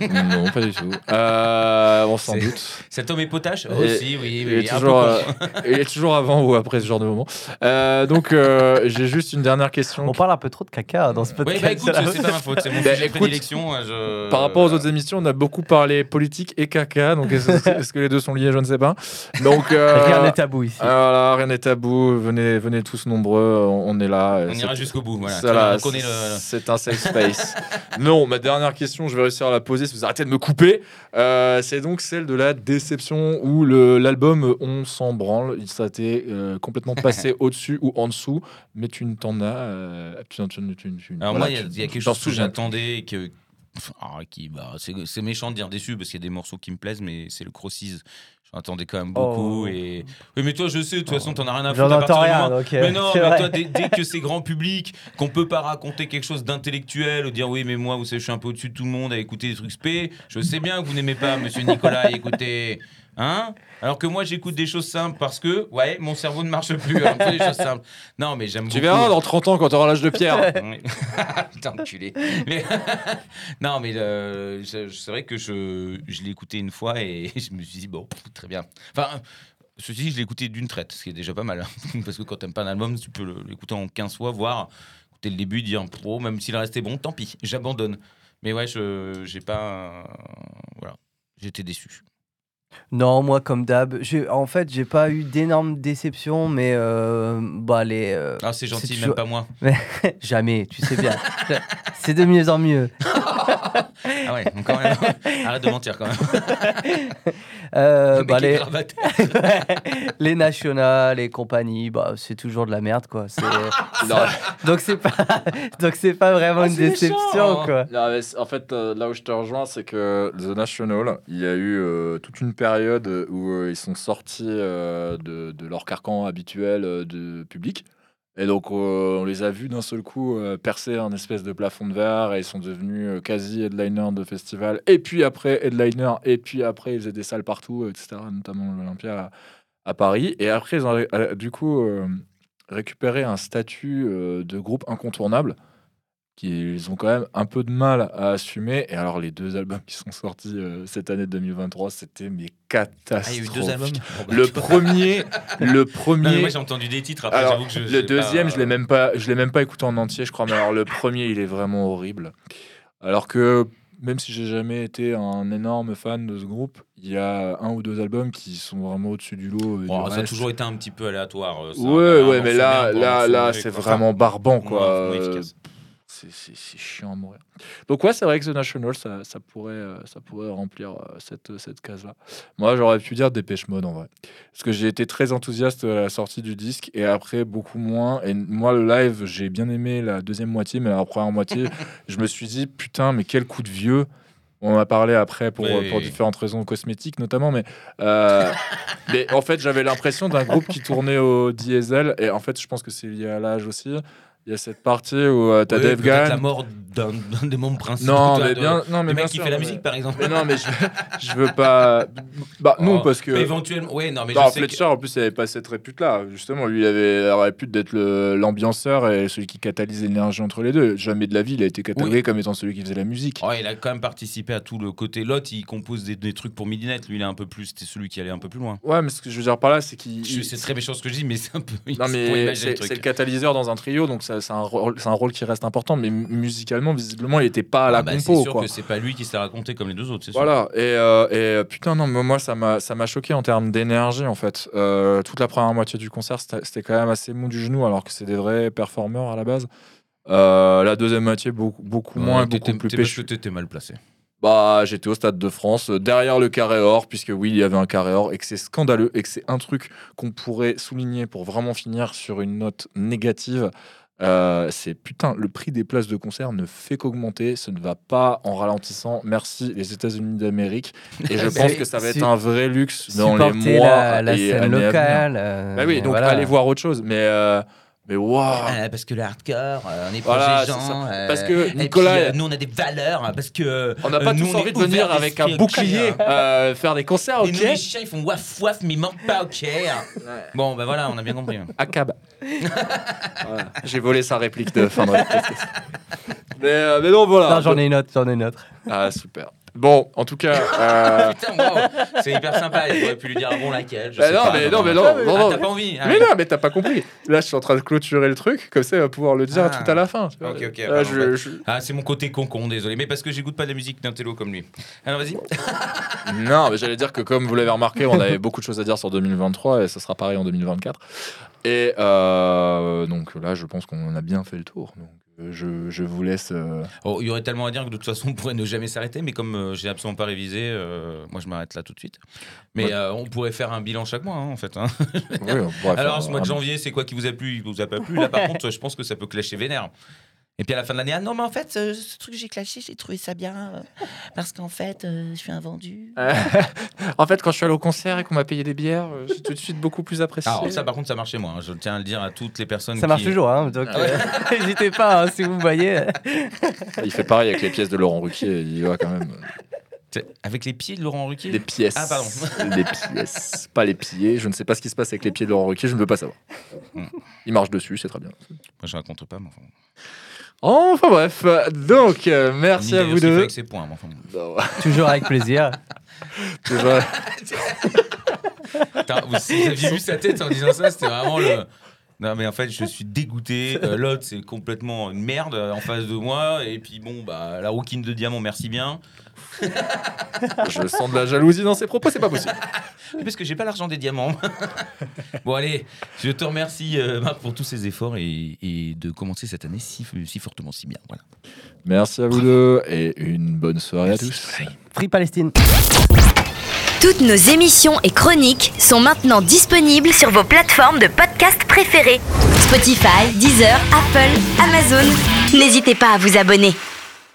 Speaker 3: Non, pas du tout. Euh, bon, sans
Speaker 2: C'est-
Speaker 3: doute.
Speaker 2: Cet homme est potache Aussi, oui.
Speaker 3: Il
Speaker 2: oui
Speaker 3: est, toujours, euh, il est toujours avant ou après ce genre de moment. Euh, donc, euh, j'ai juste une dernière question.
Speaker 4: On parle un peu trop de caca dans ce
Speaker 2: Oui,
Speaker 4: podcast.
Speaker 2: bah écoute, c'est pas ma faute, c'est mon
Speaker 3: Bah,
Speaker 2: sujet
Speaker 3: écoute,
Speaker 2: prédilection. je-
Speaker 3: Par rapport aux autres émissions, on a beaucoup parlé politique et caca. Donc, est-ce que les deux sont liés Je ne sais pas. Donc, euh,
Speaker 4: Rien n'est tabou ici.
Speaker 3: voilà, rien n'est tabou. Venez, venez tous nombreux. On, on est là.
Speaker 2: On ira jusqu'au bout. Voilà.
Speaker 3: Voilà,
Speaker 2: on connaît le-
Speaker 3: c'est un safe space. non, ma dernière question, je vais réussir à la poser si vous arrêtez de me couper. Euh, c'est donc celle de la déception où l'album euh, On s'en branle, il s'était euh, complètement (laughs) passé au-dessus ou en dessous, mais tu ne t'en as. euh, tu, tu- tu-
Speaker 2: Alors
Speaker 3: voilà,
Speaker 2: moi, il y, y a quelque chose que j'attendais que. Ah, qui, bah, c'est, c'est méchant de dire déçu parce qu'il y a des morceaux qui me plaisent, mais c'est le Crosses. J'en attendais quand même beaucoup.
Speaker 4: Oh.
Speaker 2: Et... Oui, mais toi, je sais, de toute façon, t'en as rien à
Speaker 4: J'en
Speaker 2: foutre. à
Speaker 4: entends rien.
Speaker 2: moment-
Speaker 4: Donc, euh,
Speaker 2: Mais non,
Speaker 4: c'est
Speaker 2: mais
Speaker 4: vrai.
Speaker 2: toi, dès, dès que c'est grand public, qu'on peut pas raconter quelque chose d'intellectuel ou dire oui, mais moi, vous savez, je suis un peu au-dessus de tout le monde à écouter des trucs spé. Je sais bien que vous n'aimez pas, monsieur Nicolas, écoutez. Hein Alors que moi, j'écoute des choses simples parce que, ouais, mon cerveau ne marche plus. Fait des choses simples. Non, mais j'aime
Speaker 3: Tu
Speaker 2: beaucoup.
Speaker 3: verras dans 30 ans quand tu auras l'âge de Pierre. (laughs) (laughs)
Speaker 2: Putain, enculé. Mais- (laughs) non, mais euh, c'est vrai que je, je l'ai écouté une fois et je me suis dit, bon, très bien. Enfin, ceci dit, je l'ai écouté d'une traite, ce qui est déjà pas mal. hein. Parce que quand t'aimes pas un album, tu peux l'écouter en 15 fois, voire écouter le début, dire, oh, même s'il restait bon, tant pis, j'abandonne. Mais ouais, je j'ai pas. voilà, j'étais déçu.
Speaker 4: Non, moi comme d'hab, en fait, j'ai pas eu d'énormes déceptions, mais euh, bah les euh,
Speaker 2: Ah, c'est gentil, même
Speaker 4: toujours-
Speaker 2: pas moi. (laughs)
Speaker 4: jamais, tu sais bien. (laughs) C'est de mieux en mieux.
Speaker 2: Ah ouais, donc quand même. (laughs) Arrête de mentir quand même.
Speaker 4: Euh,
Speaker 2: Le
Speaker 4: bah,
Speaker 2: est
Speaker 4: les, les nationales, les compagnies, bah, c'est toujours de la merde, quoi. C'est-
Speaker 3: Non,
Speaker 4: donc c'est pas, donc c'est pas vraiment
Speaker 2: Ah,
Speaker 4: une
Speaker 2: c'est
Speaker 4: déception,
Speaker 2: méchant.
Speaker 4: quoi.
Speaker 3: Non, mais c- en fait, euh, là où je te rejoins, c'est que The National, il y a eu euh, toute une période où euh, ils sont sortis euh, de, leur carcan habituel euh, de public. Et donc, on les a vus d'un seul coup percer un espèce de plafond de verre et ils sont devenus quasi headliner de festival. Et puis après, headliner. Et puis après, ils faisaient des salles partout, etc., notamment l'Olympia à, à Paris. Et après, ils ont du coup récupéré un statut de groupe incontournable qu'ils ont quand même un peu de mal à assumer. Et alors, les deux albums qui sont sortis euh, cette année 2023, c'était mais
Speaker 2: Ah,
Speaker 3: catastrophique.
Speaker 2: il y a eu deux albums Bon, bah,
Speaker 3: Le premier, le
Speaker 2: Non, mais
Speaker 3: premier.
Speaker 2: moi j'ai entendu des titres. Après,
Speaker 3: alors,
Speaker 2: que je.
Speaker 3: le deuxième,
Speaker 2: pas-
Speaker 3: je l'ai même pas, je l'ai même pas écouté en entier, je crois. Mais alors, le premier, il est vraiment horrible. Alors que même si j'ai jamais été un énorme fan de ce groupe, il y a un ou deux albums qui sont vraiment au-dessus du lot. et
Speaker 2: Bon,
Speaker 3: du
Speaker 2: ça a toujours été un petit peu aléatoire. euh, ça.
Speaker 3: Ouais, mais là, là, là, c'est vraiment barbant, quoi. Euh. C'est- chiant à mourir. Donc ouais, c'est vrai que The National, ça, ça pourrait, euh, ça pourrait remplir euh, cette, cette case-là. Moi, j'aurais pu dire Dépêche Mode en vrai, parce que j'ai été très enthousiaste à la sortie du disque et après beaucoup moins. Et moi, le live, j'ai bien aimé la deuxième moitié, mais la première moitié, (laughs) je me suis dit putain, mais quel coup de vieux. On en a parlé après pour,
Speaker 2: Oui,
Speaker 3: pour différentes raisons cosmétiques notamment, mais, euh, (laughs) mais en fait j'avais l'impression d'un groupe qui tournait au diesel et en fait je pense que c'est lié à l'âge aussi. Il y a cette partie où euh, t'as
Speaker 2: Ouais,
Speaker 3: Dave
Speaker 2: peut-être la
Speaker 3: Gann.
Speaker 2: mort d'un des membres principaux.
Speaker 3: Non, mais bien, non, mais
Speaker 2: Le
Speaker 3: bien
Speaker 2: mec qui fait la musique, par exemple.
Speaker 3: Mais non, mais je, je veux pas. Bah non,
Speaker 2: Oh,
Speaker 3: parce que.
Speaker 2: éventuellement, ouais, non, mais
Speaker 3: Non,
Speaker 2: je sais que-
Speaker 3: Fletcher, en plus, il avait pas cette répute-là. Justement, lui, il avait la répute d'être l'ambianceur et celui qui catalyse l'énergie entre les deux. Jamais de la vie, il a été catalogué comme étant celui qui faisait la musique.
Speaker 2: Oh, il a quand même participé à tout le côté. L'autre, il compose des, des trucs pour Midnight. Lui, il est un peu plus. C'était celui qui allait un peu plus loin.
Speaker 3: Ouais, mais ce que je veux dire par là, c'est qu'il.
Speaker 2: C'est très méchant ce que je dis, mais c'est un peu.
Speaker 3: Non, (laughs) mais c'est
Speaker 2: le
Speaker 3: catalyseur dans un trio, donc ça- c'est un, rôle- c'est un rôle qui reste important. Mais mu- musicalement, visiblement, il était pas à la
Speaker 2: Ah bah, C'est
Speaker 3: compo.
Speaker 2: sûr
Speaker 3: quoi.
Speaker 2: que c'est pas lui qui s'est raconté comme les deux autres, c'est sûr.
Speaker 3: Voilà, et, euh, et euh, putain, non, mais moi, ça m'a choqué en termes d'énergie, en fait. Euh, toute la première moitié du concert, c'était quand même assez mou du genou, alors que c'est des vrais performeurs à la base. Euh, la deuxième moitié, beaucoup, beaucoup
Speaker 2: Ouais,
Speaker 3: moins, beaucoup plus
Speaker 2: parce que
Speaker 3: péchu.
Speaker 2: t'étais mal placé.
Speaker 3: Bah, j'étais au Stade de France, euh, derrière le carré or, puisque oui, il y avait un carré or, et que c'est scandaleux, et que c'est un truc qu'on pourrait souligner pour vraiment finir sur une note négative. Euh, c'est putain, le prix des places de concert ne fait qu'augmenter, ce ne va pas en ralentissant. Merci les États-Unis d'Amérique. Et je (laughs) pense que ça va être un vrai luxe dans les mois
Speaker 4: la, la
Speaker 3: et
Speaker 4: scène locale. euh,
Speaker 3: Bah oui, donc
Speaker 4: voilà.
Speaker 3: allez voir autre chose. Mais, euh, mais waouh!
Speaker 2: Ah, parce que le hardcore, euh, on est
Speaker 3: Voilà,
Speaker 2: gens. euh,
Speaker 3: Parce que Nicolas-
Speaker 2: puis, euh, nous, on a des valeurs. Parce que.
Speaker 3: On n'a pas
Speaker 2: euh, nous,
Speaker 3: tous envie de venir avec un bouclier euh, faire des concerts,
Speaker 2: Et nous, les chiens, ils font waf waf, mais ils mentent pas, ok. Bon, ben voilà, on a bien compris. (laughs)
Speaker 3: Akab. Voilà. J'ai volé sa réplique de fin de (laughs) mais, euh, mais non, voilà.
Speaker 4: Non, j'en ai une autre, j'en ai une autre.
Speaker 3: Ah, super. Bon, en tout cas. (laughs) euh,
Speaker 2: Putain, wow, c'est hyper sympa. Il aurait pu lui dire avant laquelle. Je
Speaker 3: Bah
Speaker 2: sais
Speaker 3: non,
Speaker 2: pas,
Speaker 3: mais non, mais non,
Speaker 2: Ah,
Speaker 3: non, non.
Speaker 2: t'as pas envie. ah,
Speaker 3: Mais non, mais t'as pas compris. Là, je suis en train de clôturer le truc, comme ça, il va pouvoir le dire
Speaker 2: Ah.
Speaker 3: tout à la fin.
Speaker 2: Ok, ok,
Speaker 3: Là, je-
Speaker 2: bah-
Speaker 3: je-
Speaker 2: Ah, c'est mon côté con-con, désolé. Mais parce que j'écoute pas de la musique d'un télo comme lui. Alors, vas-y. (laughs)
Speaker 3: Non, mais j'allais dire que comme vous l'avez remarqué, on avait beaucoup de choses à dire sur 2023 et ça sera pareil en 2024. Et euh, donc là, je pense qu'on a bien fait le tour. Donc je, je vous laisse. euh,
Speaker 2: Oh, il y aurait tellement à dire que de toute façon, on pourrait ne jamais s'arrêter. Mais comme euh, j'ai absolument pas révisé, euh, moi, je m'arrête là tout de suite. Mais
Speaker 3: Ouais.
Speaker 2: euh, on pourrait faire un bilan chaque mois, hein, en fait. hein.
Speaker 3: oui, (laughs)
Speaker 2: Alors, ce mois de janvier, c'est quoi qui vous a plu, qui vous a pas plu? Là, par (laughs) contre, je pense que ça peut clasher vénère. Et puis à la fin de l'année, ah non, mais en fait, ce, ce truc que j'ai clashé, j'ai trouvé ça bien. euh, parce qu'en fait, euh, je suis un vendu.
Speaker 3: Euh, (laughs) en fait, quand je suis allé au concert et qu'on m'a payé des bières, euh, j'ai tout de suite beaucoup plus apprécié.
Speaker 2: Alors, ça, par contre, ça marchait moins. hein. Je tiens à le dire à toutes les personnes
Speaker 4: Ça marche toujours, hein, donc
Speaker 2: Ah ouais.
Speaker 4: euh, (laughs) n'hésitez pas hein, si vous me voyez.
Speaker 3: Il fait pareil avec les pièces de Laurent Ruquier. Il y va quand même.
Speaker 2: C'est- Avec les pieds de Laurent Ruquier?
Speaker 3: Des pièces.
Speaker 2: Ah, pardon. (laughs)
Speaker 3: Des pièces. Pas les pieds. Je ne sais pas ce qui se passe avec les pieds de Laurent Ruquier. Je ne veux pas savoir.
Speaker 2: Hmm.
Speaker 3: Il marche dessus, c'est très bien.
Speaker 2: Moi, je raconte pas, mais enfin.
Speaker 3: Enfin bref. Donc, euh, merci à vous deux.
Speaker 2: avec ses points, mais enfin.
Speaker 3: Non, (laughs)
Speaker 4: Toujours avec plaisir. (laughs)
Speaker 2: Putain, vous, si vous aviez vu sa tête en disant ça, c'était vraiment le. Non, mais en fait, je suis dégoûté. Euh, L'autre, c'est complètement une merde euh, en face de moi. Et puis, bon, bah, la rouquine de diamant, merci bien. (laughs)
Speaker 3: Je sens de la jalousie dans ses propos, c'est pas possible. (laughs)
Speaker 2: Parce que j'ai pas l'argent des diamants. (laughs) bon, allez, je te remercie, euh, Marc, pour tous ces efforts et, et de commencer cette année si, si fortement, si bien. Voilà.
Speaker 3: Merci à vous deux et une bonne soirée
Speaker 2: Merci,
Speaker 3: à tous.
Speaker 2: Soleil.
Speaker 4: Free Palestine.
Speaker 1: Toutes nos émissions et chroniques sont maintenant disponibles sur vos plateformes de podcast préférées. Spotify, Deezer, Apple, Amazon. N'hésitez pas à vous abonner.